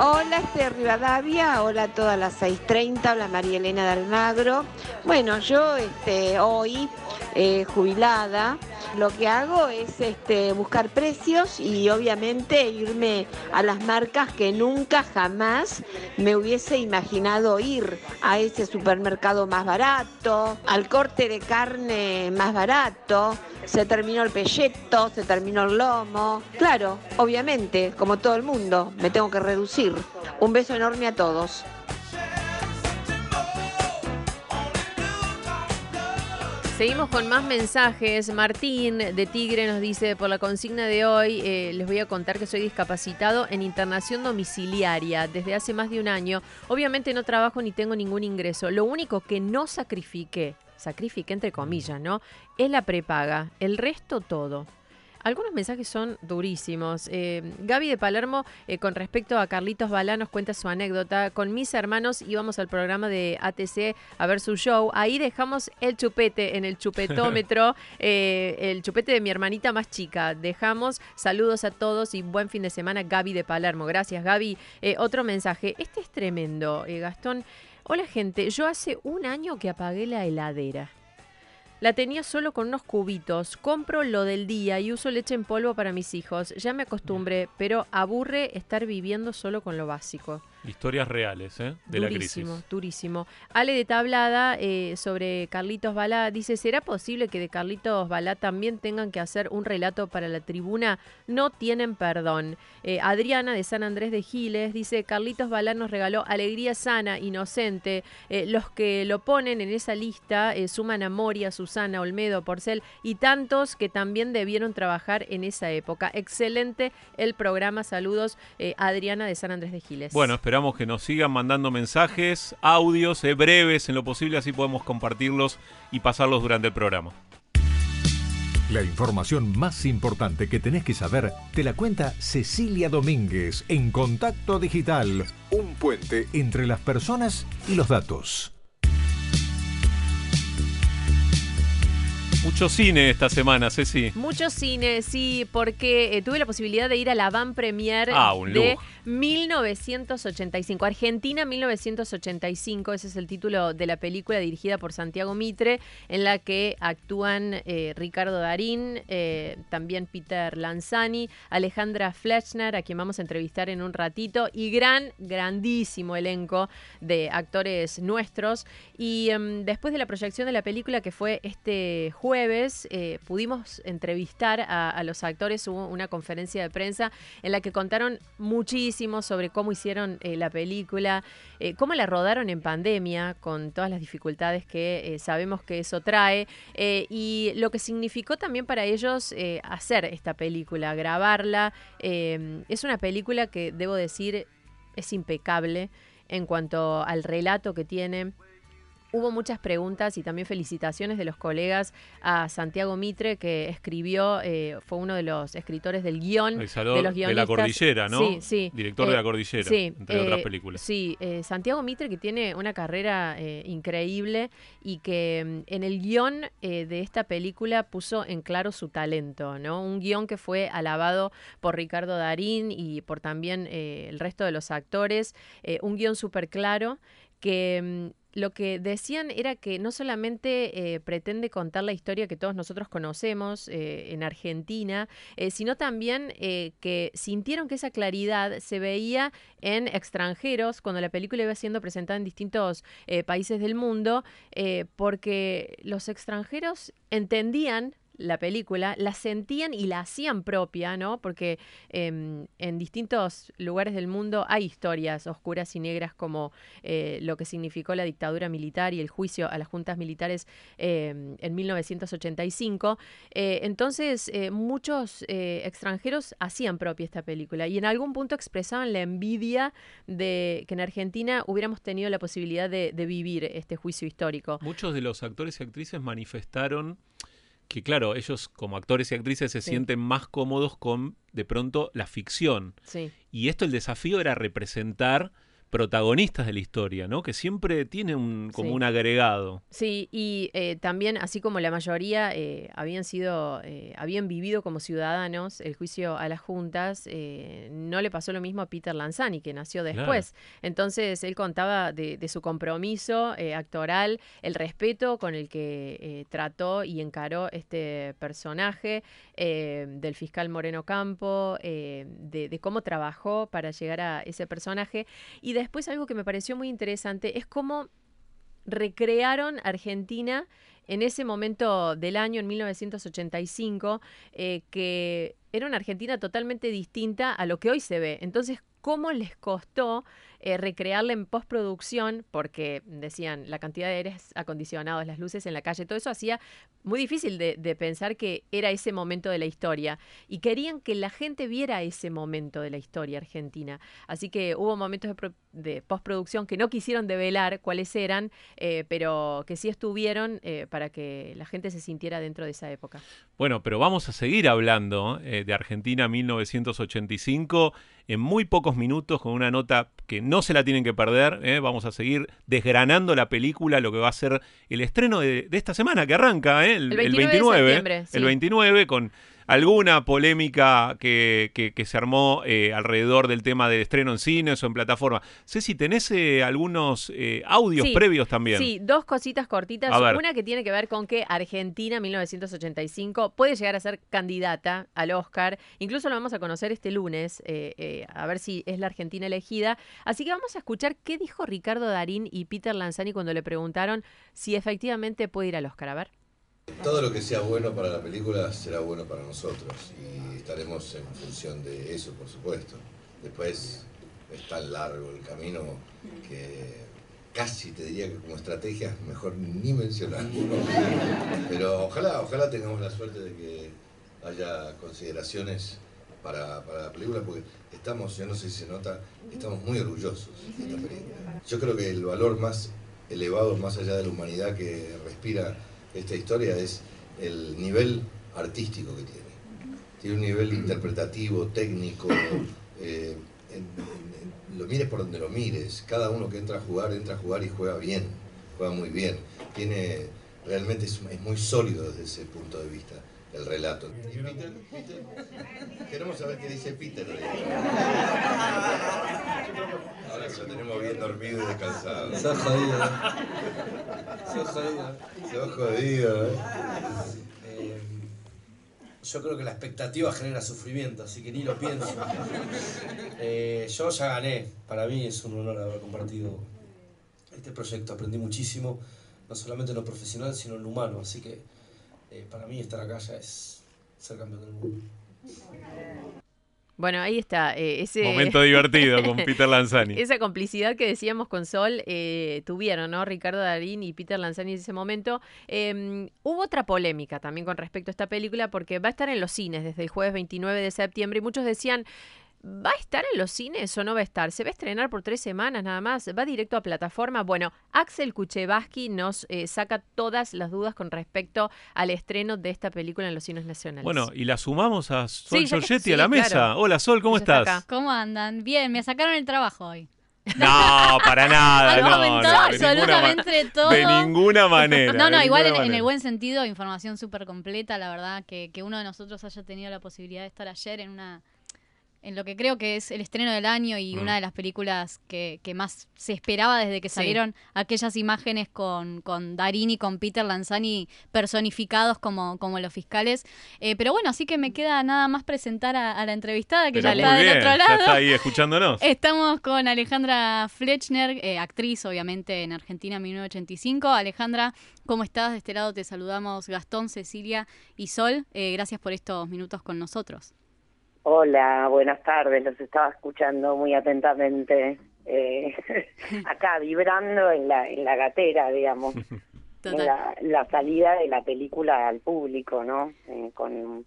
S23: Hola, este Rivadavia, hola a todas las 6.30, hola María Elena de Almagro. Bueno, yo este, hoy, eh, jubilada, lo que hago es este, buscar precios y obviamente irme a las marcas que nunca jamás me hubiese imaginado ir a ese supermercado más barato, al corte de carne más barato. Se terminó el pelleto, se terminó el lomo. Claro, obviamente, como todo el mundo, me tengo que reducir. Un beso enorme a todos.
S3: Seguimos con más mensajes. Martín de Tigre nos dice, por la consigna de hoy, eh, les voy a contar que soy discapacitado en internación domiciliaria desde hace más de un año. Obviamente no trabajo ni tengo ningún ingreso. Lo único que no sacrifiqué, sacrifiqué entre comillas, ¿no? Es la prepaga. El resto todo. Algunos mensajes son durísimos. Eh, Gaby de Palermo, eh, con respecto a Carlitos Balá, nos cuenta su anécdota. Con mis hermanos íbamos al programa de ATC a ver su show. Ahí dejamos el chupete en el chupetómetro, eh, el chupete de mi hermanita más chica. Dejamos saludos a todos y buen fin de semana, Gaby de Palermo. Gracias, Gaby. Eh, otro mensaje. Este es tremendo, eh, Gastón. Hola, gente. Yo hace un año que apagué la heladera. La tenía solo con unos cubitos. Compro lo del día y uso leche en polvo para mis hijos. Ya me acostumbré, pero aburre estar viviendo solo con lo básico.
S2: Historias reales, ¿eh? De la crisis.
S3: Durísimo. Ale de Tablada eh, sobre Carlitos Balá dice, ¿será posible que de Carlitos Balá también tengan que hacer un relato para la tribuna? No tienen perdón. Eh, Adriana de San Andrés de Giles dice, Carlitos Balá nos regaló alegría sana, inocente. Eh, los que lo ponen en esa lista suman a Moria, Susana, Olmedo, Porcel y tantos que también debieron trabajar en esa época. Excelente el programa. Saludos, Adriana de San Andrés de Giles.
S2: Bueno, esperamos que nos sigan mandando mensajes, audios, eh, breves en lo posible, así podemos compartirlos y pasarlos durante el programa.
S1: La información más importante que tenés que saber te la cuenta Cecilia Domínguez en Contacto Digital, un puente entre las personas y los datos.
S2: Mucho cine esta semana, Ceci.
S3: Mucho cine, sí, porque eh, tuve la posibilidad de ir a la van premier
S2: Ah,
S3: de
S2: lujo.
S3: 1985. Argentina 1985, ese es el título de la película dirigida por Santiago Mitre, en la que actúan eh, Ricardo Darín, eh, también Peter Lanzani, Alejandra Fletchner, a quien vamos a entrevistar en un ratito, y gran, grandísimo elenco de actores nuestros. Y em, después de la proyección de la película, que fue este jueves, eh, pudimos entrevistar a, los actores, hubo una conferencia de prensa en la que contaron muchísimo sobre cómo hicieron eh, la película, eh, cómo la rodaron en pandemia, con todas las dificultades que sabemos que eso trae, y lo que significó también para ellos hacer esta película, grabarla. Es una película que, debo decir, es impecable en cuanto al relato que tiene hubo muchas preguntas y también felicitaciones de los colegas a Santiago Mitre, que escribió, eh, fue uno de los escritores del guion
S2: El Salón
S3: de los
S2: de
S3: guionistas.
S2: la Cordillera, ¿no?
S3: Sí, sí.
S2: Director de La Cordillera,
S3: sí,
S2: entre otras
S3: eh,
S2: películas.
S3: Sí, eh, Santiago Mitre que tiene una carrera eh, increíble y que mm, en el guion eh, de esta película puso en claro su talento, ¿no? Un guion que fue alabado por Ricardo Darín y por también eh, el resto de los actores, eh, un guion súper claro que mm, lo que decían era que no solamente eh, pretende contar la historia que todos nosotros conocemos eh, en Argentina, eh, sino también que sintieron que esa claridad se veía en extranjeros cuando la película iba siendo presentada en distintos países del mundo, porque los extranjeros entendían la película, la sentían y la hacían propia, ¿no? Porque em, en distintos lugares del mundo hay historias oscuras y negras como eh, lo que significó la dictadura militar y el juicio a las juntas militares em, en 1985. Eh, entonces, eh, muchos extranjeros hacían propia esta película y en algún punto expresaban la envidia de que en Argentina hubiéramos tenido la posibilidad de vivir este juicio histórico.
S2: Muchos de los actores y actrices manifestaron que, claro, ellos como actores y actrices se
S3: Sí.
S2: sienten más cómodos con, de pronto, la ficción.
S3: Sí.
S2: Y esto, el desafío era representar protagonistas de la historia, ¿no? Que siempre tiene un, como
S3: Sí.
S2: un agregado.
S3: Sí, y eh, también, así como la mayoría eh, habían sido, eh, habían vivido como ciudadanos el juicio a las juntas, no le pasó lo mismo a Peter Lanzani, que nació después. Entonces, él contaba de, de su compromiso actoral, el respeto con el que trató y encaró este personaje del fiscal Moreno Campo, de, de cómo trabajó para llegar a ese personaje. Y después algo que me pareció muy interesante es cómo recrearon Argentina en ese momento del año, en 1985, eh, que era una Argentina totalmente distinta a lo que hoy se ve. Entonces, ¿cómo les costó eh, recrearla en postproducción? Porque decían, la cantidad de aires acondicionados, las luces en la calle, todo eso hacía muy difícil de, pensar que era ese momento de la historia. Y querían que la gente viera ese momento de la historia argentina. Así que hubo momentos de, pro- de postproducción que no quisieron develar cuáles eran, eh, pero que sí estuvieron eh, para que la gente se sintiera dentro de esa época.
S2: Bueno, pero vamos a seguir hablando de Argentina 1985 en muy pocos minutos con una nota que no se la tienen que perder. eh. Vamos a seguir desgranando la película, lo que va a ser el estreno de, de esta semana que arranca, eh, el,
S3: El
S2: el
S3: 29 de
S2: 29.
S3: septiembre, sí.
S2: El 29 con alguna polémica que, que- que se armó eh, alrededor del tema del estreno en cines o en plataforma. Ceci, ¿tenés eh, algunos eh, audios
S3: Sí,
S2: previos también?
S3: Sí, dos cositas cortitas. Una que tiene que ver con que Argentina 1985 puede llegar a ser candidata al Oscar. Incluso lo vamos a conocer este lunes, eh, a ver si es la Argentina elegida. Así que vamos a escuchar qué dijo Ricardo Darín y Peter Lanzani cuando le preguntaron si efectivamente puede ir al Oscar. A ver.
S24: Todo lo que sea bueno para la película será bueno para nosotros y estaremos en función de eso, por supuesto. Después es tan largo el camino que casi te diría que como estrategia mejor ni mencionar. Pero ojalá, ojalá tengamos la suerte de que haya consideraciones para, para la película porque estamos, yo no sé si se nota, estamos muy orgullosos de esta película. Yo creo que el valor más elevado, más allá de la humanidad que respira esta historia, es el nivel artístico que tiene. Tiene un nivel interpretativo, técnico, eh, lo mires por donde lo mires. Cada uno que entra a jugar, entra a jugar y juega bien, juega muy bien. Tiene, realmente es muy sólido desde ese punto de vista el relato. ¿Y Peter? Peter? Queremos saber qué dice Peter. Ahora que lo tenemos bien dormido y descansado.
S25: Sos jodido. Sos jodido.
S24: Sos jodido, ¿eh?
S25: Eh, Yo creo que la expectativa genera sufrimiento, así que ni lo pienso. Eh, yo ya gané. Para mí es un honor haber compartido este proyecto. Aprendí muchísimo, no solamente en lo profesional, sino en lo humano. Así que eh, para mí estar acá ya es ser campeón del mundo.
S3: Bueno, ahí está. eh, ese
S2: Momento divertido con Peter Lanzani.
S3: Esa complicidad que decíamos con Sol eh, tuvieron, ¿no? Ricardo Darín y Peter Lanzani en ese momento. Eh, hubo otra polémica también con respecto a esta película porque va a estar en los cines desde el jueves 29 de septiembre y muchos decían, ¿Va a estar en los cines o no va a estar? ¿Se va a estrenar por tres semanas nada más? ¿Va directo a plataforma? Bueno, Axel Kuchevaski nos eh, saca todas las dudas con respecto al estreno de esta película en los cines nacionales.
S2: Bueno, y la sumamos a Sol
S3: Sí,
S2: Giorgetti a la mesa.
S3: claro.
S2: Hola Sol, ¿cómo
S3: Ella está
S2: estás?
S3: acá.
S26: ¿Cómo andan? Bien, me sacaron el trabajo hoy.
S2: No, para nada. No, no, de ninguna
S26: absolutamente
S2: ma-
S26: todo.
S2: De ninguna manera.
S26: No, no,
S2: de
S26: igual en, el buen sentido, información súper completa, la verdad, que, que uno de nosotros haya tenido la posibilidad de estar ayer en una en lo que creo que es el estreno del año y
S2: Mm.
S26: una de las películas que, que más se esperaba desde que
S3: Sí.
S26: salieron aquellas imágenes con, con Darín y con Peter Lanzani personificados como, como los fiscales. Eh, pero bueno, así que me queda nada más presentar a, a la entrevistada que
S2: Pero
S26: ya está del
S2: bien,
S26: otro
S2: ya
S26: lado.
S2: está ahí escuchándonos.
S26: Estamos con Alejandra Flechner, eh, actriz obviamente en Argentina 1985. Alejandra, ¿cómo estás? De este lado te saludamos Gastón, Cecilia y Sol. Eh, gracias por estos minutos con nosotros.
S27: Hola, buenas tardes, los estaba escuchando muy atentamente. eh, acá vibrando en la, en la gatera, digamos, en la, la salida de la película al público, ¿no? Eh, con,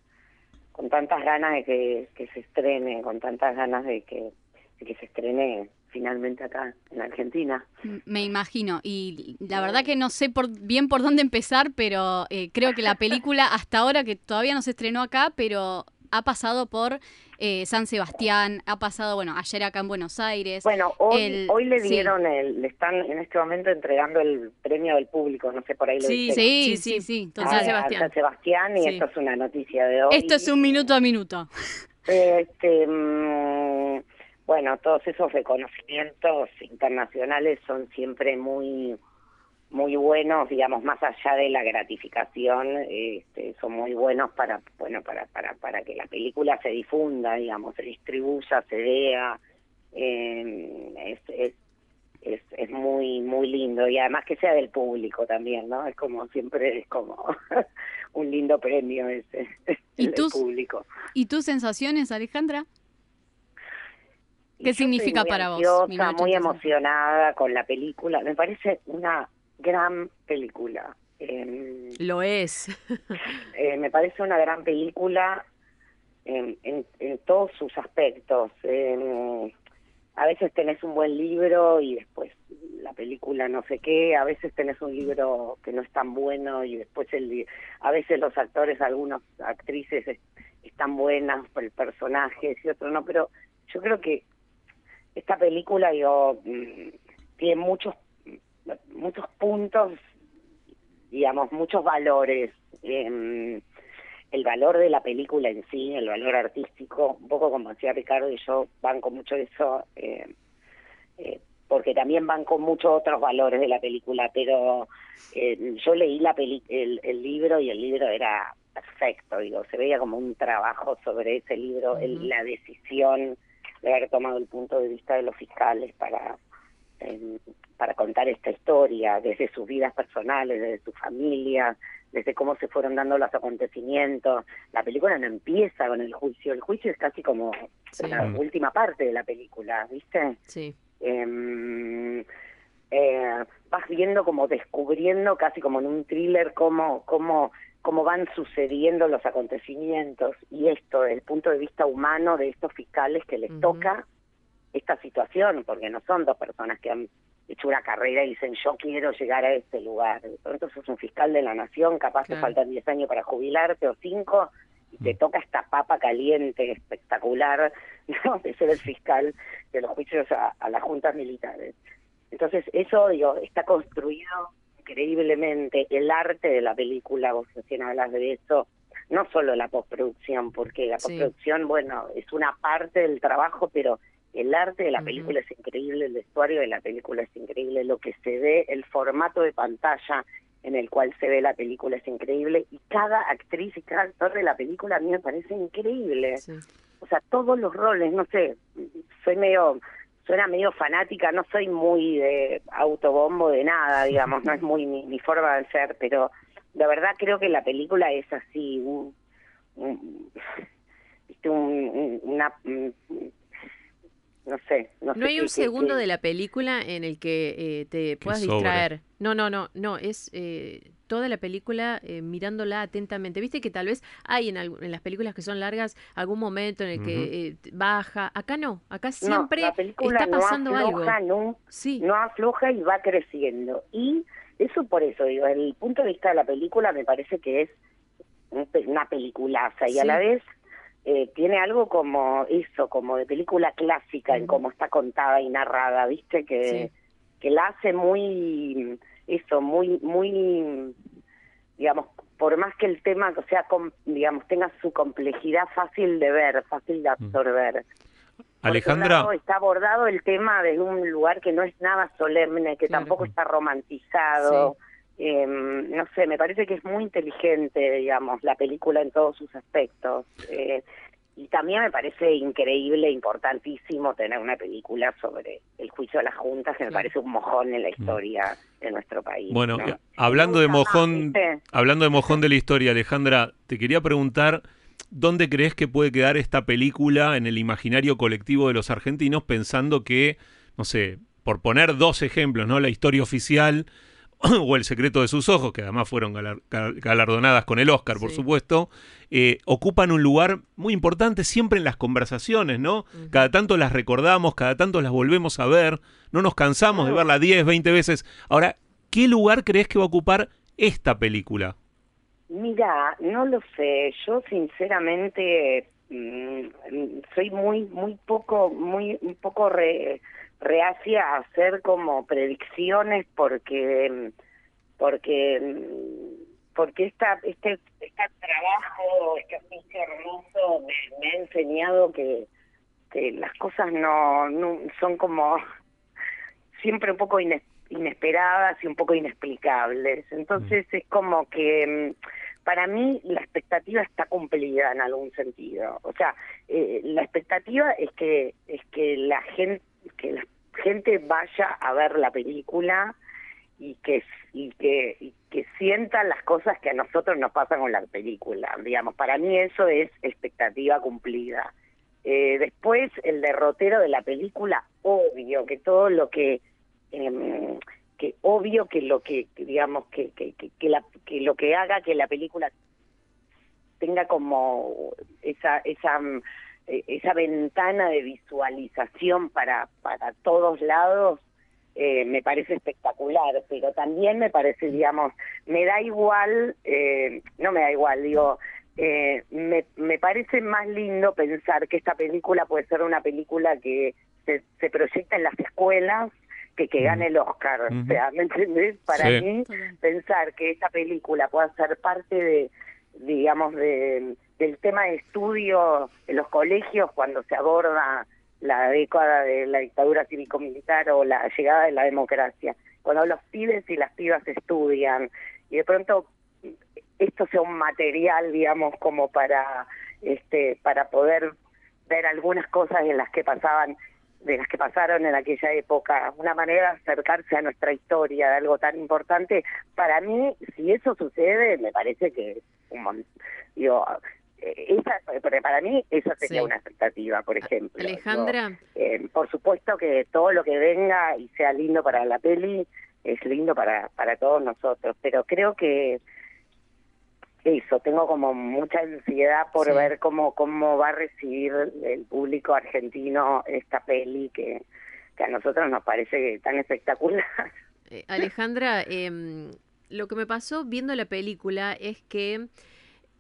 S27: con tantas ganas de que, que se estrene, con tantas ganas de que, de que se estrene finalmente acá en Argentina.
S26: Me imagino. Y la verdad que no sé por, bien por dónde empezar, pero eh, creo que la película hasta ahora, que todavía no se estrenó acá, pero ha pasado por eh, San Sebastián, ha pasado, bueno, ayer acá en Buenos Aires.
S27: Bueno, hoy,
S26: El-
S27: hoy le
S26: sí.
S27: dieron el, le están en este momento entregando el premio del público, no sé por ahí lo
S26: Sí,
S27: dijeron.
S26: sí, sí, sí,
S27: a-
S26: total.
S27: a San Sebastián y
S26: Sí.
S27: esto es una noticia de hoy.
S26: Esto es un minuto a minuto.
S27: Este, mm, bueno, todos esos reconocimientos internacionales son siempre muy muy buenos, digamos, más allá de la gratificación, este, son muy buenos para, bueno, para, para, para que la película se difunda, digamos, se distribuya, se vea, eh, es, es, es, es muy, muy lindo y además que sea del público también, ¿no? Es como siempre, es como un lindo premio ese,
S26: ¿Y
S27: el del
S26: tus-
S27: público.
S26: ¿Y tus sensaciones, Alejandra? ¿Qué significa
S27: muy
S26: para vos?
S27: ansiosa,
S26: 1985?
S27: muy emocionada con la película. Me parece una gran película. Eh,
S3: Lo es.
S27: eh, me parece una gran película en, en, en todos sus aspectos. Eh, a veces tenés un buen libro y después la película no sé qué, a veces tenés un libro que no es tan bueno y después el a veces los actores, algunas actrices es- están buenas por el personaje y otro no, pero yo creo que esta película digo, mm, tiene muchos muchos puntos digamos muchos valores. Em, el valor de la película en sí el valor artístico un poco como decía Ricardo y yo banco mucho eso eh, eh, porque también banco muchos otros valores de la película pero eh, yo leí la peli el, el libro y el libro era perfecto digo se veía como un trabajo sobre ese libro el- la decisión de haber tomado el punto de vista de los fiscales para eh, para contar esta historia desde sus vidas personales, desde su familia, desde cómo se fueron dando los acontecimientos. La película no empieza con el juicio, el juicio es casi como la
S3: Mm.
S27: última parte de la película, ¿viste?
S3: Sí.
S27: Em, eh, vas viendo como descubriendo casi como en un thriller cómo, cómo, cómo van sucediendo los acontecimientos y esto desde el punto de vista humano de estos fiscales que les toca esta situación, porque no son dos personas que han hecho una carrera y dicen yo quiero llegar a este lugar. De pronto sos un fiscal de la nación, capaz te
S3: Claro.
S27: faltan 10 años para jubilarte o 5 y te toca esta papa caliente, espectacular, ¿no? de ser el fiscal de los juicios a, a las juntas militares. Entonces eso, digo, está construido increíblemente, el arte de la película, vos recién hablas de eso, no solo la postproducción, porque la
S3: Sí.
S27: postproducción, bueno, es una parte del trabajo, pero el arte de la película es increíble, el vestuario de la película es increíble, lo que se ve, el formato de pantalla en el cual se ve la película es increíble y cada actriz y cada actor de la película a mí me parece increíble. O sea, todos los roles, no sé, soy medio, suena medio fanática, no soy muy de autobombo de nada, digamos, no es muy mi, mi forma de ser, pero de verdad creo que la película es así, un, un- un- un- una, un- no sé, no, sé
S3: hay
S27: qué-
S3: un
S27: qué-
S3: segundo
S27: qué-
S3: de la película en el que eh, te puedas
S27: sobre.
S3: distraer. No, no, no, no, es... eh, toda la película eh, mirándola atentamente. Viste que tal vez hay en, en las películas que son largas algún momento en el que eh, baja. Acá no, acá siempre
S27: no, la película
S3: está pasando
S27: no
S3: algo.
S27: No, no afloja y va creciendo. Y eso por eso, digo, el punto de vista de la película me parece que es un pe- una peliculaza y a
S3: Sí.
S27: la vez eh, tiene algo como eso, como de película clásica en cómo está contada y narrada, ¿viste? Que, que la hace muy, eso, muy, muy, digamos, por más que el tema, o sea, com- digamos, tenga su complejidad fácil de ver, fácil de absorber. Por
S2: Alejandra,
S27: lado, está abordado el tema desde un lugar que no es nada solemne, que tampoco está romantizado. Eh, no sé, me parece que es muy inteligente, digamos, la película en todos sus aspectos. Eh, y también me parece increíble, importantísimo tener una película sobre el juicio de las juntas, que me parece un mojón en la historia de nuestro país.
S2: bueno,
S27: ¿no?
S2: hablando de
S27: más,
S2: mojón, hablando de mojón de la historia, Alejandra, te quería preguntar dónde crees que puede quedar esta película en el imaginario colectivo de los argentinos, pensando que, no sé, por poner dos ejemplos, ¿no? La historia oficial o El secreto de sus ojos, que además fueron galar- gal- galardonadas con el Oscar, por supuesto, eh, ocupan un lugar muy importante siempre en las conversaciones, ¿no? Cada tanto las recordamos, cada tanto las volvemos a ver, no nos cansamos de verla 10, 20 veces. Ahora, ¿qué lugar crees que va a ocupar esta película?
S27: Mira, no lo sé. Yo sinceramente mm, soy muy, muy poco, muy, un poco re- reacia a hacer como predicciones porque, porque, porque esta, este, este trabajo, este oficio hermoso me, ha enseñado que, que las cosas no, son como siempre un poco ines- inesperadas y un poco inexplicables. Entonces es como que para mí la expectativa está cumplida en algún sentido. O sea, eh, la expectativa es que es que la gente que la gente vaya a ver la película y que y que y que sienta las cosas que a nosotros nos pasan con la película. Digamos, para mí eso es expectativa cumplida. Eh, después, el derrotero de la película, obvio que todo lo que, em, que obvio que lo que, digamos, que, que, que, que la, que lo que haga que la película tenga como esa, esa, esa ventana de visualización para, para todos lados, eh, me parece espectacular, pero también me parece, digamos, me da igual, eh, no me da igual, digo, eh, me, me parece más lindo pensar que esta película puede ser una película que se, se proyecta en las escuelas que que gane el Oscar. O sea, ¿me entendés? Para
S2: Sí.
S27: mí, pensar que esta película pueda ser parte de, digamos, de, del tema de estudio en los colegios cuando se aborda la década de la dictadura cívico-militar o la llegada de la democracia. Cuando los pibes y las pibas estudian y de pronto esto sea un material, digamos, como para este para poder ver algunas cosas en las que pasaban de las que pasaron en aquella época, una manera de acercarse a nuestra historia, de algo tan importante. Para mí, si eso sucede, me parece que un digo, eh, esa, pero para mí esa sería
S3: Sí.
S27: una expectativa, por ejemplo.
S3: Alejandra.
S27: Eh, por supuesto que todo lo que venga y sea lindo para la peli es lindo para, para todos nosotros, pero creo que eso, tengo como mucha ansiedad por
S3: Sí.
S27: ver cómo, cómo va a recibir el público argentino esta peli que, que a nosotros nos parece tan espectacular.
S3: Eh, Alejandra, em, lo que me pasó viendo la película es que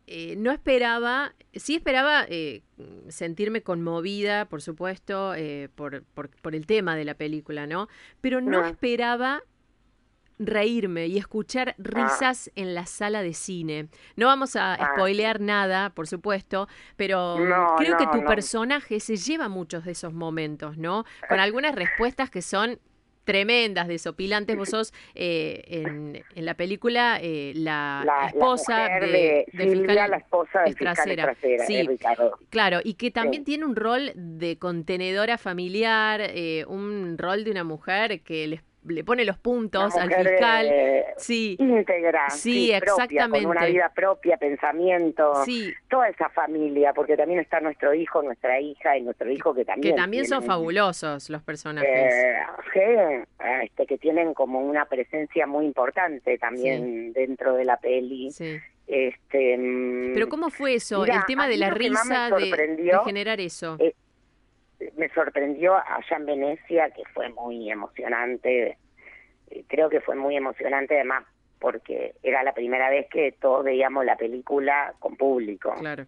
S3: eh, no esperaba, sí esperaba eh, sentirme conmovida, por supuesto, eh, por, por, por el tema de la película, ¿no? Pero no
S27: Ah.
S3: esperaba reírme y escuchar risas en la sala de cine. No vamos a
S27: Ah.
S3: spoilear nada, por supuesto, pero
S27: No,
S3: creo que tu
S27: no.
S3: personaje se lleva muchos de esos momentos, ¿no? Con algunas respuestas que son tremendas, desopilantes. Vos sos eh, en, en la película eh, la, esposa de,
S27: de,
S3: de
S27: Silvia,
S3: fiscal
S27: la esposa fiscal
S3: Estracera. Sí.
S27: de Ricardo.
S3: Claro, y que también
S27: Sí.
S3: tiene un rol de contenedora familiar, eh, un rol de una mujer que les le pone los puntos
S27: Una
S3: al fiscal.
S27: eh,
S3: sí.
S27: íntegra,
S3: Sí,
S27: propia,
S3: exactamente.
S27: con una vida propia, pensamiento,
S3: Sí.
S27: toda esa familia, porque también está nuestro hijo, nuestra hija y nuestro hijo que
S3: Que
S27: también
S3: también son fabulosos los personajes.
S27: eh, que, este, que tienen como una presencia muy importante también dentro de la peli. Este, mm,
S3: Pero ¿cómo fue eso?
S27: mira,
S3: el tema de la
S27: que
S3: risa, de, generar eso.
S27: eh, me sorprendió allá en Venecia, que fue muy emocionante. Eh, Creo que fue muy emocionante además porque era la primera vez que todos veíamos la película con público.
S3: Claro.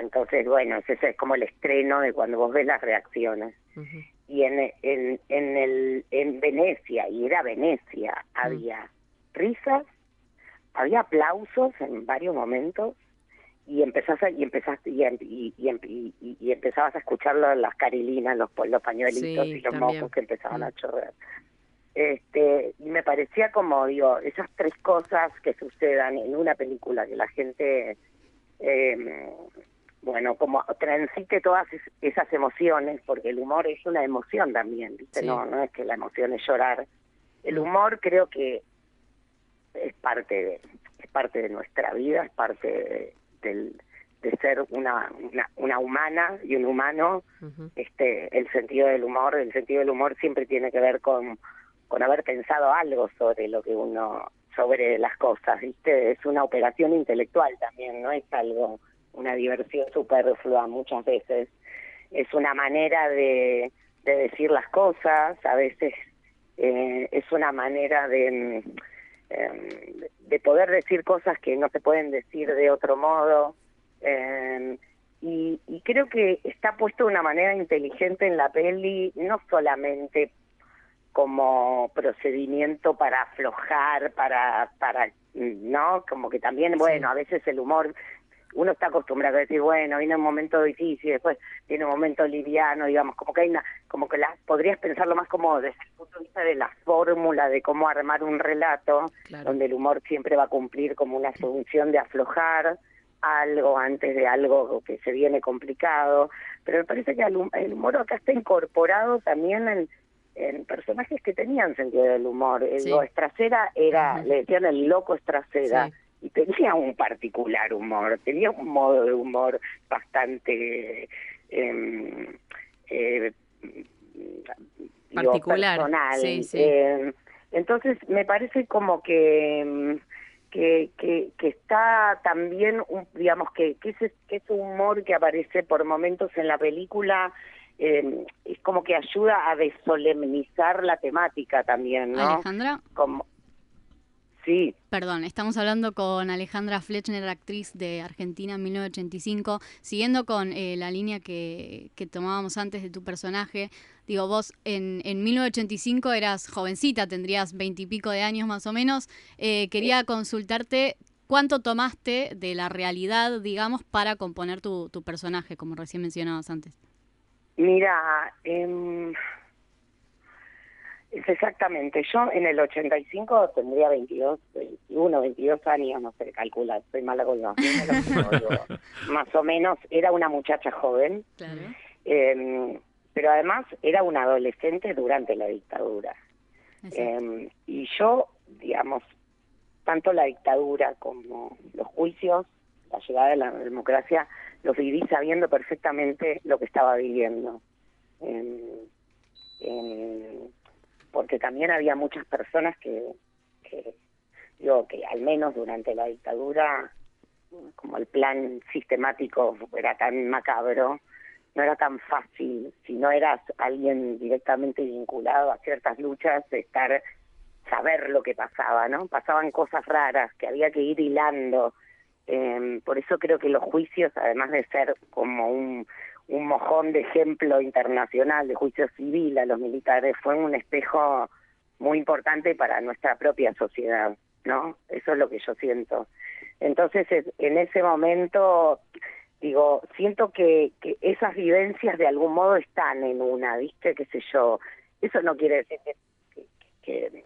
S27: Entonces, bueno, ese es como el estreno de cuando vos ves las reacciones. Y en, en, en, el, en Venecia, y era Venecia, había risas, había aplausos en varios momentos, y empezás a- y empezaste y, em- y, y, y- empezabas a escuchar las carilinas los, los pañuelitos
S3: Sí,
S27: y los
S3: también.
S27: mocos que empezaban a chorrear. Este y me parecía como digo esas tres cosas que sucedan en una película que la gente eh, bueno como transite todas es- esas emociones porque el humor es una emoción también viste
S3: Sí.
S27: no no es que la emoción es llorar. El humor creo que es parte de es parte de nuestra vida es parte de, del- de ser una, una una humana y un humano este el sentido del humor el sentido del humor siempre tiene que ver con con haber pensado algo sobre lo que uno sobre las cosas viste es una operación intelectual también no es algo una diversión superflua muchas veces. Es una manera de, de decir las cosas a veces eh, es una manera de em, de poder decir cosas que no se pueden decir de otro modo eh, y, y creo que está puesto de una manera inteligente en la peli, no solamente como procedimiento para aflojar, para, para, ¿no? Como que también, bueno, a veces el humor, uno está acostumbrado a decir, bueno, viene un momento difícil, después viene un momento liviano, digamos, como que hay una, como que la, podrías pensarlo más como desde el punto de vista de la fórmula de cómo armar un relato, donde el humor siempre va a cumplir como una función de aflojar, algo antes de algo que se viene complicado, pero me parece que el hum- el humor acá está incorporado también en, en personajes que tenían sentido del humor. El
S3: Sí.
S27: Estracera era, le decían el loco Estracera, y tenía un particular humor, tenía un modo de humor bastante... em, eh, digo,
S3: Particular,
S27: personal.
S3: sí, sí.
S27: Eh, entonces me parece como que mm, que, que, que está también, un, digamos, que, que, ese, que ese humor que aparece por momentos en la película eh, es como que ayuda a desolemnizar la temática también, ¿no?
S26: Alejandra.
S27: Como, sí.
S26: Perdón, estamos hablando con Alejandra Fletchner, actriz de Argentina en 1985. Siguiendo con eh, la línea que, que tomábamos antes de tu personaje, digo, vos en, en 1985 eras jovencita, tendrías veintipico de años más o menos. Eh, quería consultarte cuánto tomaste de la realidad, digamos, para componer tu, tu personaje, como recién mencionabas antes.
S27: Mira, em, es exactamente. Yo en el 85 tendría 22, 21, 22 años, no sé, calcular, soy mala con los más o menos era una muchacha joven, em, pero además era una adolescente durante la dictadura. Em, y yo, digamos, tanto la dictadura como los juicios, la llegada de la democracia, los viví sabiendo perfectamente lo que estaba viviendo. Em, porque también había muchas personas que, digo, que al menos durante la dictadura, como el plan sistemático era tan macabro, no era tan fácil, si no eras alguien directamente vinculado a ciertas luchas, estar saber lo que pasaba, ¿no? Pasaban cosas raras que había que ir hilando. Eh, por eso creo que los juicios, además de ser como un, un mojón de ejemplo internacional de juicio civil a los militares, fue un espejo muy importante para nuestra propia sociedad, ¿no? Eso es lo que yo siento. Entonces, es- en ese momento, digo, siento que, que esas vivencias de algún modo están en una, ¿viste? ¿Qué sé yo? Eso no quiere decir que,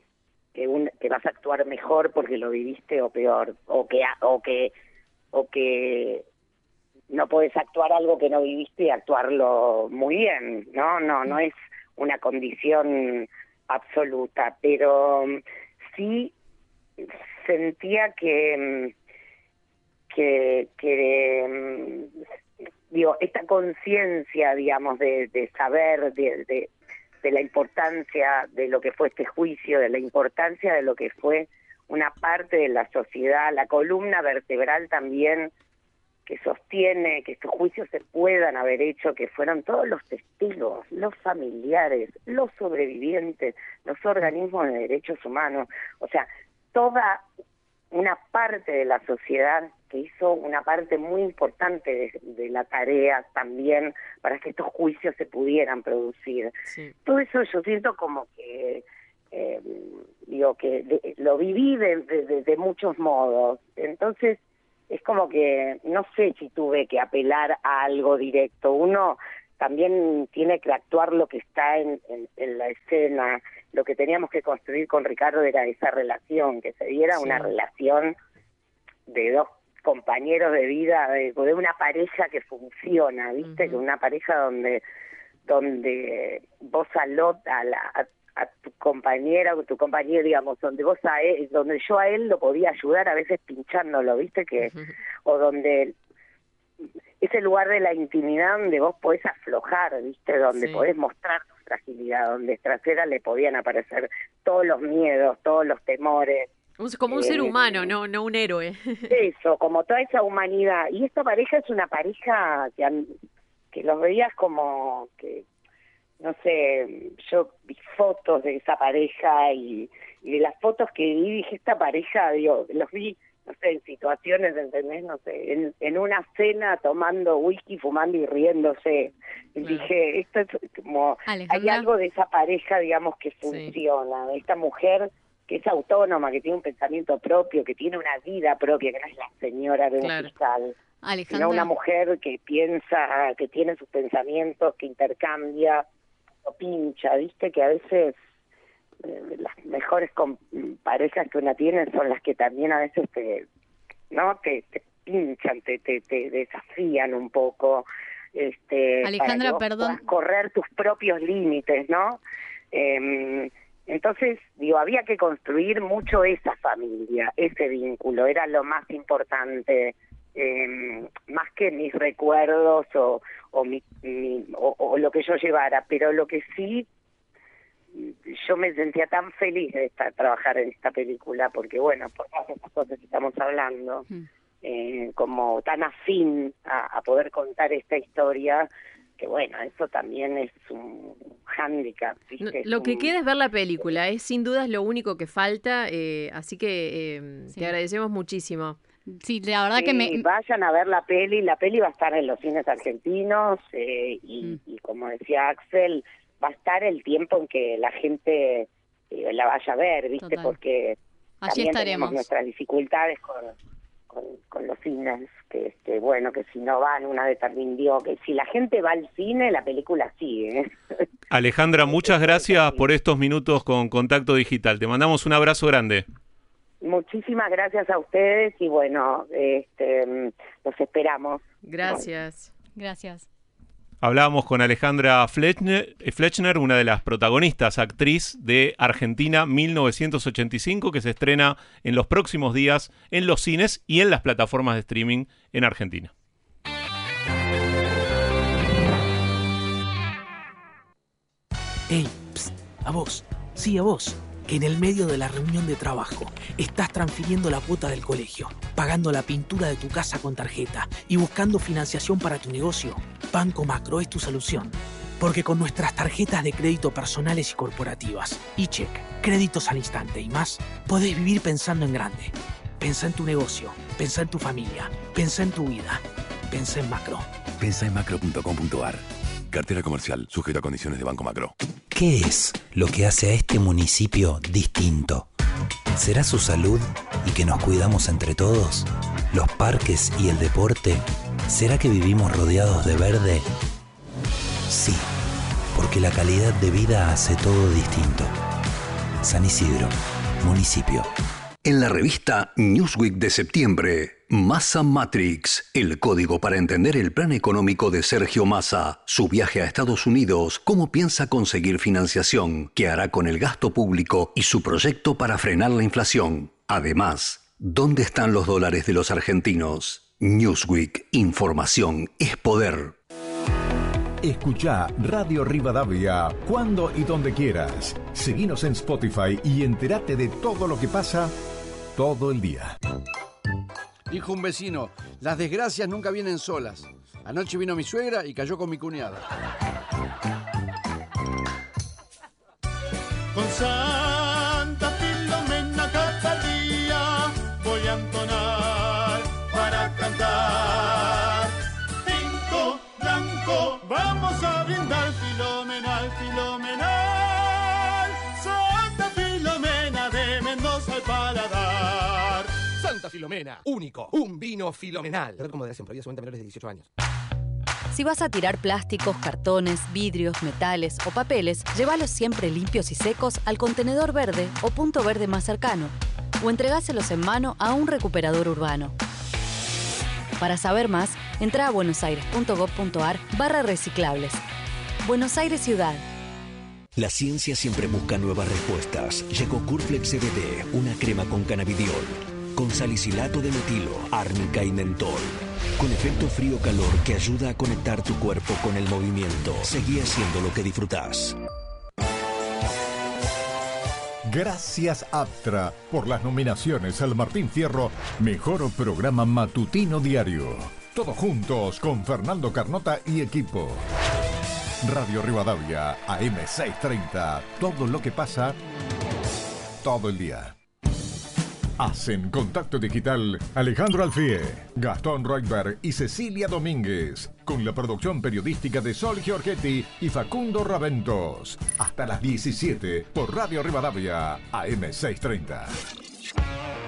S27: que, un- que vas a actuar mejor porque lo viviste o peor, o que, o que, o que no puedes actuar algo que no viviste y actuarlo muy bien, ¿no? No, no es una condición absoluta, pero mm, sí sentía que, mm, que, que mm, digo, esta conciencia, digamos, de, de saber de, de, de la importancia de lo que fue este juicio, de la importancia de lo que fue una parte de la sociedad, la columna vertebral también que sostiene que estos juicios se puedan haber hecho, que fueron todos los testigos, los familiares, los sobrevivientes, los organismos de derechos humanos, o sea, toda una parte de la sociedad que hizo una parte muy importante de, de la tarea también para que estos juicios se pudieran producir. Todo eso yo siento como que eh, digo que de- lo viví de- de muchos modos. Entonces, es como que no sé si tuve que apelar a algo directo. Uno también tiene que actuar lo que está en, en- en la escena. Lo que teníamos que construir con Ricardo era esa relación, que se diera
S3: Sí.
S27: una relación de dos compañeros de vida, de, de una pareja que funciona, ¿viste? Que una pareja donde donde vos a, lo- a, la, a, a tu compañera o tu compañero, digamos, donde vos a él, donde yo a él lo podía ayudar a veces pinchándolo, ¿viste? que O donde ese lugar de la intimidad donde vos podés aflojar, ¿viste? Donde
S3: Sí.
S27: podés mostrar tu fragilidad, donde trasera le podían aparecer todos los miedos, todos los temores.
S3: Como un ser
S27: Eh,
S3: humano, no, no un héroe.
S27: Eso, como toda esa humanidad. Y esta pareja es una pareja que, que los veías como que, no sé, yo vi fotos de esa pareja y, y de las fotos que vi, dije, esta pareja, digo, los vi, no sé, en situaciones, ¿entendés? No sé, en, en una cena tomando whisky, fumando y riéndose. Y dije, esto es como, hay algo de esa pareja, digamos, que funciona, de esta mujer que es autónoma, que tiene un pensamiento propio, que tiene una vida propia, que no es la señora de un fiscal, sino
S26: Alejandra.
S27: una mujer que piensa, que tiene sus pensamientos, que intercambia pincha, viste que a veces eh, las mejores parejas que una tiene son las que también a veces te, no, te, te pinchan, te, te, te desafían un poco, este, para
S26: Alejandra,
S27: vos
S26: perdón.
S27: correr tus propios límites, ¿no? Em, entonces, digo, había que construir mucho esa familia, ese vínculo, era lo más importante, em, más que mis recuerdos o, o, mi, mi- o, o lo que yo llevara, pero lo que sí, yo me sentía tan feliz de estar, trabajar en esta película, porque bueno, por todas estas cosas que estamos hablando, eh, como tan afín a, a poder contar esta historia, que bueno, eso también es un hándicap. Es
S3: Lo que
S27: un-
S3: queda es ver la película, es sin dudas lo único que falta, eh, así que eh, te agradecemos muchísimo.
S26: Sí, la verdad que me...
S27: Vayan a ver la peli, la peli va a estar en los cines argentinos eh, y,
S26: Mm.
S27: y como decía Axel, va a estar el tiempo en que la gente eh, la vaya a ver, ¿viste?
S26: Total.
S27: Porque
S26: Allí
S27: también
S26: estaremos.
S27: tenemos nuestras dificultades con, con, con los cines, que este, bueno, que si no van, una vez terminó, que si la gente va al cine, la película sigue.
S2: Alejandra, muchas gracias por estos minutos con Contacto Digital. Te mandamos un abrazo grande.
S27: Muchísimas gracias a ustedes y bueno, este, mm, los esperamos.
S3: Gracias.
S26: Gracias.
S2: Hablábamos con Alejandra Fletchner, eh, Fletchner, una de las protagonistas, actriz de Argentina 1985, que se estrena en los próximos días en los cines y en las plataformas de streaming en Argentina.
S28: Ey, psst, a vos, sí, a vos, que en el medio de la reunión de trabajo estás transfiriendo la cuota del colegio, pagando la pintura de tu casa con tarjeta y buscando financiación para tu negocio. Banco Macro es tu solución. Porque con nuestras tarjetas de crédito personales y corporativas, e-check, créditos al instante y más, podés vivir pensando en grande. Pensa en tu negocio, pensa en tu familia, pensa en tu vida, pensa en macro.
S29: Pensa en macro.com.ar. Cartera comercial, sujeto a condiciones de Banco Macro.
S30: ¿Qué es lo que hace a este municipio distinto? ¿Será su salud y que nos cuidamos entre todos? ¿Los parques y el deporte? ¿Será que vivimos rodeados de verde? Sí, porque la calidad de vida hace todo distinto. San Isidro, municipio.
S16: En la revista Newsweek de septiembre, Massa Matrix, el código para entender el plan económico de Sergio Massa, su viaje a Estados Unidos, cómo piensa conseguir financiación, qué hará con el gasto público y su proyecto para frenar la inflación. Además, ¿dónde están los dólares de los argentinos? Newsweek, información es poder.
S1: Escucha Radio Rivadavia cuando y donde quieras. Seguinos en Spotify y entérate de todo lo que pasa todo el día.
S9: Dijo un vecino, las desgracias nunca vienen solas. Anoche vino mi suegra y cayó con mi cuñada.
S31: Filomena,
S10: único, un vino filomenal. Menores de 18 años.
S4: Si vas a tirar plásticos, cartones, vidrios, metales o papeles, llévalos siempre limpios y secos al contenedor verde o punto verde más cercano, o entregáselos en mano a un recuperador urbano. Para saber más, entra a buenosaires.gov.ar barra reciclables. Buenos Aires Ciudad.
S8: La ciencia siempre busca nuevas respuestas. Llegó Curflex CBD, una crema con cannabidiol, con salicilato de metilo, árnica y mentol. Con efecto frío-calor que ayuda a conectar tu cuerpo con el movimiento. Seguí haciendo lo que disfrutás.
S1: Gracias Aptra por las nominaciones al Martín Fierro Mejor Programa Matutino Diario. Todos juntos con Fernando Carnota y equipo. Radio Rivadavia, AM630. Todo lo que pasa todo el día. Hacen contacto digital Alejandro Alfie, Gastón Reutberg y Cecilia Domínguez, con la producción periodística de Sol Giorgetti y Facundo Raventos. Hasta las 17 por Radio Rivadavia, AM630.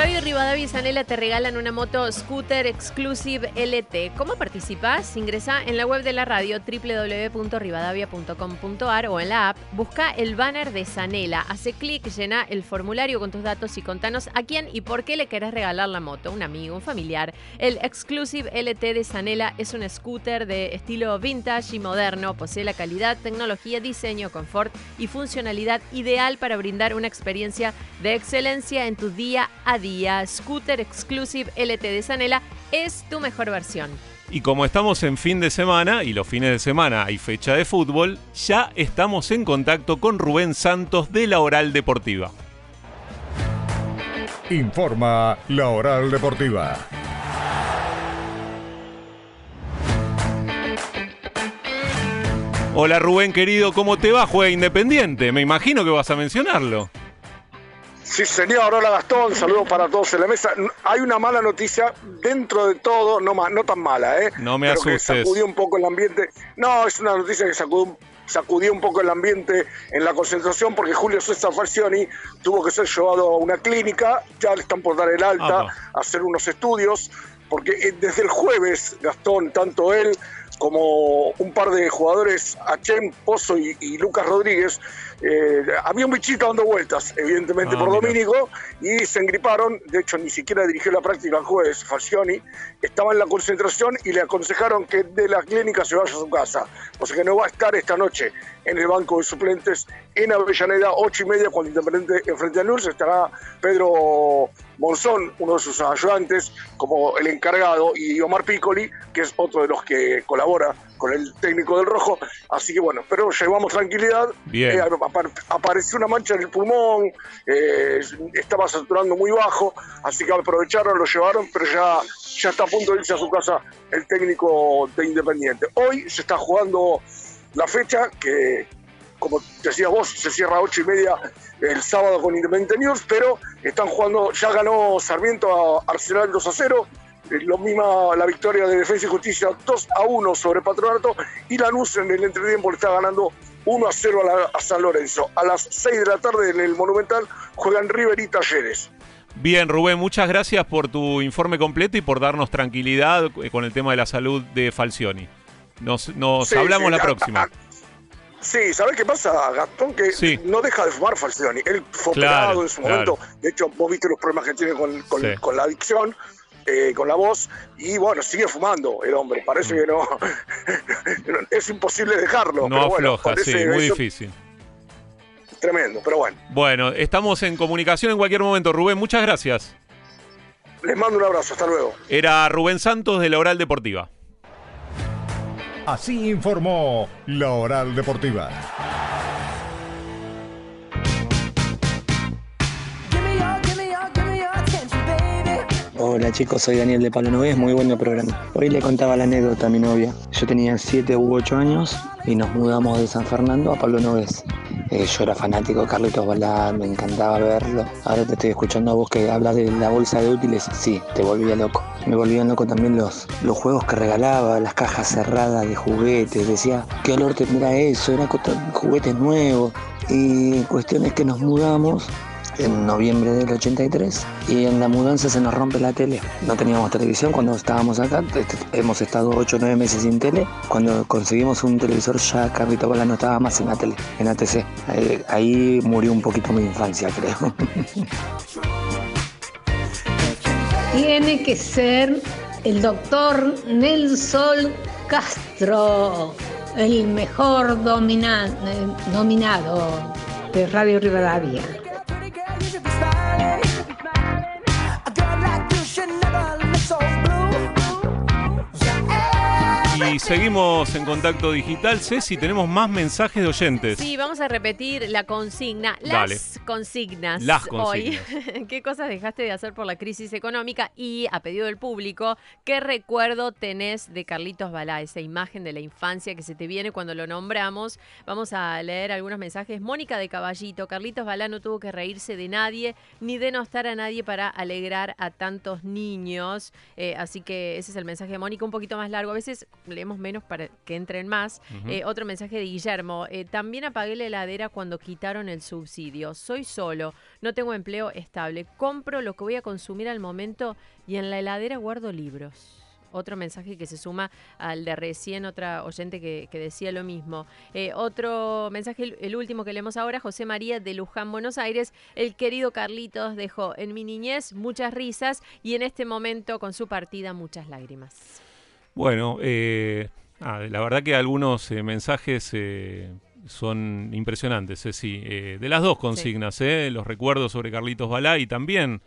S3: Radio Rivadavia y Sanela te regalan una moto Scooter Exclusive LT. ¿Cómo participás? Ingresa en la web de la radio www.rivadavia.com.ar o en la app, busca el banner de Sanela, hace clic, llena el formulario con tus datos y contanos a quién y por qué le querés regalar la moto, un amigo, un familiar. El Exclusive LT de Sanela es un scooter de estilo vintage y moderno, posee la calidad, tecnología, diseño, confort y funcionalidad ideal para brindar una experiencia de excelencia en tu día a día. Scooter Exclusive LT de Sanela es tu mejor versión.
S2: Y como estamos en fin de semana y los fines de semana hay fecha de fútbol, ya estamos en contacto con Rubén Santos de la Oral Deportiva.
S1: Informa la Oral Deportiva.
S2: Hola Rubén querido, ¿cómo te va? Juega Independiente, me imagino que vas a mencionarlo.
S32: Sí, señor. Hola, Gastón. Saludos para todos en la mesa. Hay una mala noticia dentro de todo, no, no tan mala, ¿eh?
S2: No me
S32: Pero que
S2: asustes.
S32: sacudió un poco el ambiente. No, es una noticia que sacudió, sacudió un poco el ambiente en la concentración porque Julio César Falcioni tuvo que ser llevado a una clínica. Ya le están por dar el alta, hacer unos estudios. Porque eh, desde el jueves, Gastón, tanto él como un par de jugadores, Achem, Pozo y, y Lucas Rodríguez, eh, había un bichito dando vueltas, evidentemente
S2: Ah,
S32: por
S2: mira.
S32: Domínico, y se engriparon. De hecho, ni siquiera dirigió la práctica el jueves, Falcioni. Estaba en la concentración y le aconsejaron que de la clínica se vaya a su casa. O sea que no va a estar esta noche en el banco de suplentes en Avellaneda, ocho y media, cuando Independiente enfrente a Nurs. Estará Pedro Monzón, uno de sus ayudantes, como el encargado, y Omar Piccoli, que es otro de los que colabora con el técnico del Rojo. Así que bueno, pero llevamos tranquilidad.
S2: Bien.
S32: Eh, apar- apareció una mancha en el pulmón, eh, estaba saturando muy bajo, así que aprovecharon, lo llevaron, pero ya, ya está a punto de irse a su casa el técnico de Independiente. Hoy se está jugando la fecha que, como decías vos, se cierra a ocho y media el sábado con Independiente News, pero están jugando, ya ganó Sarmiento a Arsenal 2 a 0, eh, lo misma la victoria de Defensa y Justicia 2 a 1 sobre Patronato y Lanús en el entretiempo le está ganando 1 a 0 a, la- a San Lorenzo. A las 6 de la tarde en el Monumental juegan River y Talleres.
S2: Bien, Rubén, muchas gracias por tu informe completo y por darnos tranquilidad con el tema de la salud de Falcioni. Nos, nos
S32: Sí,
S2: hablamos
S32: sí,
S2: la
S32: a-
S2: próxima.
S32: Sí, ¿sabés qué pasa, Gastón? Que
S2: Sí.
S32: no deja de fumar Falcioni. Él fue
S2: Claro,
S32: operado en su
S2: claro.
S32: momento. De hecho, vos viste los problemas que tiene con, con-
S2: Sí.
S32: con la adicción, eh, con la voz. Y bueno, sigue fumando el hombre. Parece que no. es imposible dejarlo.
S2: No
S32: pero bueno,
S2: afloja, sí, muy
S32: eso
S2: difícil.
S32: Tremendo, pero bueno.
S2: Bueno, estamos en comunicación en cualquier momento. Rubén, muchas gracias.
S32: Les mando un abrazo. Hasta luego.
S2: Era Rubén Santos de la Oral Deportiva.
S1: Así informó la Oral Deportiva.
S33: Hola chicos, soy Daniel de Palo Noves, muy buen programa. Hoy le contaba la anécdota a mi novia. Yo tenía 7 u 8 años y nos mudamos de San Fernando a Palo Noves. Eh, yo era fanático de Carlitos Balá, me encantaba verlo. Ahora te estoy escuchando a vos que hablas de la bolsa de útiles, sí, te volvía loco. Me volvían loco también los, los juegos que regalaba, las cajas cerradas de juguetes. Decía, ¿qué olor tendrá eso? Era juguetes nuevos. Y cuestiones que nos mudamos en noviembre del 83 y en la mudanza se nos rompe la tele. No teníamos televisión cuando estábamos acá, Est- hemos estado 8 o 9 meses sin tele. Cuando conseguimos un televisor ya Carlito Bala no estaba más en la tele, en ATC. Ahí, ahí murió un poquito mi infancia, creo.
S34: Tiene que ser el doctor Nelson Castro, el mejor domina- eh, nominado de Radio Rivadavia.
S2: Seguimos en contacto digital. Ceci, tenemos más mensajes de oyentes.
S3: Sí, vamos a repetir la consigna,
S2: Dale.
S3: las consignas.
S2: Las
S3: Hoy, ¿qué cosas dejaste de hacer por la crisis económica? Y a pedido del público, ¿qué recuerdo tenés de Carlitos Balá? Esa imagen de la infancia que se te viene cuando lo nombramos. Vamos a leer algunos mensajes. Mónica de Caballito, Carlitos Balá no tuvo que reírse de nadie ni denostar a nadie para alegrar a tantos niños. Eh, así que ese es el mensaje de Mónica, un poquito más largo. A veces leemos menos para que entren más. Eh, otro mensaje de Guillermo. eh, también apagué la heladera cuando quitaron el subsidio. Soy solo, no tengo empleo estable. Compro lo que voy a consumir al momento y en la heladera guardo libros. Otro mensaje que se suma al de recién, otra oyente que, que decía lo mismo. Eh, otro mensaje, el, el último que leemos ahora, José María de Luján, Buenos Aires. El querido Carlitos dejó en mi niñez muchas risas y en este momento con su partida muchas lágrimas.
S2: Bueno, eh, ah, la verdad que algunos eh, mensajes eh, son impresionantes, Ceci. Eh, de las dos consignas, eh, los recuerdos sobre Carlitos Balá y también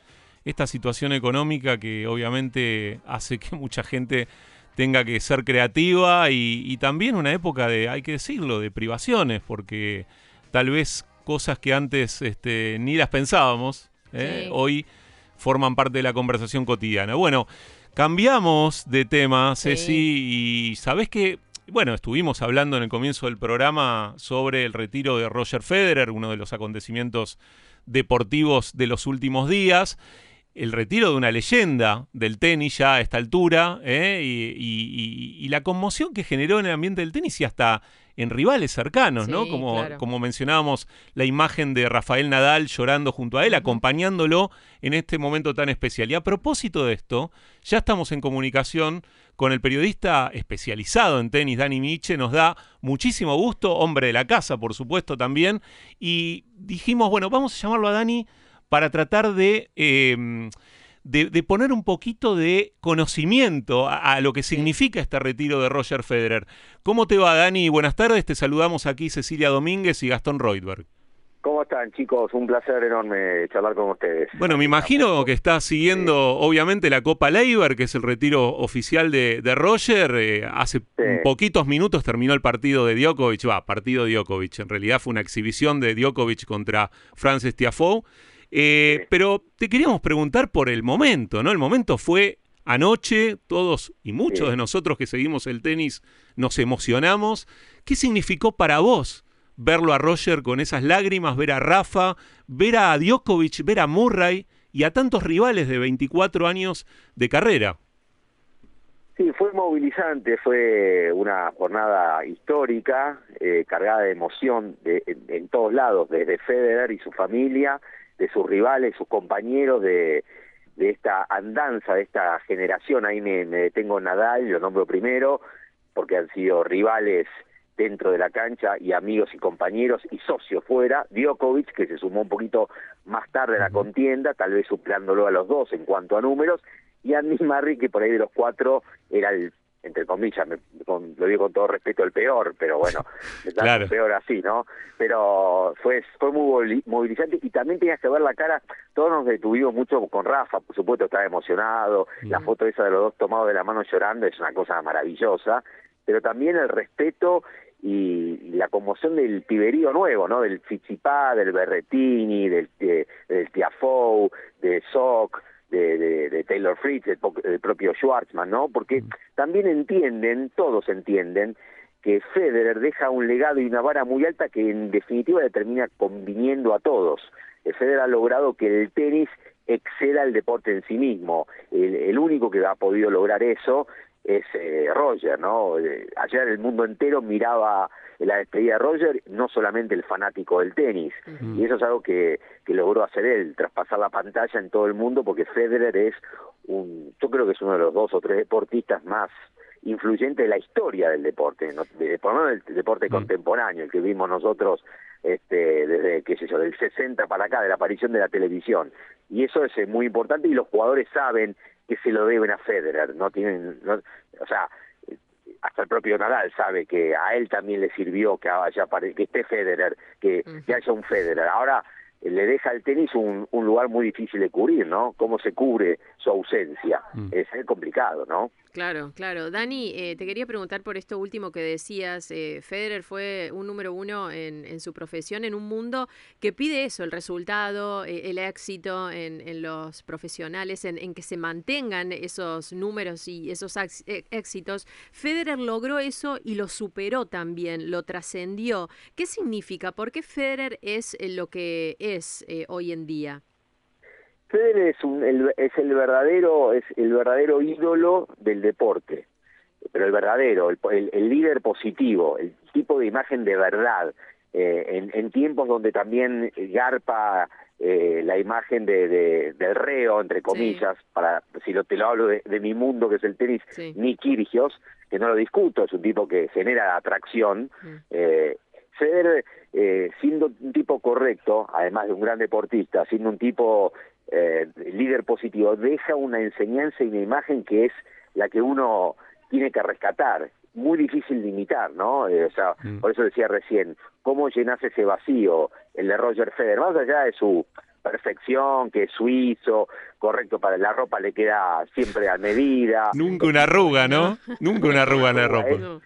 S2: esta situación económica que obviamente hace que mucha gente tenga que ser creativa y, y también una época de, hay que decirlo, de privaciones, porque tal vez cosas que antes este, ni las pensábamos, eh,
S35: Sí.
S2: hoy forman parte de la conversación cotidiana. Bueno, cambiamos de tema, Ceci, y sabes que, bueno, estuvimos hablando en el comienzo del programa sobre el retiro de Roger Federer, uno de los acontecimientos deportivos de los últimos días. El retiro de una leyenda del tenis ya a esta altura ¿eh? y, y- y- y la conmoción que generó en el ambiente del tenis y hasta en rivales cercanos, ¿no? Como,
S35: claro.
S2: como mencionábamos, la imagen de Rafael Nadal llorando junto a él, acompañándolo en este momento tan especial. Y a propósito de esto, ya estamos en comunicación con el periodista especializado en tenis, Dani Miche, nos da muchísimo gusto, hombre de la casa, por supuesto, también. Y dijimos, bueno, vamos a llamarlo a Dani para tratar de, eh, de, de poner un poquito de conocimiento a, a lo que significa este retiro de Roger Federer. ¿Cómo te va, Dani? Buenas tardes, te saludamos aquí Cecilia Domínguez y Gastón Reutberg.
S36: ¿Cómo están, chicos? Un placer enorme charlar con ustedes.
S2: Bueno, me imagino que estás siguiendo, obviamente, la Copa Leiber, que es el retiro oficial de, de Roger. Eh, hace poquitos minutos terminó el partido de Djokovic. Va, partido Djokovic. En realidad fue una exhibición de Djokovic contra Frances Tiafoe. Eh, Pero te queríamos preguntar por el momento, ¿no? El momento fue anoche, todos y muchos de nosotros que seguimos el tenis nos emocionamos. ¿Qué significó para vos verlo a Roger con esas lágrimas, ver a Rafa, ver a Djokovic, ver a Murray y a tantos rivales de 24 años de carrera?
S36: Sí, fue movilizante, fue una jornada histórica, eh, cargada de emoción de, en, en todos lados, desde Federer y su familia, de sus rivales, sus compañeros de, de esta andanza, de esta generación. Ahí me, me detengo en Nadal, lo nombro primero, porque han sido rivales dentro de la cancha y amigos y compañeros y socios fuera, Djokovic, que se sumó un poquito más tarde a la contienda, tal vez suplándolo a los dos en cuanto a números, y Andy Murray, que por ahí de los cuatro era el entre comillas, me- con- lo digo con todo respeto, el peor, pero bueno, el
S2: Claro.
S36: peor así, ¿no? Pero fue fue muy movili- movilizante y también tenías que ver la cara, todos nos detuvimos mucho con Rafa, por supuesto estaba emocionado, la foto esa de los dos tomados de la mano llorando es una cosa maravillosa, pero también el respeto y, la conmoción del piberío nuevo, ¿no? Del Fichipá, del Berretini, del, de- del Tiafoe, de Sock, de, de- de Taylor Fritz, del, del propio Schwartzman, ¿no? Porque también entienden, todos entienden, que Federer deja un legado y una vara muy alta que en definitiva le termina conviniendo a todos. Eh, Federer ha logrado que el tenis exceda el deporte en sí mismo. El, el único que ha podido lograr eso es eh, Roger, ¿no? Eh, ayer el mundo entero miraba la despedida de Roger, no solamente el fanático del tenis. Y eso es algo que, que logró hacer él, traspasar la pantalla en todo el mundo, porque Federer es un, yo creo que es uno de los dos o tres deportistas más influyentes de la historia del deporte, ¿no? de, por lo menos del deporte contemporáneo, el que vimos nosotros este, desde, qué sé yo, del 60 para acá, de la aparición de la televisión. Y eso es eh, muy importante y los jugadores saben que se lo deben a Federer, no tienen, no- o sea, hasta el propio Nadal sabe que a él también le sirvió que haya que esté Federer, que, que haya un Federer. Ahora eh, le deja al tenis un, un lugar muy difícil de cubrir, ¿no? ¿Cómo se cubre su ausencia? Es eh, complicado, ¿no?
S3: Claro, claro. Dani, eh, te quería preguntar por esto último que decías. eh, Federer fue un número uno en, en su profesión, en un mundo que pide eso, el resultado, eh, el éxito en, en los profesionales, en, en que se mantengan esos números y esos eh, éxitos. Federer logró eso y lo superó también, lo trascendió. ¿Qué significa? ¿Por qué Federer es eh, lo que es hoy en día?
S36: Federer es, un, el, es el verdadero es el verdadero ídolo del deporte, pero el verdadero, el, el- el líder positivo, el tipo de imagen de verdad, eh, en, en tiempos donde también garpa eh, la imagen de, de- del reo, entre comillas, para si lo, te lo hablo de, de mi mundo, que es el tenis, Nick Kyrgios, que no lo discuto, es un tipo que genera atracción, eh, Federer, eh, siendo un tipo correcto, además de un gran deportista, siendo un tipo eh, líder positivo, deja una enseñanza y una imagen que es la que uno tiene que rescatar. Muy difícil de imitar, ¿no? Eh, o sea, por eso decía recién, ¿cómo llenas ese vacío, el de Roger Federer? Más allá de su perfección, que es suizo, correcto para la ropa, le queda siempre a medida.
S2: Nunca una arruga, ¿no? Nunca una arruga en la ropa.
S36: Eh,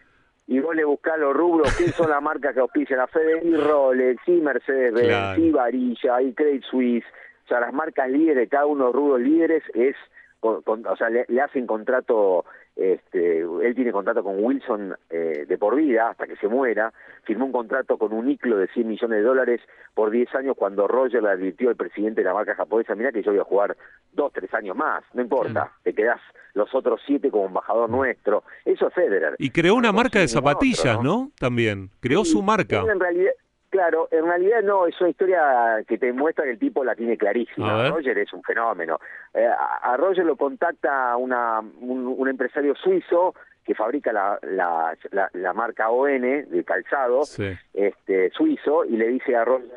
S36: y vos le buscás los rubros, ¿quién son las marcas que auspician a Federer? Y Rolex, y Mercedes-Benz,
S2: Claro.
S36: y Varilla, y Credit Suisse. O sea, las marcas líderes, cada uno de los rubros líderes es, con- con- o sea, le, le hacen contrato, este, él tiene contrato con Wilson eh, de por vida, hasta que se muera. Firmó un contrato con un ICLO de 100 millones de dólares por 10 años cuando Roger le advirtió al presidente de la marca japonesa, mira que yo voy a jugar dos, tres años más, no importa, te quedás los otros siete como embajador nuestro. Eso es Federer.
S2: Y creó una marca de
S36: otro,
S2: zapatillas, ¿no? También. Creó su marca.
S36: En realidad, claro, en realidad no, es una historia que te muestra que el tipo la tiene clarísima. Roger es un fenómeno. Eh, a, a Roger lo contacta una, un, un empresario suizo que fabrica la, la, la, la marca ON de calzado,
S2: Sí.
S36: este suizo, y le dice a Roger,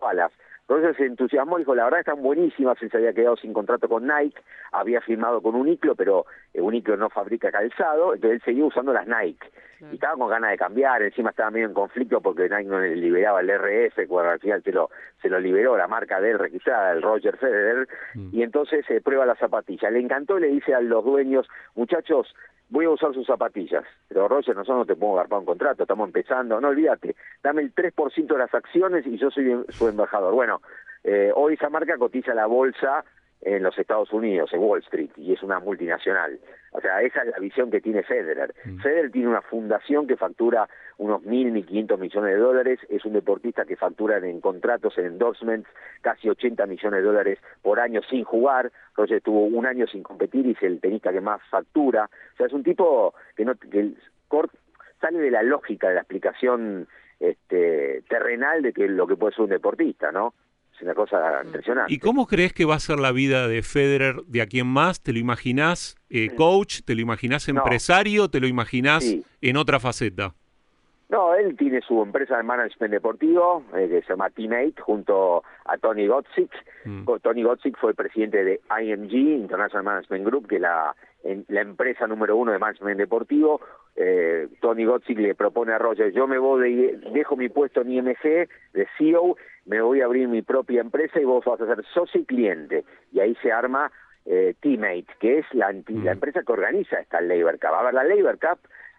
S36: balas. Roger se entusiasmó y dijo, la verdad están buenísimas, él se había quedado sin contrato con Nike, había firmado con Uniqlo, pero eh, Uniqlo no fabrica calzado, entonces él seguía usando las Nike. Y estaba con ganas de cambiar, encima estaba medio en conflicto porque Nike no le liberaba el RF, cuando al final se lo, se lo liberó la marca de él registrada, el Roger Federer, y entonces se prueba la zapatilla. Le encantó y le dice a los dueños, muchachos, voy a usar sus zapatillas. Pero Roger, nosotros no te podemos agarpar un contrato, estamos empezando, no olvídate, dame el 3% de las acciones y yo soy su embajador. Bueno, eh, hoy esa marca cotiza la bolsa en los Estados Unidos, en Wall Street, y es una multinacional. O sea, esa es la visión que tiene Federer. Federer tiene una fundación que factura unos mil, mil quinientos millones de dólares, es un deportista que factura en contratos, en endorsements, casi 80 millones de dólares por año sin jugar. Roger tuvo un año sin competir y es el tenista que más factura. O sea, es un tipo que no que sale de la lógica de la explicación este, terrenal de que lo que puede ser un deportista, ¿no? Es una cosa impresionante.
S2: ¿Y cómo crees que va a ser la vida de Federer de aquí en más? ¿Te lo imaginás eh, coach? ¿Te lo imaginás empresario? ¿Te lo imaginás
S36: Sí.
S2: en otra faceta?
S36: No, él tiene su empresa de management deportivo, eh, que se llama Teammate, junto a Tony Gotzik. Co- Tony Gotzik fue el presidente de IMG, International Management Group, que es la, en- la empresa número uno de management deportivo. Eh, Tony Gotzik le propone a Roger, yo me voy, de, dejo mi puesto en IMG de CEO, me voy a abrir mi propia empresa y vos vas a ser socio y cliente. Y ahí se arma eh, Teammate, que es la, anti- la empresa que organiza esta Labor Cup. A ver, la Labor Cup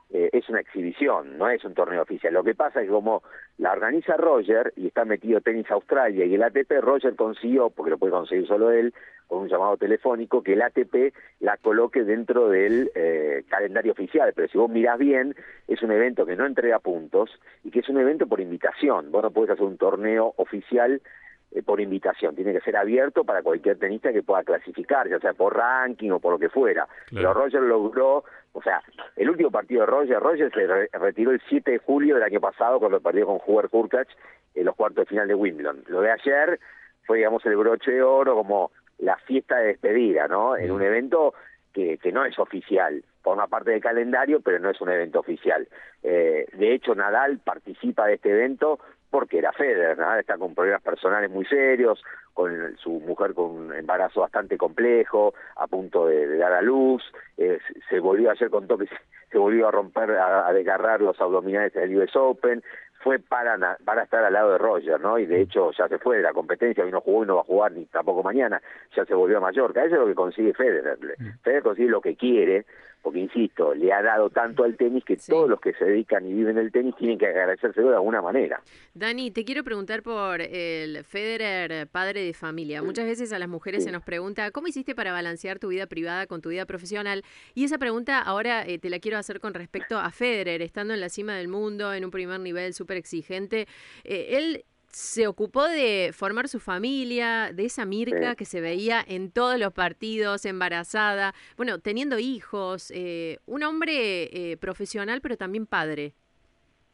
S36: eh, es una exhibición, no es un torneo oficial. Lo que pasa es que como la organiza Roger y está metido Tenis Australia y el ATP, Roger consiguió, porque lo puede conseguir solo él, con un llamado telefónico, que el ATP la coloque dentro del eh, calendario oficial. Pero si vos mirás bien, es un evento que no entrega puntos y que es un evento por invitación. Vos no podés hacer un torneo oficial eh, por invitación, tiene que ser abierto para cualquier tenista que pueda clasificar, ya sea por ranking o por lo que fuera. Pero Roger logró, o sea, el último partido de Roger, Roger se re- retiró el 7 de julio del año pasado cuando perdió con Hubert Hurkacz en los cuartos de final de Wimbledon. Lo de ayer fue, digamos, el broche de oro como la fiesta de despedida, ¿no? En un evento que, que no es oficial, forma parte del calendario, pero no es un evento oficial. Eh, de hecho, Nadal participa de este evento porque era Federer, Nadal está con problemas personales muy serios, con su mujer con un embarazo bastante complejo, a punto de, dar a luz, eh, se- volvió ayer contó que se, volvió a romper, a, a desgarrar los abdominales del US Open, fue para, para estar al lado de Roger, ¿no? Y de hecho ya se fue de la competencia, hoy no jugó y no va a jugar ni tampoco mañana, ya se volvió a Mallorca. Eso es lo que consigue Federer. Federer consigue lo que quiere, porque insisto, le ha dado tanto al tenis que todos los que se dedican y viven el tenis tienen que agradecérselo de alguna manera.
S3: Dani, te quiero preguntar por el Federer padre de familia. Muchas veces a las mujeres se nos pregunta, ¿cómo hiciste para balancear tu vida privada con tu vida profesional? Y esa pregunta ahora eh, te la quiero hacer con respecto a Federer, estando en la cima del mundo, en un primer nivel súper exigente. Eh, él se ocupó de formar su familia, de esa Mirka
S36: Sí.
S3: que se veía en todos los partidos, embarazada, bueno, teniendo hijos, eh, un hombre eh, profesional pero también padre.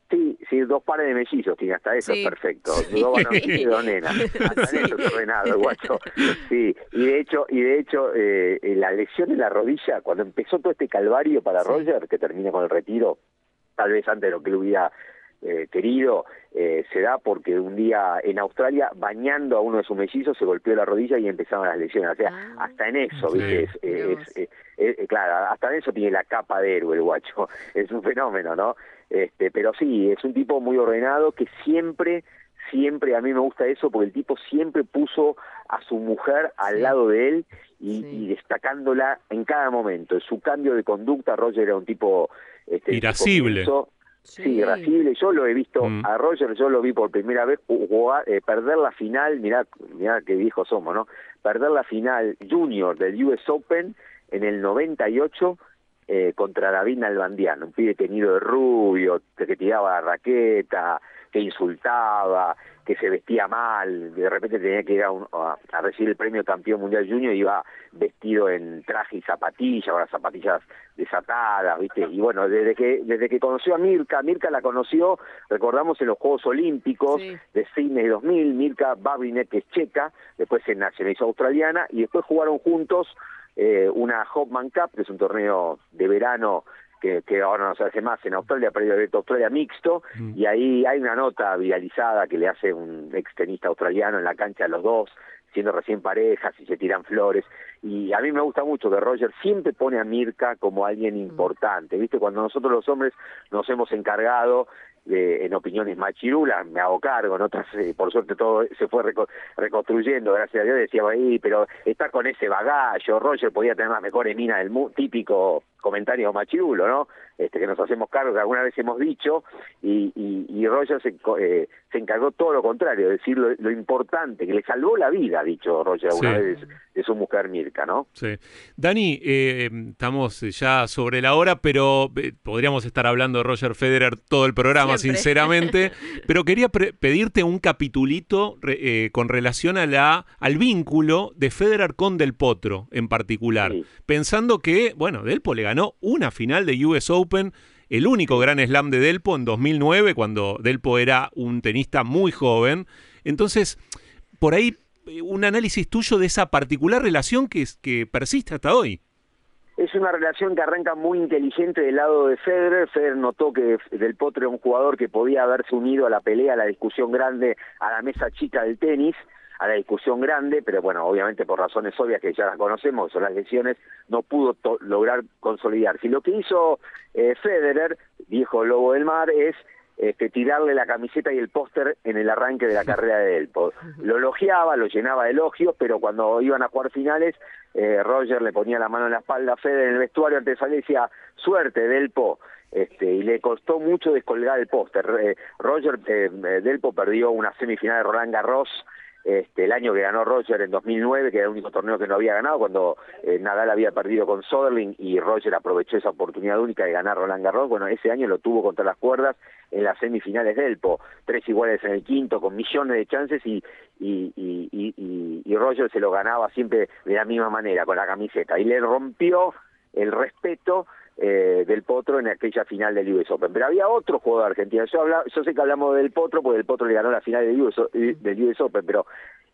S36: Sí, sí, dos pares de mellizos tiene, hasta eso
S3: Sí.
S36: es perfecto. Dos varoncitos y dos nenas. Hasta eso guacho. Sí, y de hecho, y de hecho eh, eh, la lesión en la rodilla, cuando empezó todo este calvario para Roger, que termina con el retiro, tal vez antes de lo que él hubiera eh, querido, eh, se da porque un día en Australia, bañando a uno de sus mellizos, se golpeó la rodilla y empezaron las lesiones. O sea, hasta en eso,
S2: Sí.
S36: ¿viste? Es, es- es- es- es- claro, hasta en eso tiene la capa de héroe el guacho. Es un fenómeno, ¿no? Este, pero sí, es un tipo muy ordenado que siempre, siempre, a mí me gusta eso porque el tipo siempre puso a su mujer al lado de él y, y destacándola en cada momento. En su cambio de conducta, Roger era un tipo... Este,
S2: Irascible.
S36: Sí, irascible. Yo lo he visto
S2: Mm.
S36: a Roger, yo lo vi por primera vez jugar, eh, perder la final, mirá, mirá qué viejos somos, ¿no? Perder la final junior del US Open en el 98 eh, contra David Nalbandian, un pibe tenido de rubio, que tiraba la raqueta, que insultaba, que se vestía mal, de repente tenía que ir a, un- a- a recibir el premio campeón mundial junior y iba vestido en traje y zapatillas, las zapatillas desatadas, ¿viste? Y bueno, desde que desde que conoció a Mirka, Mirka la conoció, recordamos en los Juegos Olímpicos de Sydney 2000, Mirka Babinek, que es checa, después se nacionalizó australiana y después jugaron juntos eh, una Hopman Cup, que es un torneo de verano que, que ahora no se hace más en Australia, pero el abierto Australia mixto, y ahí hay una nota viralizada que le hace un ex tenista australiano en la cancha a los dos, siendo recién parejas y se tiran flores. Y a mí me gusta mucho que Roger siempre pone a Mirka como alguien importante, ¿viste? Cuando nosotros los hombres nos hemos encargado de, en opiniones machirulas, me hago cargo, en otras, eh, por suerte todo se fue reco- reconstruyendo, gracias a Dios, decía ahí, pero está con ese bagallo, Roger podía tener las mejores minas del mundo, típico comentario machirulo, ¿no? Este, que nos hacemos cargo, que alguna vez hemos dicho, y, y, y Roger se, eh, se encargó todo lo contrario, decir lo, lo importante, que le salvó la vida, ha dicho Roger alguna
S2: Sí.
S36: vez de, su mujer Mirka, ¿no?
S2: Sí. Dani, eh, estamos ya sobre la hora, pero eh, podríamos estar hablando de Roger Federer todo el programa,
S37: Siempre.
S2: sinceramente. pero quería pedirte un capitulito re- eh, con relación a la, al vínculo de Federer con Del Potro en particular. Pensando que, bueno, Delpo le ganó una final de US Open. El único gran slam de Delpo en 2009, cuando Delpo era un tenista muy joven. Entonces, por ahí eh, un análisis tuyo de esa particular relación que, que persiste hasta hoy.
S36: Es una relación que arranca muy inteligente del lado de Federer. Federer notó que Del Potro era un jugador que podía haberse unido a la pelea, a la discusión grande, a la mesa chica del tenis, a la discusión grande, pero bueno, obviamente por razones obvias que ya las conocemos, son las lesiones, no pudo to- lograr consolidarse. Y lo que hizo eh, Federer, viejo lobo del mar, es este, tirarle la camiseta y el póster en el arranque de la carrera de Delpo. Lo elogiaba, lo llenaba de elogios, pero cuando iban a jugar finales, eh, Roger le ponía la mano en la espalda a Federer en el vestuario antes de salir y decía, suerte Delpo, este, y le costó mucho descolgar el póster. Eh, Roger eh, Delpo perdió una semifinal de Roland Garros este, el año que ganó Roger en 2009, que era el único torneo que no había ganado, cuando eh, Nadal había perdido con Soderling y Roger aprovechó esa oportunidad única de ganar Roland Garros, bueno, ese año lo tuvo contra las cuerdas en las semifinales del Po, tres iguales en el quinto, con millones de chances y, y, y, y, y- Roger se lo ganaba siempre de la misma manera, con la camiseta, y le rompió el respeto eh, del Potro en aquella final del US Open. Pero había otro jugador argentino. Yo, habla- yo sé que hablamos del Potro porque el Potro le ganó la final del US, o- del US Open, pero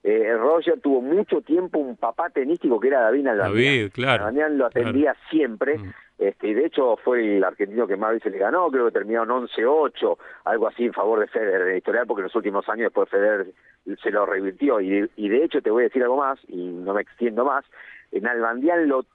S36: eh, Roger tuvo mucho tiempo un papá tenístico que era David Nalbandian.
S2: David, claro,
S36: Nalbandian lo atendía siempre. Este, y de hecho fue el argentino que más veces le ganó, creo que terminaron 11-8, algo así en favor de Federer en el historial, porque en los últimos años después Federer se lo revirtió. Y de, y de hecho te voy a decir algo más, y no me extiendo más, en Nalbandian lo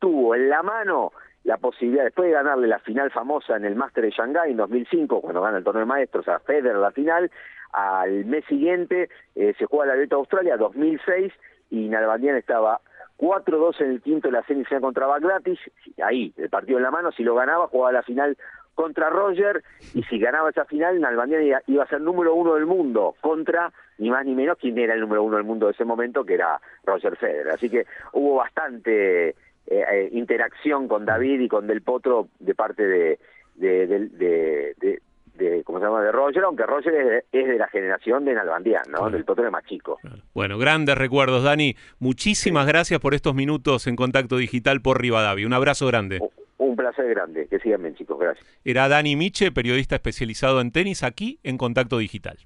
S36: tuvo en la mano la posibilidad, después de ganarle la final famosa en el Master de Shanghái en 2005, cuando gana el torneo de maestros a Federer la final, al mes siguiente eh, se juega la Abierto de Australia, 2006, y Nalbandian estaba 4-2 en el quinto de la semifinal contra Bagdatis, ahí, el partido en la mano, si lo ganaba, jugaba la final contra Roger, y si ganaba esa final, Nalbandian iba, iba a ser número uno del mundo, contra ni más ni menos quien era el número uno del mundo de ese momento, que era Roger Federer. Así que hubo bastante eh, eh, interacción con David y con Del Potro de parte de, de, de, de- de- de- ¿cómo se llama? de Roger, aunque Roger es de, es de la generación de Nalbandian, ¿no? Del Potro es más chico.
S2: Bueno, grandes recuerdos, Dani. Muchísimas gracias por estos minutos en contacto digital por Rivadavia. Un abrazo grande.
S36: Un placer grande. Que sigan bien, chicos. Gracias.
S2: Era Dani Miche, periodista especializado en tenis, aquí en Contacto Digital.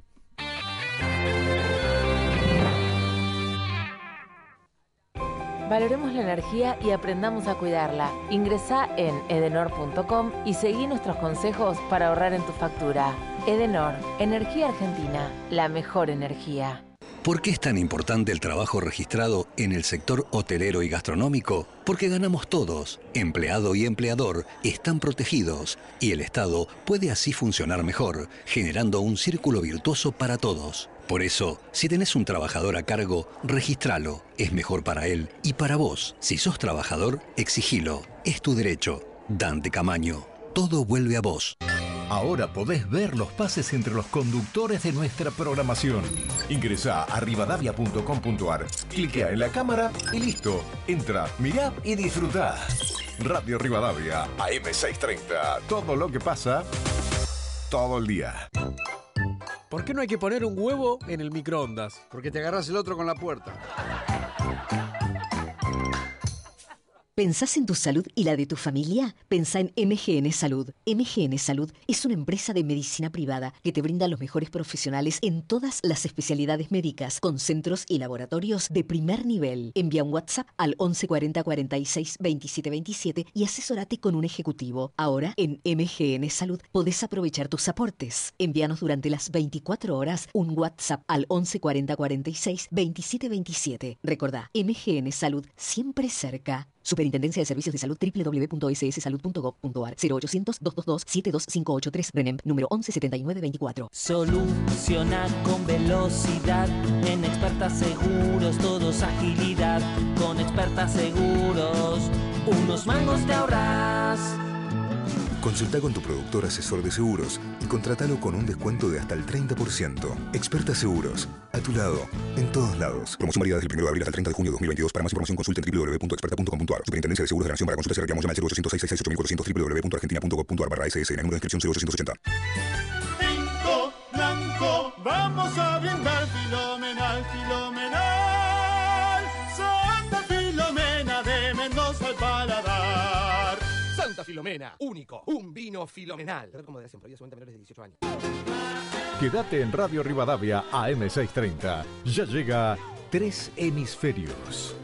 S37: Valoremos la energía y aprendamos a cuidarla. Ingresa en edenor.com y seguí nuestros consejos para ahorrar en tu factura. Edenor, Energía Argentina, la mejor energía.
S16: ¿Por qué es tan importante el trabajo registrado en el sector hotelero y gastronómico? Porque ganamos todos. Empleado y empleador están protegidos y el Estado puede así funcionar mejor, generando un círculo virtuoso para todos. Por eso, si tenés un trabajador a cargo, registralo. Es mejor para él y para vos. Si sos trabajador, exigilo. Es tu derecho. Dante Camaño. Todo vuelve a vos.
S1: Ahora podés ver los pases entre los conductores de nuestra programación. Ingresa a rivadavia.com.ar, cliquea en la cámara y listo. Entra, mirá y disfrutá. Radio Rivadavia, AM630. Todo lo que pasa, todo el día.
S10: ¿Por qué no hay que poner un huevo en el microondas?
S38: Porque te agarras el otro con la puerta.
S39: ¿Pensás en tu salud y la de tu familia? Pensá en MGN Salud. MGN Salud es una empresa de medicina privada que te brinda los mejores profesionales en todas las especialidades médicas, con centros y laboratorios de primer nivel. Envía un WhatsApp al 1140 46 27 27 y asesórate con un ejecutivo. Ahora, en MGN Salud, podés aprovechar tus aportes. Envíanos durante las 24 horas un WhatsApp al 1140 46 27 27. Recordá, MGN Salud, siempre cerca. Superintendencia de Servicios de Salud www.sssalud.gov.ar 0800-222-72583 RENEM número 117924.
S35: Soluciona con velocidad. En expertas seguros, todos agilidad. Con expertas seguros, unos mangos te ahorras.
S40: Consulta con tu productor asesor de seguros y contratalo con un descuento de hasta el 30%. Experta Seguros, a tu lado, en todos lados. Promoción válida desde el 1 de abril hasta el 30 de junio de 2022. Para más información consulte en www.experta.com.ar. Superintendencia de Seguros de la Nación para consultas y reclamos llama al 0800 666 www.argentina.gov.ar barra SSN. Número de inscripción 0880.
S9: Tinto blanco, vamos a brindar filomenal, filomenal. Filomena,
S10: único, un vino filomenal. Recomendación prohibida solamente menores de 18 años.
S1: Quédate en Radio Rivadavia AM630. Ya llega Tres Hemisferios.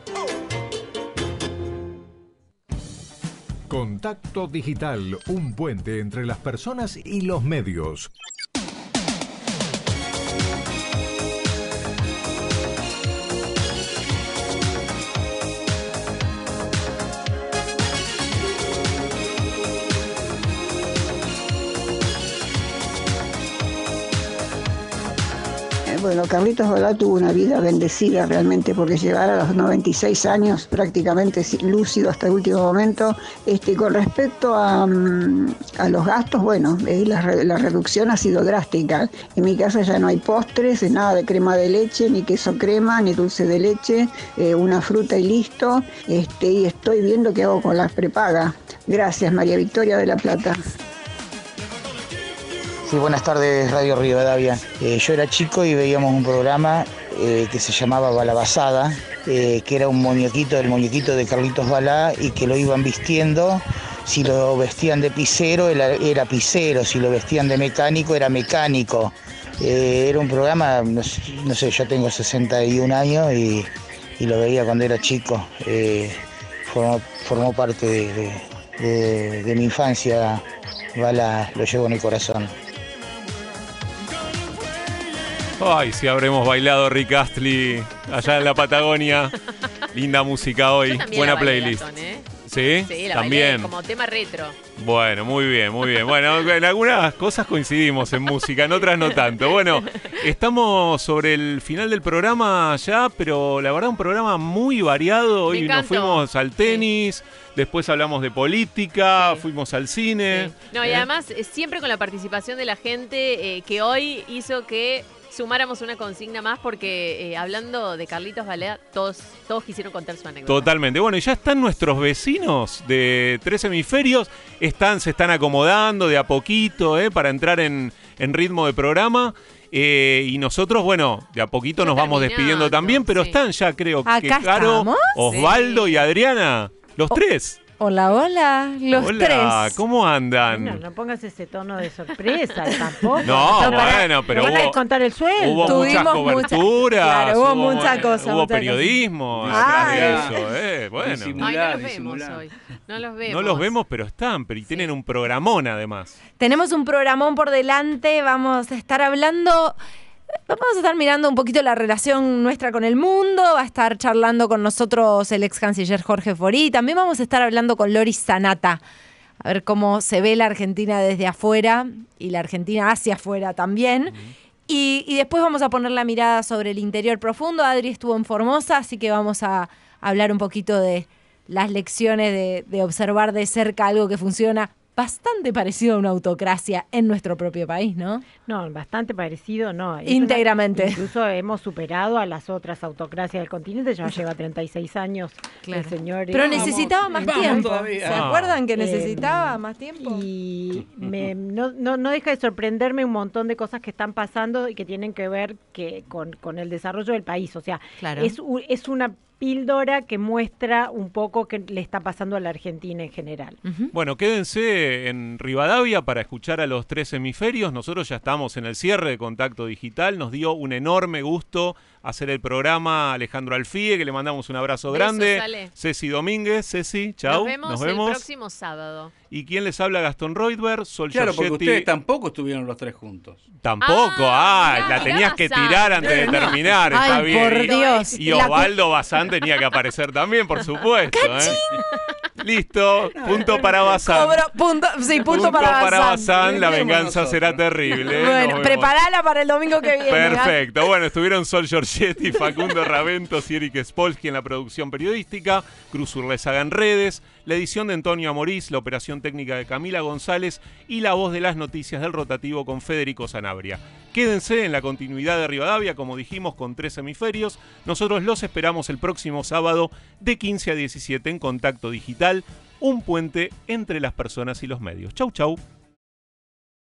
S1: Contacto Digital, un puente entre las personas y los medios.
S41: Bueno, Carlitos Balá tuvo una vida bendecida realmente porque llegar a los 96 años prácticamente lúcido hasta el último momento. Este, con respecto a, mm, a los gastos, bueno, eh, la, re- la reducción ha sido drástica. En mi casa ya no hay postres, nada de crema de leche, ni queso crema, ni dulce de leche, eh, una fruta y listo. Este, y estoy viendo qué hago con las prepagas. Gracias, María Victoria de la Plata.
S42: Sí, buenas tardes, Radio Rivadavia. Eh, yo era chico y veíamos un programa eh, que se llamaba Balabasada, eh, que era un muñequito, el muñequito de Carlitos Balá, y que lo iban vistiendo. Si lo vestían de pisero, era, era pisero, si lo vestían de mecánico, era mecánico. Eh, era un programa, no, sé- yo tengo 61 años y, lo veía cuando era chico. Formó, parte de- de mi infancia, Bala lo llevo en el corazón.
S2: Ay, si habremos bailado Rick Astley allá en la Patagonia. Linda música hoy. Buena
S3: la
S2: playlist.
S3: ¿eh?
S2: ¿Sí?
S3: Sí, la
S2: También.
S3: como tema retro.
S2: Bueno, muy bien, muy bien. Bueno, en algunas cosas coincidimos en música, en otras no tanto. Bueno, estamos sobre el final del programa ya, pero la verdad un programa muy variado. Hoy nos fuimos al tenis, después hablamos de política, fuimos al cine.
S3: No, y
S2: ¿eh?
S3: además eh, siempre con la participación de la gente eh, que hoy hizo que sumáramos una consigna más porque eh, hablando de Carlitos Balea, todos, todos quisieron contar su anécdota.
S2: Totalmente. Bueno, y ya están nuestros vecinos de tres hemisferios. Están, se están acomodando de a poquito ¿eh? para entrar en, en ritmo de programa. Eh, y nosotros, bueno, de a poquito nos vamos despidiendo también, pero están ya, creo que Caro,
S43: estamos.
S2: Osvaldo y Adriana, los tres.
S43: Hola, hola, los
S2: Hola,
S43: tres.
S2: ¿cómo andan?
S44: No, no pongas ese tono de sorpresa tampoco.
S2: No,
S44: para-
S2: bueno, pero
S44: no
S2: hubo-
S44: el sueldo.
S2: Hubo muchas coberturas.
S43: claro, hubo mucha cosa,
S2: Hubo
S43: mucha
S2: periodismo
S43: cosa.
S2: de eso, eh, bueno.
S3: Ay, no los vemos hoy. No los vemos.
S2: No los vemos, pero están, pero y tienen un programón además.
S43: Tenemos un programón por delante, vamos a estar hablando, vamos a estar mirando un poquito la relación nuestra con el mundo, va a estar charlando con nosotros el ex canciller Jorge Forí, también vamos a estar hablando con Loris Sanata, a ver cómo se ve la Argentina desde afuera y la Argentina hacia afuera también. Y, y después vamos a poner la mirada sobre el interior profundo. Adri estuvo en Formosa, así que vamos a hablar un poquito de las lecciones de, de observar de cerca algo que funciona bastante parecido a una autocracia en nuestro propio país, ¿no?
S44: No, bastante parecido, no. Es
S43: Íntegramente.
S44: una- incluso hemos superado a las otras autocracias del continente, ya lleva 36 años el señor.
S43: Pero necesitaba más tiempo.
S44: todavía.
S43: ¿Se acuerdan que
S44: Eh,
S43: necesitaba más tiempo?
S44: Y me- no, no, no deja de sorprenderme un montón de cosas que están pasando y que tienen que ver que con, con el desarrollo del país. O sea,
S43: Claro.
S44: es, u- es una píldora que muestra un poco qué le está pasando a la Argentina en general.
S2: Bueno, quédense en Rivadavia para escuchar a los tres hemisferios. Nosotros ya estamos en el cierre de Contacto Digital. Nos dio un enorme gusto hacer el programa Alejandro Alfie, que le mandamos un abrazo
S3: Besos,
S2: grande. Ceci Domínguez, Ceci, chau.
S3: Nos vemos el próximo sábado.
S2: ¿Y quién les habla? Gastón Reutberg, Sol
S45: Claro, porque
S2: Giorgetti.
S45: ustedes tampoco estuvieron los tres juntos.
S2: Tampoco, ah,
S45: mirá,
S2: la tenías que
S45: Bazán.
S2: tirar antes de terminar,
S45: Ay,
S2: está bien.
S45: por
S2: Y-
S45: Dios.
S2: Y
S45: La
S2: Osvaldo Bazán tenía que aparecer también, por supuesto. ¿eh? Listo, punto para Bazán.
S43: Cobro, punto, sí, punto, para, Bazán.
S2: Bazán, la venganza será terrible. ¿eh? Nos
S43: Bueno,
S2: vemos.
S43: preparala para el domingo que viene. ¿ah?
S2: Perfecto. Bueno, estuvieron Sol Giorgetti, Facundo Raventos y Eric Spolsky en la producción periodística, Cruz Urlesaga en redes, la edición de Antonio Amorís, la operación técnica de Camila González y la voz de las noticias del rotativo con Federico Sanabria. Quédense en la continuidad de Rivadavia, como dijimos, con tres hemisferios. Nosotros los esperamos el próximo sábado de 15 a 17 en Contacto Digital, un puente entre las personas y los medios. Chau, chau.